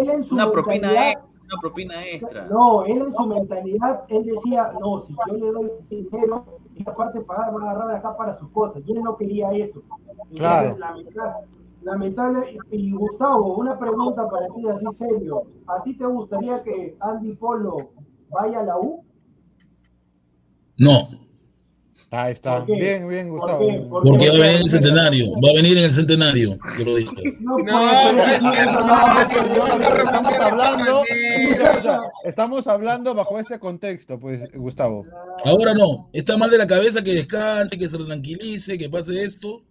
él en su Una propina, mentalidad, una propina extra. no, él en su mentalidad, él decía, no, si yo le doy dinero, y aparte pagar, va a agarrar acá para sus cosas. Y él no quería eso. Entonces, Claro. lamentable, lamentable. Y, y, Gustavo, una pregunta para ti, así serio. ¿A ti te gustaría que Andy Polo vaya a la U? No, Ahí está. Bien, bien, ¿Por Gustavo. porque va a venir en el centenario. Va a venir en el centenario. Yo lo dije. No, pues, No, no, estamos hablando, escucha, escucha, estamos hablando bajo este contexto, pues, Gustavo. Ahora no. Está mal de la cabeza que descanse, que se tranquilice, que pase esto.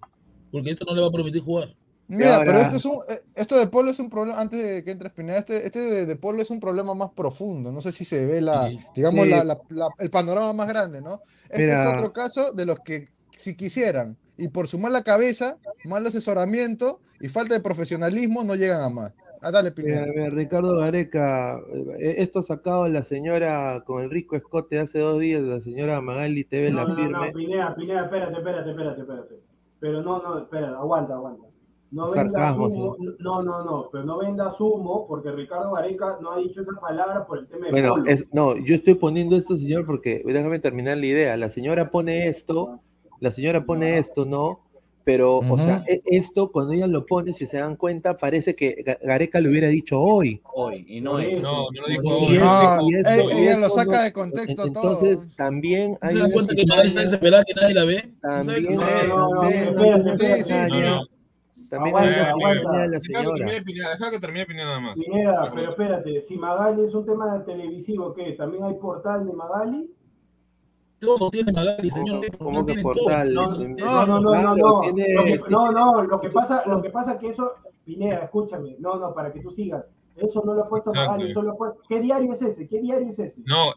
Porque esto no le va a permitir jugar. Mira, ahora- pero esto es un, eh, esto de Polo es un problema, antes de que entre Pineda, este, este de, de Polo es un problema más profundo. No sé si se ve la, Sí. digamos, Sí. la- la- la- el panorama más grande, ¿no? Este Mira. es otro caso de los que si quisieran, y por su mala cabeza, mal asesoramiento y falta de profesionalismo, no llegan a más. Ah, dale, Mira, Pineda. mira, Ricardo Gareca, eh, esto sacado la señora con el rico escote hace dos días, la señora Magali TV No, la no, firme. no, Pineda, Pineda, espérate, espérate, espérate, espérate. Pero no, no, espérate, aguanta, aguanta. No vendas humo, no, no, no, pero no vendas humo porque Ricardo Gareca no ha dicho esa palabra por el tema de Bueno, es, no, yo estoy poniendo esto, señor, porque déjame terminar la idea. La señora pone esto, la señora pone esto, ¿no? Pero, o sea, Ujú. e- esto, cuando ella lo pone, si se dan cuenta, parece que Ga- Gareca lo hubiera dicho hoy. Hoy, y no es. No, no lo dijo Y hoy. esto- No, y esto- ella- ella lo saca no- de contexto en- todo. Entonces, también ¿No hay se dan cuenta que Magali está desesperada que nadie la ve? ¿No También, Sí, No, no, sí, sí, también Aguanta, aguanta. la Deja que señora. termine Pineda, deja que termine Pineda nada más. Pineda, pero espérate, si Magali es un tema televisivo, ¿qué? ¿También hay portal de Magali? Todo tiene Magali, señor. ¿Cómo que portal? No, Eh, no, no, no, no, no. tiene- Lo que- no, no, lo que pasa, lo que pasa que eso, Pineda, escúchame, no, no, para que tú sigas. Eso no lo ha puesto. Magali, eso lo ha puesto. ¿Qué diario es ese? ¿Qué diario es ese? No,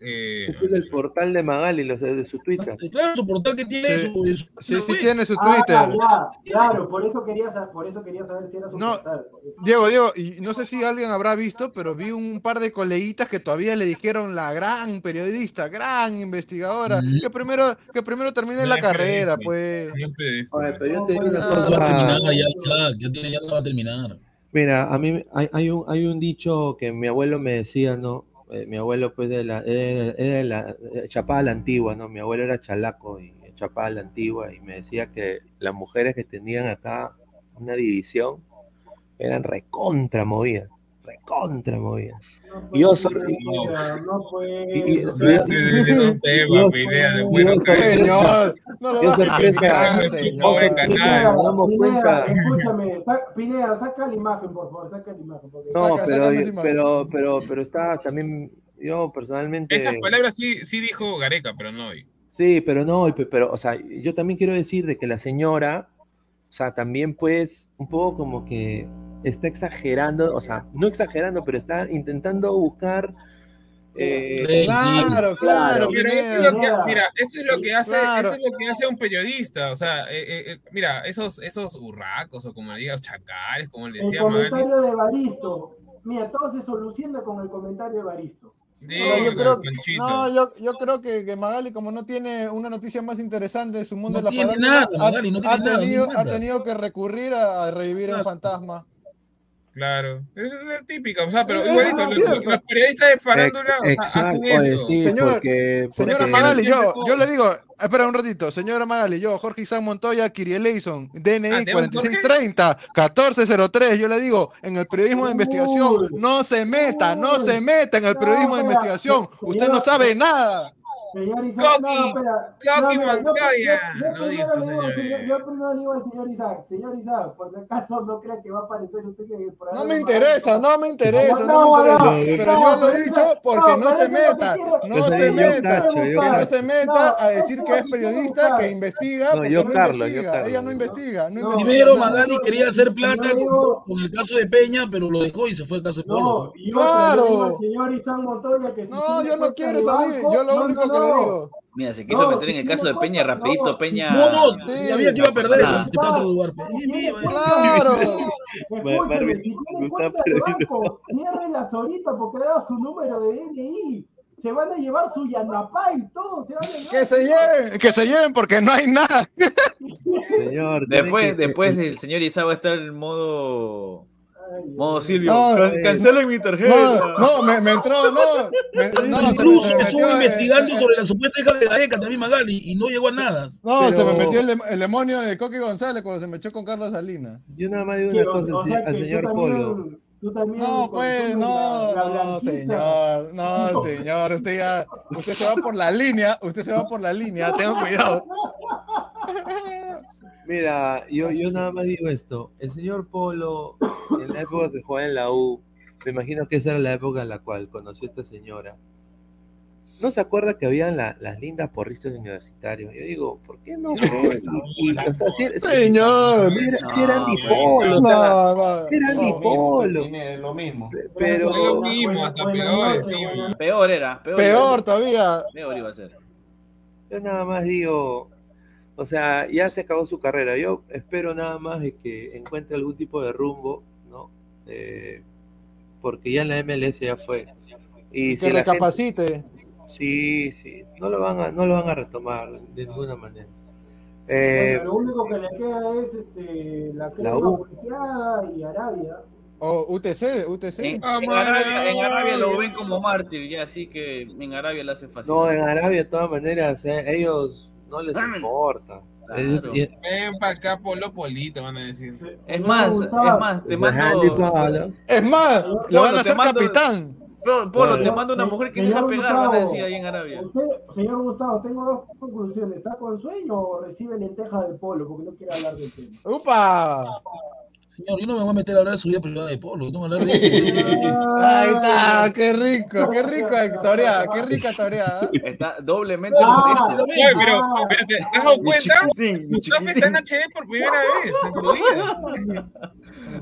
eh, Este es el portal de Magali, los de, de su Twitter. Claro, su portal que tiene Sí. su, su- Sí, sí tiene su Ah, Twitter. ya, claro, por eso quería, sa- por eso quería saber si era su No, portal. Diego, Diego, no sé si alguien habrá visto, pero vi un par de coleguitas que todavía le dijeron la gran periodista, gran investigadora, que primero, que primero termine la carrera, pues. Oye, pero yo te digo una Ya va a terminar, cosa. ya, Isaac, ya, tiene- ya no va a terminar. Mira, a mí hay, hay un, hay un dicho que mi abuelo me decía, ¿no? Eh, mi abuelo, pues, de la, era, era la eh, chapada la antigua, ¿no? Mi abuelo era chalaco y chapada la antigua y me decía que las mujeres que tenían acá una división eran recontra movidas, recontra movidas. Y yo soy... Mira, no pues. y- y- y- yo- soy-. Señor, no sorpresa, no, señor. no, sorpresa, damos cuenta. escúchame, Pineda, saca la imagen, por favor, saca la imagen. No, pero, pero, pero, pero está también, yo personalmente... Esas palabras sí, sí dijo Gareca, pero no hoy. Sí, pero no, pe- pero, o sea, yo también quiero decir de que la señora, o sea, también pues un poco como que está exagerando, o sea, no exagerando, pero está intentando buscar... eh, Claro, claro, Mira, eso es lo que, mira, eso es lo que hace, Claro. eso es lo que hace un periodista. O sea, eh, eh, mira, esos, esos urracos o como le digas, chacales, como le El decía Magali. comentario de Baristo. Mira, todo se soluciona con el comentario de Baristo. Ahora, yo creo, no, yo, yo creo que, que Magali, como no tiene una noticia más interesante de su mundo No de la tiene nada, ha, Magali, no tiene ha nada, tenido, no ha nada. tenido que recurrir a revivir el Claro. fantasma. Claro, es la típica, o sea, pero Es igualito, es los, cierto. los periodistas de farándula exacto, hacen oye, eso. sí, Señor- porque, Señora porque- Magali, yo, yo le digo, espera un ratito, señora Magali, yo, Jorge Isaac Montoya, Kirieleison, Ah, DNI ¿tenemos 4630, 1403, yo le digo, en el periodismo de investigación, no se meta, no se meta en el periodismo de investigación, usted no señora- sabe nada. Señor Isaac, no, Coqui, espera. Coqui No, mira, yo- primero dijo, digo al señor. señor- Yo primero le digo al señor Isaac, señor Isaac, por si acaso no crea que va a aparecer usted que el programa No me interesa, no me interesa, No, no me no, interesa. Pero no, yo lo he dicho porque no, se meta, no se meta, que no se meta a decir que es periodista, que investiga, No, yo Carlos, yo investiga, ella Carlos. no investiga, no No, investiga Primero nada. Magali quería hacer plata con, el caso de Peña, pero lo dejó y se fue al caso de Polo. Claro. le digo al señor Isaac Montoya que No, yo no quiero salir, yo lo único que le digo. Mira, se quiso No, meter en el caso de Peña, rapidito, no, Peña. No, no, Sí. sabía que iba a perder, está lugar. cuenta- Claro. Si tiene Gustavo cuenta de banco, ahorita porque ha dado su número de DNI. Se van a llevar su Yanapá y todo, se van a llevar. Que se lleven, que se lleven porque no hay nada. Señor, Después, que- después el señor a estar en modo. Modo Silvio. No, Can- eh, cancelen mi tarjeta. No, no, me, me entró, no, me- no, se, Incluso se me estuvo metió, eh, investigando eh, sobre la supuesta hija de Gareca, también Magali, y no llegó a nada. No, se me metió el, dem- el demonio de Coqui González cuando se me echó con Carlos Salinas. Yo nada más digo una cosa o al sea se- señor Polo. Tú también No, pues, no, la- la no, señor, no, señor, usted ya, usted se va por la línea, usted se va por la línea, tenga cuidado. Mira, yo, yo nada más digo esto. El señor Polo, en la época que jugaba en la U, me imagino que esa era la época en la cual conoció a esta señora. ¿No se acuerda que habían la- las lindas porristas universitarios? Yo digo, ¿por qué no? Señor. si era, si era No, Andy Polo, o sea, No, no, era Andy no. Polo. Tiene lo mismo. Pero, lo mismo, hasta peor Peor era. Peor, Peor todavía. Peor iba a ser. Yo nada más digo, o sea, ya se acabó su carrera. Yo espero nada más de que encuentre algún tipo de rumbo, ¿no? Eh, porque ya en la MLS ya fue. Y Que si la gente- recapacite. sí, sí, no lo van a, no lo van a retomar de ninguna manera. Eh, Bueno, lo único que le queda es este, la crema y Arabia. O UTC, UTC. En, en Arabia, en Arabia lo ven como mártir, ya, así que en Arabia le hace fácil. no, en Arabia de todas maneras, eh, ellos no les importa. Es- Claro. es- Ven para acá, Polo Polito, van a decir. Es más, es más, te mando. Es más, lo van a hacer mando- capitán. Polo, Polo, te mando una mujer que se deja pegar, van a decir ahí en Arabia. Usted, señor Gustavo, tengo dos conclusiones. ¿Está con sueño o recibe lenteja de polo? Porque no quiere hablar del tema. ¡Upa! Señor, yo no me voy a meter a hablar de su vida privada de Polo, no voy a hablar de Ahí está, qué rico, qué rico toreada, qué rica toreada. Está doblemente Ah, molesto. Oye, pero, pero ¿te has dado cuenta? Gustavo está en HD por primera vez en su vida.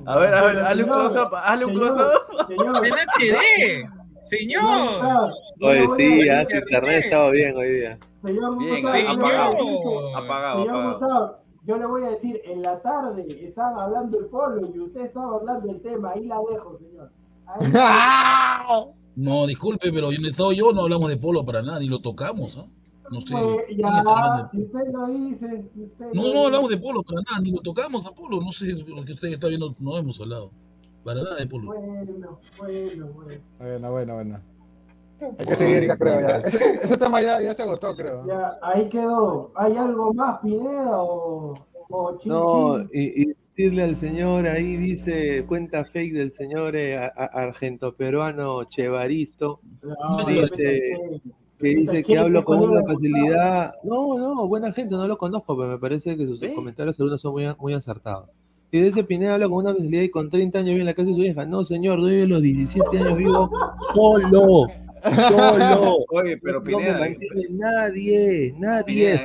A ver, a ver, hazle un close-up, hazle un close-up. Señor, En HD. Señor. Oye, sí, ya su internet estaba bien hoy día. Señor Bien, apagado. Apagado, apagado. Yo le voy a decir, en la tarde estaban hablando el polo y usted estaba hablando del tema, ahí la dejo, señor. Ahí- No, disculpe, pero en estado yo no hablamos de polo para nada, ni lo tocamos, ¿ah? No sé. Pues, ¿quién está hablando ya, si usted lo dice, si usted No, lo no hablamos de polo para nada, ni lo tocamos a polo. No sé lo que usted está viendo, no hemos hablado. Para nada de polo. Bueno, bueno, bueno. Bueno, bueno, bueno. Hay que seguir, ya creo. ya. Ese, ese tema ya, ya se agotó, creo. Ya, ahí quedó. ¿Hay algo más, Pineda o, o chin No, chin? y, y decirle al señor, ahí dice cuenta fake del señor eh, a- a- argento peruano Chevaristo, No, dice, que dice que hablo con una facilidad. No, no, buena gente, no lo conozco, pero me parece que sus comentarios algunos son muy, muy acertados. Y dice Pineda habla con una facilidad y con 30 años vive en la casa de su hija. No, señor, doy de los 17 años vivo solo. Solo. Oye, pero No me Pineda, mantiene nadie, nadie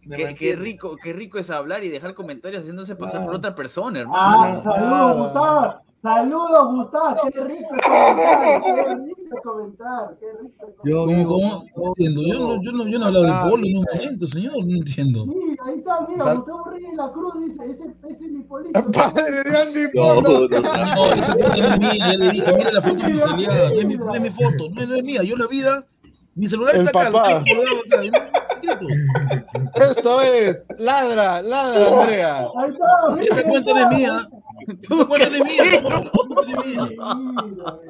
Pineda, Qué, rico, qué rico es hablar y dejar comentarios haciéndose pasar por otra persona, Ah, hermano. saludos, Gustavo. Saludos, Gustavo. Qué rico comentar. Qué rico comentar. Qué rico es Yo ¿Cómo, vivo. cómo? No entiendo. Yo no, yo, no, yo no he hablado de polo en un momento, señor. No entiendo. Mira, ahí está, mira, Sal- Gustavo Reyes la Cruz dice, ese, ese es mi polito. Padre de Andy Polo. no, No, no es mía. Ya le dije, mira la foto de mi celular. No es mi, no es mi foto. No, es- no es mía. Yo la vida. Mi celular El está acá. Lo papá. tengo acá. Esto es Ladra, Ladra, Andrea. Ahí Esa cuenta no es mía. Mía. Mira,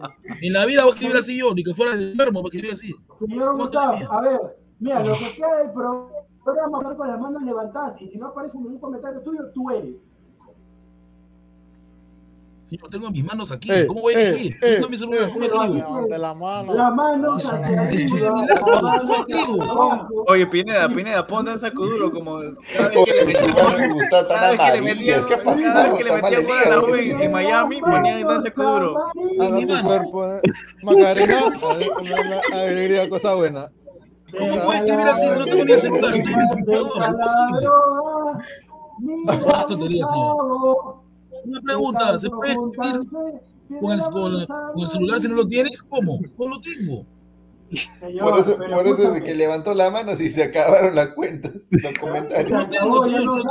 En la vida voy a escribir así yo, ni que fuera enfermo para escribir así. Señor Gustavo, a ver, mira, lo que queda del pro- programa con las manos levantadas y si no aparece ningún comentario tuyo, tú eres. Yo tengo mis manos aquí. Eh, ¿Cómo voy a eh, escribir? eh, Está mi celular. ¿Cómo escribo? levante la mano. La mano. Oye, Pineda, Pineda, pon danza duro como cada vez que le metían a la. U en, Miami, ponían danza duro. A Mi tu mano. cuerpo. Macarena, ale- ale- alegría, cosa buena. ¿Cómo puedo escribir así? No tengo ni el celular. Estoy en mi computadora. Imposible. Mira, Esto te diría, Gustavo, Una pregunta. ¿Se puede escribir con el, con, con el celular si no lo tienes? ¿Cómo? No lo tengo. Señor, Por eso, por eso que levantó la mano si se acabaron las cuentas, los comentarios. No lo tengo, señor,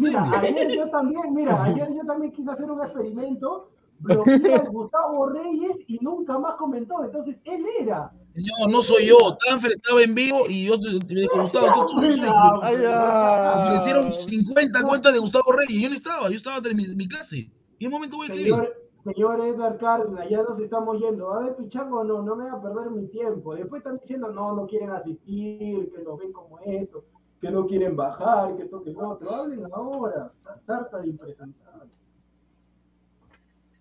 mira, ayer yo también, mira, ayer yo también quise hacer un experimento, bloqueé a Gustavo Reyes y nunca más comentó, entonces él era. Señor, no soy yo. Tanfer estaba en vivo y yo me dijo, Gustavo, tú, tú no soy. Me hicieron 50 cuentas de Gustavo Reyes y yo no estaba. Yo estaba en mi, mi clase. ¿Y en un momento voy a escribir? Señor, señor Edgar Cárdenas, ya nos estamos yendo. A ver, Pichango, no, no me va a perder mi tiempo. Después están diciendo, no, no quieren asistir, que lo ven como esto, que no quieren bajar, que esto, que lo otro. Hablen ahora, sarta de impresentable.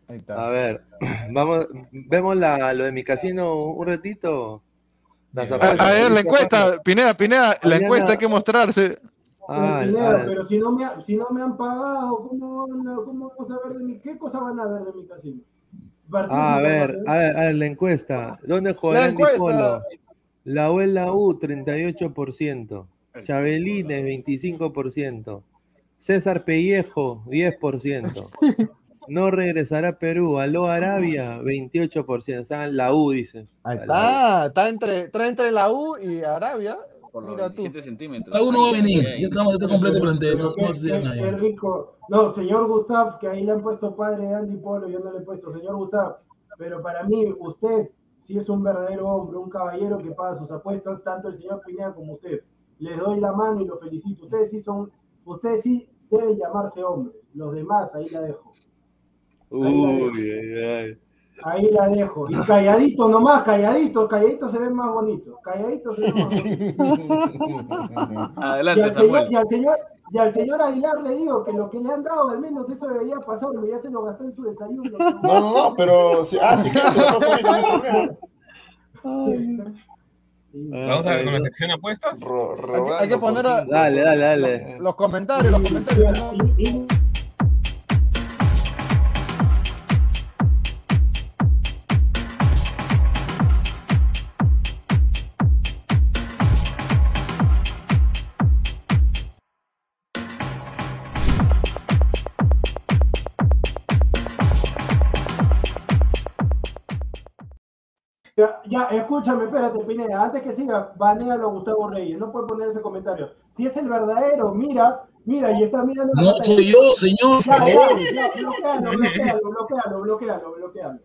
Ahí está. A ver, vamos, vemos la, lo de mi casino un ratito. Las A, ver, la encuesta, Pineda, Pineda, la Mañana- encuesta hay que mostrarse. Ah, Pineda, ah, pero si no, me, si no me han pagado, ¿cómo, ¿cómo vamos a ver de mi, qué cosa van a ver de mi casino? Ah, a ver, internacionales. a ver, a ver, la encuesta. ¿Dónde La juega Andy encuesta. Polo? La U en la U, 38%. Chabelines, 25%. César Pellejo, 10%. No regresará a Perú. Aló Arabia, 28%. O sea, la U, dice. Ahí La U. está, está entre, está entre la U y Arabia. Por los Mira tú. 17 centímetros. La uno va a venir. Ya estamos, ya está completo. Pero No. No, señor Gustav, que ahí le han puesto padre de Andy Polo, yo no le he puesto, señor Gustav. Pero para mí, usted sí es un verdadero hombre, un caballero que paga sus apuestas, tanto el señor Pineda como usted. Les doy la mano y lo felicito. Ustedes sí son, ustedes sí deben llamarse hombres. Los demás, ahí la dejo. Uy, ay, ay. Ahí la dejo. Y calladito nomás, calladito, calladito se ven más bonitos. Calladito se ven más bonitos. Y Adelante, señor, y, al señor, y al señor Aguilar le digo que lo que le han dado, al menos eso debería pasarme, ya se lo gastó en su desayuno. No, no, no, pero. sí- Ah, sí, claro. Vamos a ver con la sección apuestas. Ro- Hay que, poner a-. Dale, dale, dale. los comentarios, los comentarios. ¿no? Ya, escúchame, espérate, Pineda, antes que siga, banealo a Gustavo Reyes, no puede poner ese comentario. Si es el verdadero, mira, mira, y está mirando la No pantalla. soy yo, señor. Ya, ya, ya, bloquealo, bloquealo, bloquealo, bloquealo, bloquealo,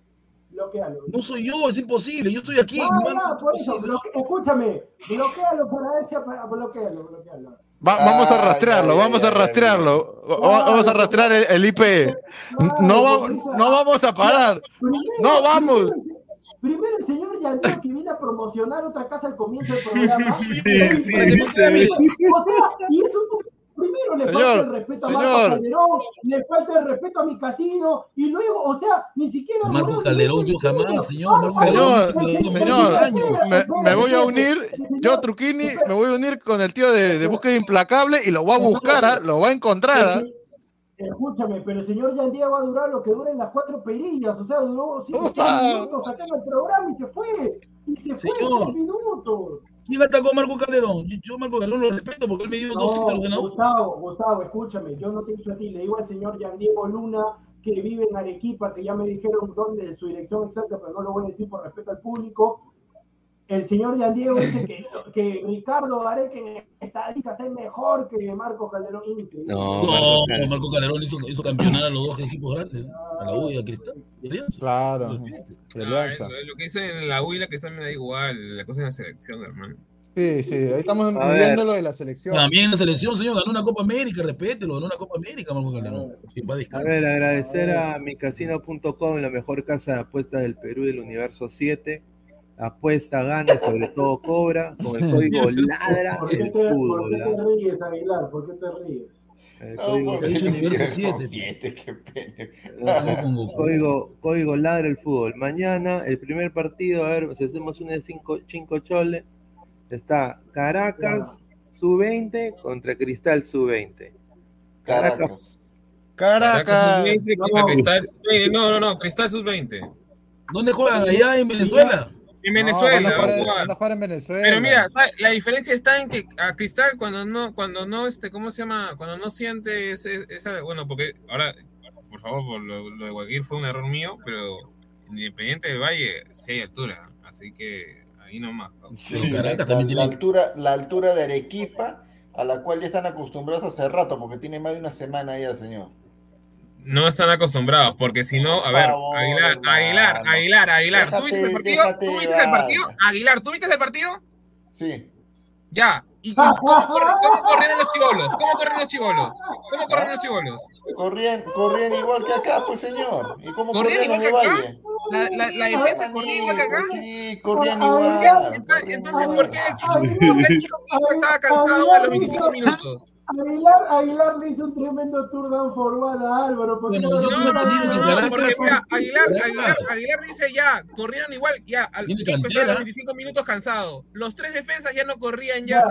bloquealo. No soy yo, es imposible. Yo estoy aquí. Ya, por eso, bloque- escúchame, bloquealo para ver si bloquealo, bloquealo. Va- vamos a rastrearlo, vamos a rastrearlo. Va- Vamos a rastrear el, el IP. No, no vamos a parar. No, vamos. Primero, el señor Yandel que viene a promocionar otra casa al comienzo del programa. Sí, sí, sí. O sea, y es un Primero le Señor, falta el respeto a Marco señor. Calderón, le falta el respeto a mi casino, y luego, o sea, ni siquiera. Marco Calderón, yo jamás, señor. Marco Señor, señor, me, me voy a unir, yo Truquini, me voy a unir con el tío de, de búsqueda implacable y lo voy a buscar, ¿ah? lo voy a encontrar. ¿ah? Escúchame, pero el señor Yandía va a durar lo que duren las cuatro perillas, o sea, duró cinco minutos acá en el programa y se fue. Y se fue Señor. tres minutos. ¿Quién atacó a Marco Calderón? Yo, Marco Calderón lo respeto porque él me dio dos No, títulos de no. Gustavo, Gustavo, escúchame, yo no te he dicho a ti, le digo al señor Yan Diego Luna que vive en Arequipa, que ya me dijeron dónde su dirección exacta, pero no lo voy a decir por respeto al público. El señor Yan Diego dice que, que Ricardo Gareca en estadísticas es mejor que Marco Calderón. Increíble. No, Marco Calderón hizo, hizo campeonar a los dos equipos grandes, ¿no? a la U y a Cristal. Claro. Ah, lo, lo que dicen en la U y la que está me da igual. La cosa es la selección, hermano. Sí, sí, ahí estamos A viendo lo de la selección. También la selección, señor, ganó una Copa América, respételo, ganó una Copa América, Marco Calderón. Sin A ver, agradecer a micasino.com, la mejor casa de apuestas del Perú del universo 7. Apuesta, gana y sobre todo cobra con el código LADRA ¿Por qué, el te, por fútbol. qué ¿ah? te ríes, Aguilar? ¿Por qué te ríes? El No, código, el qué código, código LADRA el fútbol. Mañana, el primer partido, a ver, si hacemos una de 5 cinco choles, está Caracas sub-20 contra Cristal sub-20. Caracas. Caracas. Caracas. Sub-20 contra Cristal Sub-20. No, no, no, Cristal Sub-20. ¿Dónde juegan? Allá en Venezuela. En No, Venezuela. van, a jugar, van a jugar. van a jugar en Venezuela. Pero mira, ¿sabes? la diferencia está en que a Cristal cuando no, cuando no, este, ¿cómo se llama? Cuando no siente ese- esa, bueno, porque ahora, por favor, por lo, lo de Guayaquil fue un error mío, pero Independiente del Valle sí hay altura, así que ahí nomás. Sí, Caracas la, altura, la altura de Arequipa, a la cual ya están acostumbrados hace rato, porque tiene más de una semana ya, señor. No están acostumbrados, porque si no, a ver, favor, Aguilar, hermano. Aguilar, Aguilar, Aguilar, ¿tú viste el partido? ¿Tú viste el partido? Aguilar, ¿tú viste el partido? Sí. Ya. ¿Y cómo, cómo corrieron los chivolos? ¿Cómo corren los chivolos? ¿Cómo corren los chivolos? Corrían, corrían igual que acá, pues, señor. ¿Y cómo ¿Corrían igual que acá? Valle? La, la, la defensa corría igual que acá. Sí, corrían igual. Entonces, ¿por qué el chico, por qué el chico estaba cansado a los 25 minutos? Aguilar, Aguilar le hizo un tremendo tour down forward a Álvaro. ¿por qué Bueno, no No, porque mira, Aguilar. Aguilar, Aguilar dice ya, corrieron igual, ya, al los 25 minutos cansado. Los tres defensas ya no corrían Ya,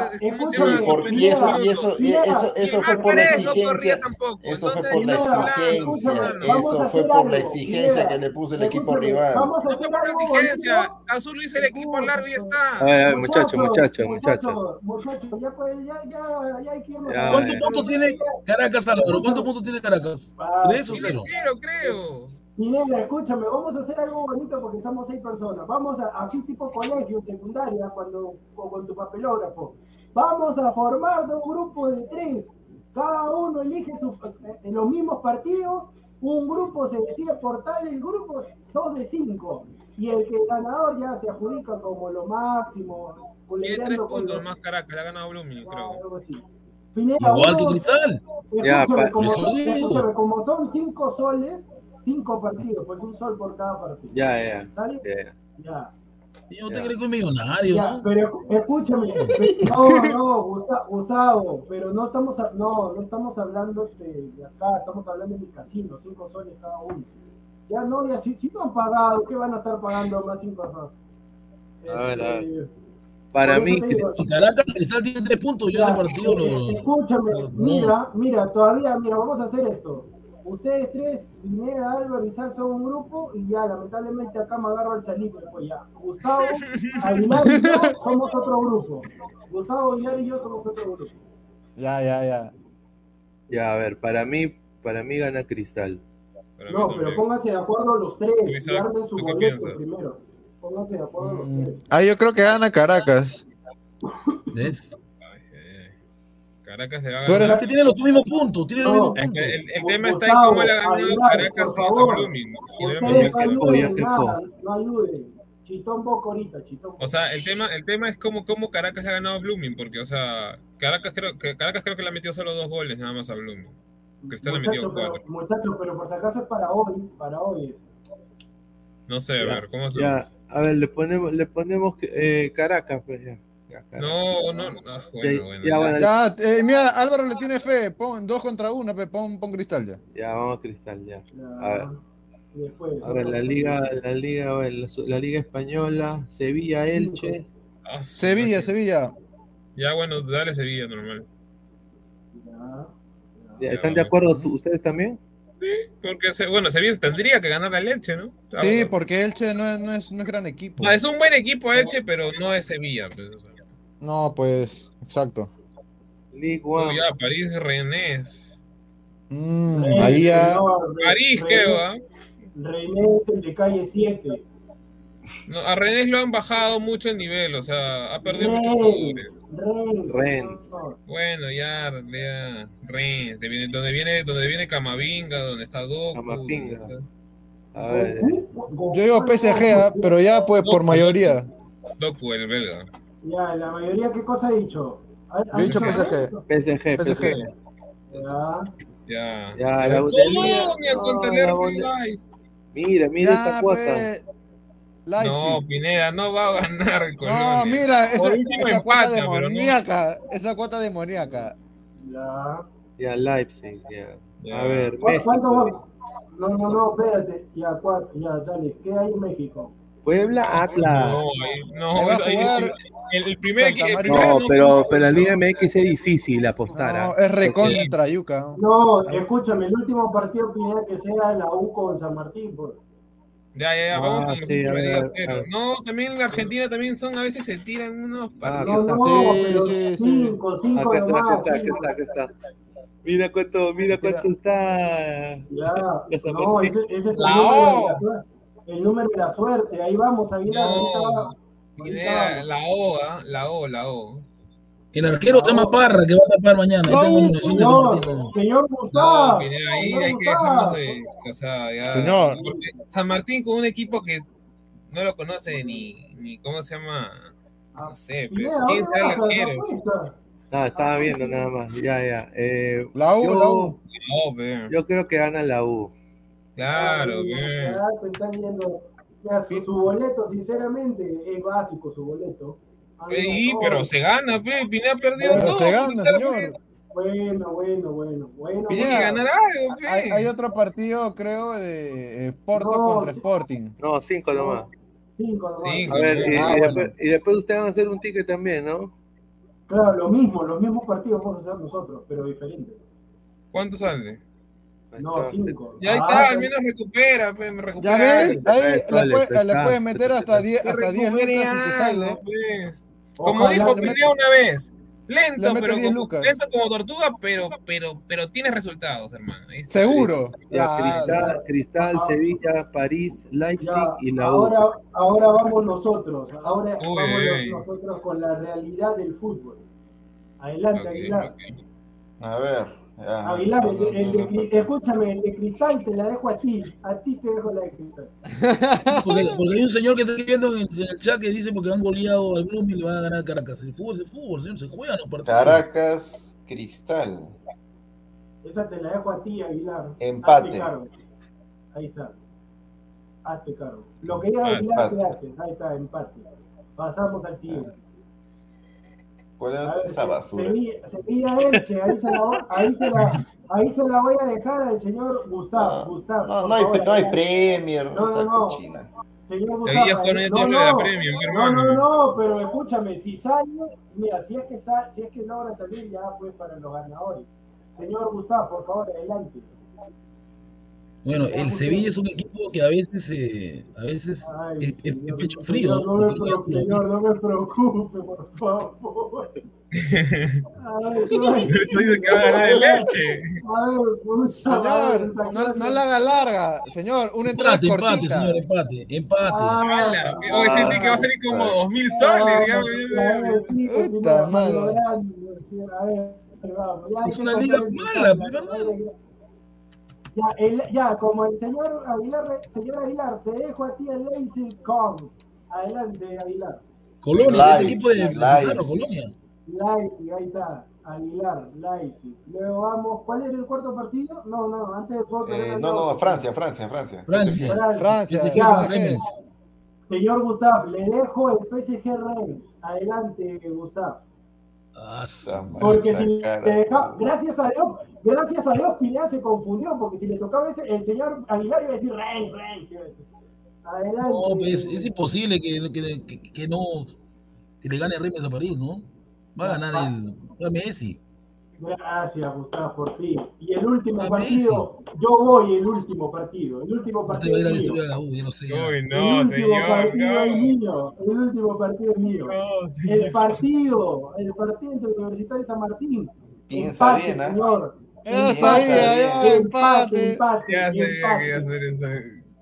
porque y eso, y eso, eso, fue por la no exigencia. tampoco. Eso fue Entonces, por la exigencia. Eso fue por la exigencia que le puso el equipo rival. Vamos a No fue hacer por algo exigencia. Azul hizo el equipo al largo y ya está. ver, muchachos, muchachos, muchachos. Muchachos, ya, ya, ya, ya hay que irnos ¿Cuántos puntos tiene Caracas, Álvaro? ¿Cuántos puntos tiene Caracas? ¿Tres o Tiene cero? cero, creo. Pineda, escúchame, vamos a hacer algo bonito porque somos seis personas. Vamos a, así tipo colegio, secundaria, cuando o con tu papelógrafo. Vamos a formar dos grupos de tres. Cada uno elige su- en los mismos partidos. Un grupo se decide por tales grupos, dos de cinco. Y el que ganador ya se adjudica como lo máximo. Tiene tres puntos más Caracas, le ha ganado Blooming, creo. algo así. Pineda, Igual que Cristal. Ya, Escúchame, como, son, digo. escúchame, como son cinco soles, cinco partidos, pues un sol por cada partido. Ya, ya, ¿Dale? ya. Ya. Yo te creo que es millonario, Ya, ¿no? pero escúchame, no, no, Gusta- Gustavo, pero no estamos, a- no, no estamos hablando este, de acá, estamos hablando de mi casino, cinco soles cada uno. Ya no, ya si, si no han pagado, ¿qué van a estar pagando más cinco soles? A ver, a ver. Para mí, digo, Si Caracas Cristal tiene tres puntos, yo Ya, ese partido eh, lo. Escúchame, no. mira, mira, todavía, mira, vamos a hacer esto. Ustedes tres, Pineda, Álvaro y Isaac son un grupo y ya, lamentablemente acá me agarro al salito, pues ya. Gustavo, Aguilar y yo somos otro grupo. Gustavo, Aguilar y yo somos otro grupo. Ya, ya, ya. ya, a ver, para mí, para mí gana Cristal. Para No, pero pónganse de acuerdo los tres y armen su ¿tú qué boleto primero. Póngase de acuerdo los tres. Ah, yo creo que gana Caracas. ¿Ves? Caracas le va a Tú eres- ganar. que tiene los mismos puntos, tiene los No, mismos Es puntos. que el, el tema está en cómo le ha ganado Caracas por a favor. No ayuden. Chitón Boca ahorita, Chitón. O sea, el tema, el tema es cómo, cómo Caracas le ha ganado a Blooming, porque, o sea, Caracas creo que Caracas creo que le ha metido solo dos goles nada más a Blooming. Cristal le ha metido Muchachos, cuatro. pero, muchachos, pero por si acaso es para hoy, para hoy. No sé, a ver, ¿cómo se Ya, a ver, le ponemos, le ponemos eh, Caracas, pues ya. Ya, Caracas. No, no, no. bueno, Ya, bueno. ya, bueno, Ya, eh, mira, Álvaro le tiene fe. Pon dos contra uno, pe, pon, pon cristal ya. Ya, vamos a Cristal, ya. A ver. después, A ver, la liga, la liga, a ver, la, liga española, Sevilla, Elche. Ah, Sevilla. Sevilla. Ya, bueno, dale Sevilla, normal. Ya. Ya, ¿Están de acuerdo tú- ustedes también? Porque, se- bueno, Sevilla tendría que ganar a Elche, ¿no? Ah, Sí, bueno. porque Elche no es, no es, no es gran equipo. O sea, es un buen equipo Elche, pero no es Sevilla. Pues, o sea. No, pues, exacto. League ya, París Renés. Mm, ahí ya. París, René- creo, ¿ah? René es el de calle 7. No, a Renés lo han bajado mucho el nivel, o sea, ha perdido muchos jugadores. Rennes. Rennes. no, Bueno, ya, ya, Rennes, de viene- donde viene, donde viene Camavinga, donde está Doku. Camavinga. está- A ver, Yo digo PSG, ¿ah? pero ya pues por mayoría. Doku, el belga. Ya, la mayoría, ¿qué cosa ha dicho? ¿Ha- ha Yo he dicho PSG. PSG, PSG. PSG. Ya. Ya. Ya, la. Mira, mira Ya, esta cuota. pues, Leipzig. No, Pineda, no va a ganar el No, mira, esa, Por último esa cuota no. demoníaca. Esa cuota demoníaca. Ya. Ya, Leipzig, ya. Ya. A ver, ¿Cu- ¿Cuánto va? No, no, no, espérate. Ya, cuatro, ya, dale. ¿Qué hay en México? Puebla, No, Atlas. no, Ahí va a ahí- jugar el, el primer. No, pero, pero la Liga MX es difícil apostar. No, ¿ah? es recontra Yuca. No, escúchame, el último partido Pineda que sea la U con San Martín. Pues. Ya, ya, ya, vamos Ah, con sí, los a ver, a ver, cero. a ver. No, también en Argentina también son, a veces se tiran unos Ah, partidos. No, acá no, Sí, pero sí, sí. cinco, cinco Acá está, acá nomás. está, acá está, acá está. Mira cuánto, mira cuánto está. Ya, La no, ese, ese es el La número, O. de la suerte, el número de la suerte. Ahí vamos, Aguilar. ahorita No, Pineda, vamos. la O, ¿ah? la O, la O. El arquero se llama Parra, que va a tapar mañana. Ahí No, Señor, señor No, Gustavo. Pineda, ahí señor hay que dejarnos de. O sea, ya. Señor. San Martín con un equipo que no lo conoce ni, ni ¿cómo se llama? No sé, pero ¿quién ¿dónde será el arquero? Ah, estaba viendo nada más. Ya, ya. Eh, La U, yo, la U. No, ve. yo creo que gana la U. Claro, Ay, ve. ya se están yendo. Ya, su, su boleto, sinceramente, es básico su boleto. No. pero se gana, pe. Pineda ha perdido Pero todo. se gana, señor. Bueno, bueno, bueno, bueno. Pineda, que ganar algo, pe. Hay, hay otro partido, creo, de eh, Porto No, contra sí. Sporting. No, cinco nomás. Cinco nomás. Cinco. A ver, y, Ah, y bueno. después, y después ustedes van a hacer un ticket también, ¿no? Claro, lo mismo, los mismos partidos vamos a hacer nosotros, pero diferentes. ¿Cuánto sale? No, cinco. Ya ahí Ah, está, al ya- menos recupera, pe, me Ya recupera. ves, algo. ahí le, puedes te meter hasta 10 Que hasta 10 recupere lucas y te sale. pues. Como Ojalá dijo Pineda una vez, le lento, pero 10 como- lucas. lento como tortuga, pero, pero, pero tiene resultados, hermano. Seguro. Ya, Claro. Cristal, Cristal, Ah. Sevilla, París, Leipzig Ya, y la U. ahora, ahora vamos nosotros, ahora Uy, vamos nosotros con la realidad del fútbol. Adelante, Aguilar. A ver. Ya. Aguilar, el de, el de cri- escúchame, el de cristal te la dejo a ti, a ti te dejo la de cristal. Porque, porque hay un señor que está escribiendo en el, chat que dice porque han goleado al Blooming le van a ganar Caracas. El fútbol es el fútbol, señor, se juegan los partidos. Caracas, Cristal. Esa te la dejo a ti, Aguilar. Empate. Hazte cargo. Ahí está. Hazte cargo. Lo que diga Empate. Aguilar se hace. Ahí está, empate. Pasamos al siguiente. ¿Cuál A es ver, esa basura? Sevilla, Sevilla Elche, ahí se, la, ahí, se la, ahí se la voy a dejar al señor Gustavo. No, Gustavo No, no hay, favor, no hay adelante. Premier, No, esa no, cochina. Señor Gustavo. ahí- el no, la no, Premium, no, hermano. no, no, pero escúchame, si sale, mira, si es que sal, si es que logra salir, ya fue para los ganadores. Señor Gustavo, por favor, adelante. Bueno, el Sevilla es un equipo que a veces, eh, a veces Ay, es, es- pecho frío. señor, ¿no? no, me, que- señor, no me preocupe, por favor. Ay, dice que va a ganar el Elche. A ver, puta Señor, no, no la haga larga. Señor, una entrada Empate, empate, cortita. señor, empate, empate. Ah, Hoy sentí que va a salir como 2000 soles, digamos. a ver, sí, Puta Es una liga mala, mensaje, Ya, el- ya, como el señor Aguilar, señor Aguilar, te dejo a ti el Leipzig con. Adelante, Aguilar. Colonia, este equipo de Leipzig. Colonia. Leipzig, ahí está. Aguilar, Leipzig. Luego vamos. ¿Cuál era el cuarto partido? No, no, antes de fútbol. Eh, no, no, Francia, Francia, Francia. Francia. Francia, PSG, Ya, Rennes. Señor Gustav, le dejo el PSG Reims. Adelante, Gustav. Ah, Porque si le cara. deja- gracias a Dios, gracias a Dios Pineda se confundió, porque si le tocaba ese, el señor Aguilar iba a decir a decir. Adelante. No, pues, es imposible que, que, que, que no que le gane Remes a París, ¿no? Va a ganar el, el Messi. Gracias, Gustavo, por fin. Y el último partido, yo voy el último partido. El último No te partido a la U, sé. el último señor. partido es mío. El último partido es mío. no, El partido, el partido entre Universitario y San Martín. Piensa empate, bien, ¿ah? señor. Empate, sabía, Empate, empate. empate,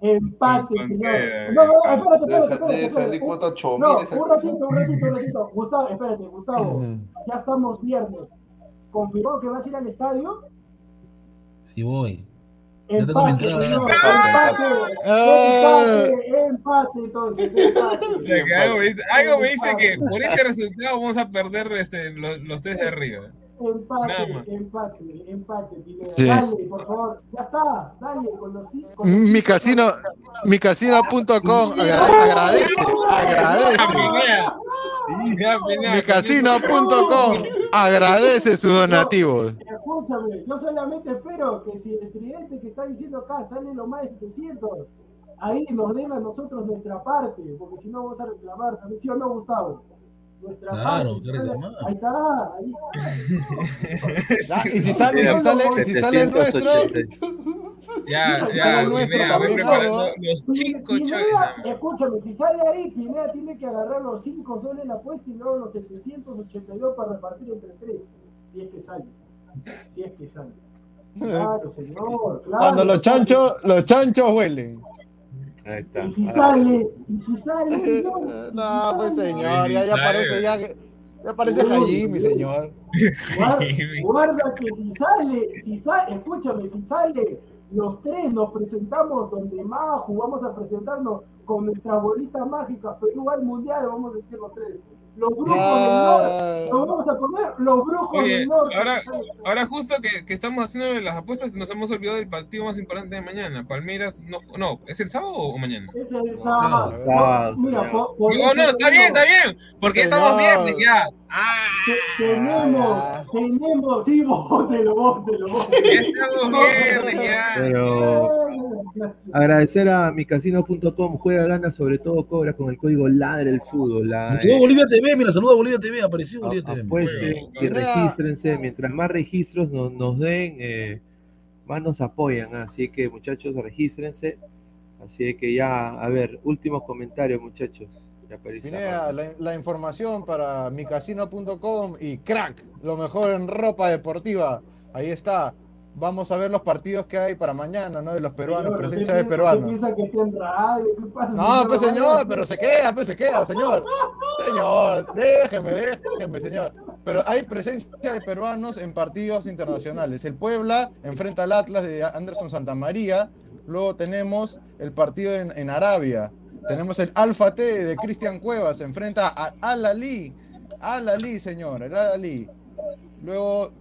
empate. señor. Pantera, No, no, espérate, espérate, espérate. espérate. cuota 8000 No, un ratito, un ratito, un ratito. Gustavo, espérate, Gustavo. Ya estamos viernes. ¿Confirmó que vas a ir al estadio? Sí voy. Empate, señor. Empate, Empate. Ah. Empate, empate, entonces. Empate. O sea, que algo, me dice, algo me dice que por ese resultado vamos a perder este, los, los tres de arriba. Empate, empate, empate, Pineda. Sí. Dale, por favor. Ya está, dale, con los cinco. Mi cinco- casino, micasino.com agra- agradece, agradece. Ya, Pineda, Micasino.com agradece sus donativos. Escúchame, yo solamente espero que si el tridente que está diciendo acá sale lo más de 700, ahí nos den a nosotros nuestra parte, porque si no vamos a reclamar también, ¿sí o no, Gustavo? Nuestra Claro, reclamar. ahí está, ahí está. Ya, y si sale, y si sale, y si sale el nuestro, Ya, Si ya, sale el nuestro también, claro. los cinco escúchame, si sale ahí, Pineda tiene que agarrar los 5 soles la apuesta y luego los 782 para repartir entre 3, si es que sale. Si es que sale. Claro, señor, claro. cuando los chanchos, los chanchos huelen. Ahí está. Y si sale, y si sale, señor. No, pues señor, ya, ya parece, ya, ya parece Jaime, mi señor. Guarda, guarda que si sale, si sale, escúchame, si sale, los tres nos presentamos donde más vamos a presentarnos con nuestras bolitas mágicas, Perú al mundial, vamos a decir los tres. Los brujos del norte, nos vamos a poner los brujos Oye, del norte. ahora, ahora justo que, que estamos haciendo las apuestas, nos hemos olvidado del partido más importante de mañana. Palmeiras, no, no ¿es el sábado o mañana? Es el sábado. sábado, Mira, señor. por, por No, está bien, está bien, porque ya estamos Señor. viernes ya. te- tenemos, tenemos, sí, bótelo, bótelo, Ya bótelo. estamos viernes ya. Pero agradecer a micasino.com, juega, gana, sobre todo cobra con el código LADRE el fútbol. La, Llegó Bolivia TV, mira, saluda a Bolivia TV, apareció Bolivia TV. apuesten y regístrense. Mientras más registros nos, nos den, eh, más nos apoyan. Así que, muchachos, regístrense. Así que ya, a ver, últimos comentarios, muchachos. Cerrando. la, la información para micasino.com y crack, lo mejor en ropa deportiva. Ahí está. Vamos a ver los partidos que hay para mañana, ¿no? De los peruanos, Señor, presencia ¿usted de peruanos. usted piensa que está en radio? ¿Qué pasa? No, pues señor, pero se queda, pues se queda, señor. Señor, déjeme, déjeme, señor. Pero hay presencia de peruanos en partidos internacionales. El Puebla enfrenta al Atlas de Anderson Santamaría. Luego tenemos el partido en, en Arabia. Tenemos el Alfa T de Cristian Cuevas. Se enfrenta a Al Ali. Al Ali, señor, el Al Ali. Luego,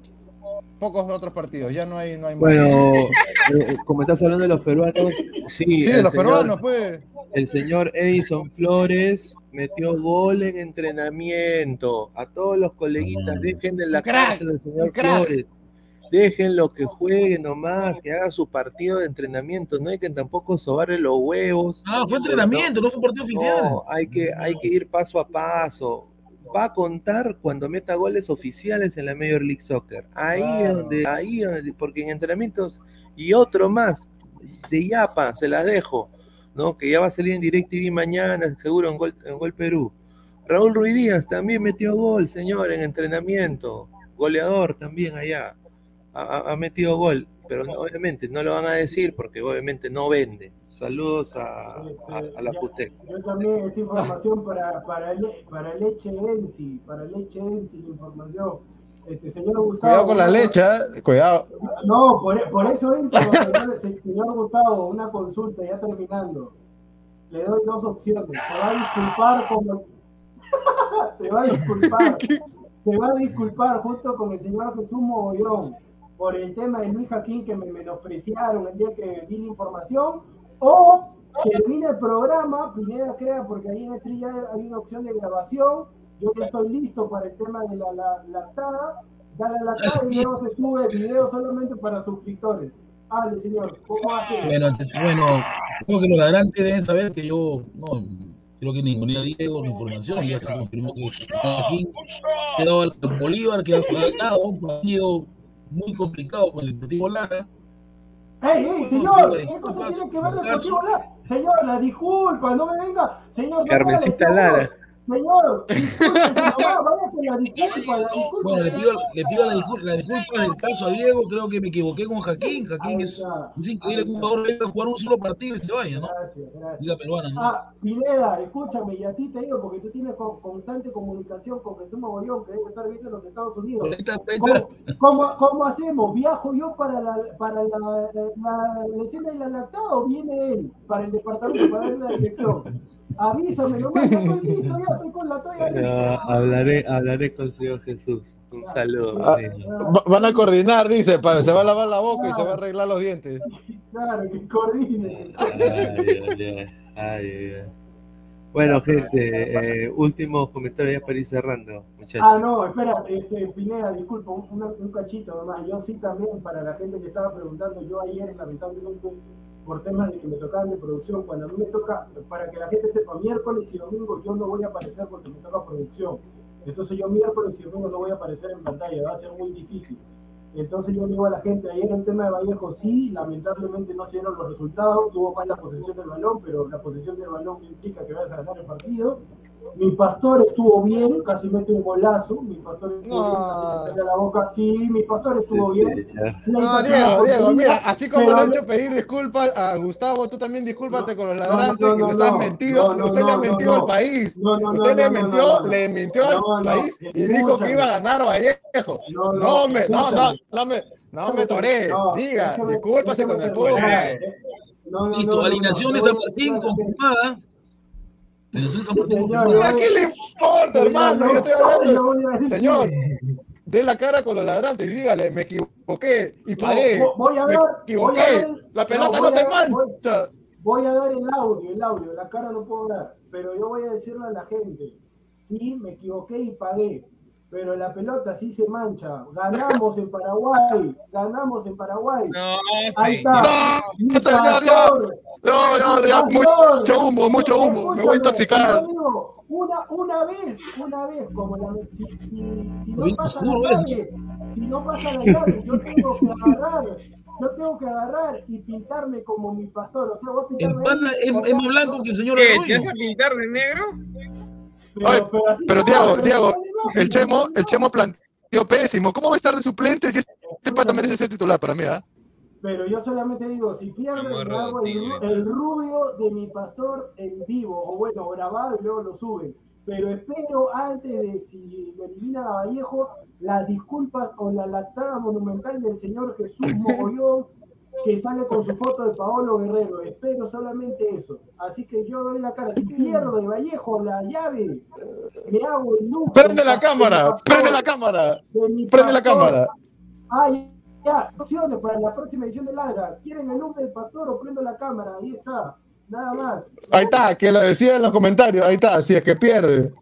pocos otros partidos. Ya no hay, no hay más. Bueno, eh, como estás hablando de los peruanos, sí. Sí, de el los señor- peruanos, pues. El señor Edison Flores metió gol en entrenamiento. A todos los coleguitas, dejen de la crack, cárcel al señor. Flores. Déjenlo que juegue nomás, que haga su partido de entrenamiento. No hay que tampoco sobarle los huevos. Ah, fue entrenamiento, no fue partido oficial. No, hay que, hay que ir paso a paso. Va a contar cuando meta goles oficiales en la Major League Soccer. Ahí es donde, ahí es donde, porque en entrenamientos y otro más de Yapa, se las dejo, ¿no? Que ya va a salir en DirecTV mañana, seguro en Gol, en Gol Perú. Raúl Ruiz Díaz también metió gol, señor, en entrenamiento. Goleador también allá. ha metido gol, pero no- obviamente no lo van a decir porque obviamente no vende. Saludos a, a, a la FUTEC. Yo también, esta información para, para, Le- para Leche Ensi, para Leche Ensi, la información. Este señor Gustavo. Cuidado con la leche, ¿eh? cuidado. No, por, por eso entro, señor, se- señor Gustavo, una consulta, ya terminando. Le doy dos opciones. Se va a disculpar como. se va a disculpar. se va a disculpar junto con el señor Jesús Mogollón por el tema de Luis Jaquín que me menospreciaron el día que di la información. O termina el programa, Pineda crea, porque ahí en Estrella hay una opción de grabación. Yo ya estoy listo para el tema de la, la lactada. Dale a la lactada y luego se sube el video solamente para suscriptores. Hable, señor. ¿Cómo hace? Bueno, bueno, creo que los ladrantes deben saber que yo no creo que ninguno a Diego la información, ya se confirmó que aquí quedó el Bolívar, que ha ganado un partido muy complicado con el Deportivo Lara. ¡Ey, ey, señor! Esto se tiene que ver de Deportivo Lara. Señor, la disculpa, no me venga. Señor, no Carmencita me Lara. Señor, discúlpese nomás, vaya que la disculpa, la disculpa. Bueno, le pido, le pido la, discul- la disculpa del caso a Diego, creo que me equivoqué con Jaquín. Jaquín es, es increíble que un jugador venga a jugar un solo partido y se vaya, ¿no? Gracias, gracias. Liga peruana, ¿no? Ah, Pineda, escúchame, y a ti te digo, porque tú tienes con- constante comunicación con Jesús Mogollón, que debe estar viendo en los Estados Unidos. ¿Cómo, cómo, cómo hacemos? ¿Viajo yo para la, para la, la, la escena de la lactada o viene él para el departamento, para darle la dirección? Avísame nomás, ya estoy listo, ya estoy con la toalla lista. Ah, hablaré, hablaré con el Señor Jesús. Un saludo. Ah, Pineda. va- Van a coordinar, dice, pa- se va a lavar la boca y se va a arreglar los dientes. Claro, que coordine. Ay, ay, ay, ay, ay. Bueno, gente, eh, últimos comentarios ya para ir cerrando, muchachos. Ah, no, espera, este, Pineda, disculpa, un cachito nomás. Yo sí también, para la gente que estaba preguntando, yo ayer, lamentablemente, por temas de que me tocaban de producción, cuando a mí me toca, para que la gente sepa, miércoles y domingo yo no voy a aparecer porque me toca producción. Entonces yo miércoles y domingo no voy a aparecer en pantalla, va a ser muy difícil. Entonces yo digo a la gente, ayer el tema de Vallejo sí, lamentablemente no se dieron los resultados, tuvo más la posesión del balón, pero la posesión del balón implica que vayas a ganar el partido. Mi pastor estuvo bien, casi mete un golazo, mi pastor estuvo bien, casi me calla la boca. Sí, mi pastor estuvo bien. No, Diego, Diego, mira, así como le he hecho pedir disculpas a Gustavo, tú también discúlpate con los ladrantes no, que no, les has no, mentido. no, no, Usted le ha mentido no, al país. no, no, Usted no, le no, mintió, le mintió No, al no, país y dijo que iba a ganar Vallejo. No, No, no, me, no, no, no me, no me toré. No, Diga, discúlpase con el no, Listo, alineación de San Martín confirmada. Confirmada. ¿A qué le importa, hermano? Yo estoy hablando. Señor, dé la cara con los ladrantes y dígale, me equivoqué y pagué. Voy a me dar- voy a equivoqué. dar- La pelota no, no, voy se a dar- voy- mancha. Voy a dar el audio, el audio, la cara no puedo dar, pero yo voy a decirle a la gente, sí, me equivoqué y pagué, pero la pelota sí se mancha. Ganamos en Paraguay, ganamos en Paraguay. No, Ahí está. No, señor, No, ya, mucho humo, mucho humo. Me voy a intoxicar. Una, una vez, una vez, como la, si, si, si no pasa la ¿eh? llave, si no pasa la llave, yo tengo que agarrar, yo tengo que agarrar y pintarme como mi pastor. O sea, voy a pintarme. es, es más blanco que el señor ¿Qué? ¿Te Arroyo. vas a pintar de negro? Oye, así Pero no, Diego, pero Diego, el Chemo, el Chemo planteó pésimo. ¿Cómo va a estar de suplente si este pata merece ser titular para mí? ¿ah? Pero yo solamente digo, si hago el, el rubio de mi pastor en vivo, o bueno, grabado y luego lo suben. Pero espero antes de si lo eliminan a Vallejo, las disculpas o la lactada monumental del señor Jesús Mogollón, que sale con su foto de Paolo Guerrero. Espero solamente eso. Así que yo doy la cara. Si pierdo de Vallejo la llave, me hago el look. Prende la cámara, prende la cámara, prende la cámara. Ah, ya, opciones para la próxima edición de Ladra. ¿Quieren el look del pastor o prendo la cámara? Ahí está. Nada más. Ahí está, que lo decía en los comentarios. Ahí está, si es que pierde.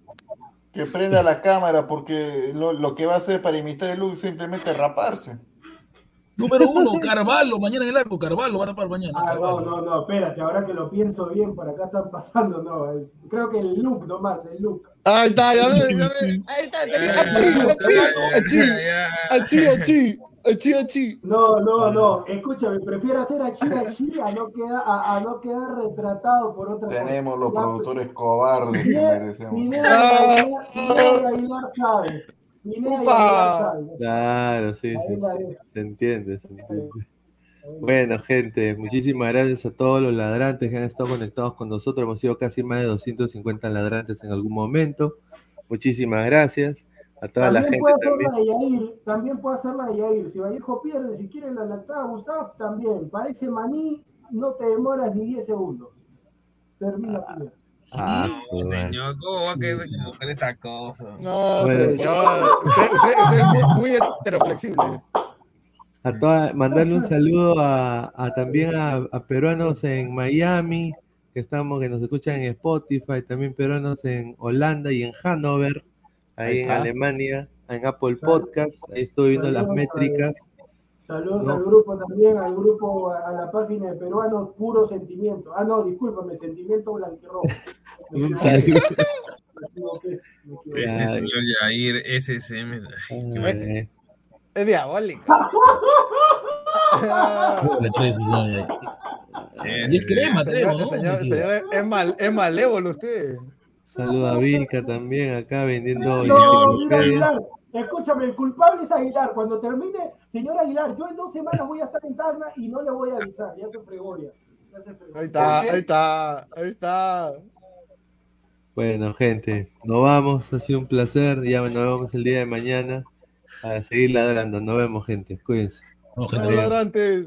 Que prenda la cámara porque lo, lo que va a hacer para imitar el look es simplemente raparse. Número uno, Carvalho, mañana en el arco, Carvalho, van a para mañana. Ah, no, Carvalho. no, no, espérate, ahora que lo pienso bien, por acá están pasando, no. eh, Creo que el look nomás, el look. Ahí está, ya ves, ya ves. Ahí está, achí, achí, achí, achí, achí, achí. No, no, no, escúchame, prefiero hacer a Chi a Chi a no quedar, a, a no quedar retratado por otra cosa. Tenemos los productores cobardes que merecemos. Pineda de Aguilar sabe. Saben. Claro, sí, sí, sí, se entiende, se entiende. Bueno, gente, muchísimas gracias a todos los ladrantes que han estado conectados con nosotros. Hemos sido casi más de 250 ladrantes en algún momento. Muchísimas gracias a toda la También gente puede hacer también. la de Yair, también puede hacer la de Yair. Si Vallejo pierde, si quiere la lactada Gustavo, también. Parece maní, no te demoras ni 10 segundos. Termina primero. Ah, No, madre. señor, ¿cómo va a querer mujer esa cosa? No, Bueno. señor. Usted, usted- usted es muy, muy heteroflexible. A toda- mandarle un saludo a, a también a, a peruanos en Miami, que estamos, que nos escuchan en Spotify, también peruanos en Holanda y en Hannover, ahí Ahí en. Alemania, en Apple Podcast, ahí estoy viendo las métricas. Saludos No. al grupo también, al grupo, a, a la página de peruanos, puro sentimiento. Ah, no, discúlpame, sentimiento blanquirrojo. Un saludo. Este señor Yair, SSM. ay, Es diabólico. Y es crema, crema, Señor, ¿no? señor, señor, es, mal, es malévolo usted. saludo a Vilca también acá vendiendo No, mira. Aguilar, escúchame, el culpable es Aguilar. Cuando termine, señor Aguilar, yo en dos semanas voy a estar en Tacna y no le voy a avisar. Ya se fregó ya. Ya se fregó. Ahí está, ahí está, ahí está. Bueno, gente, nos vamos, ha sido un placer, ya nos vemos el día de mañana a seguir ladrando, nos vemos gente, cuídense. Gente, ladrantes.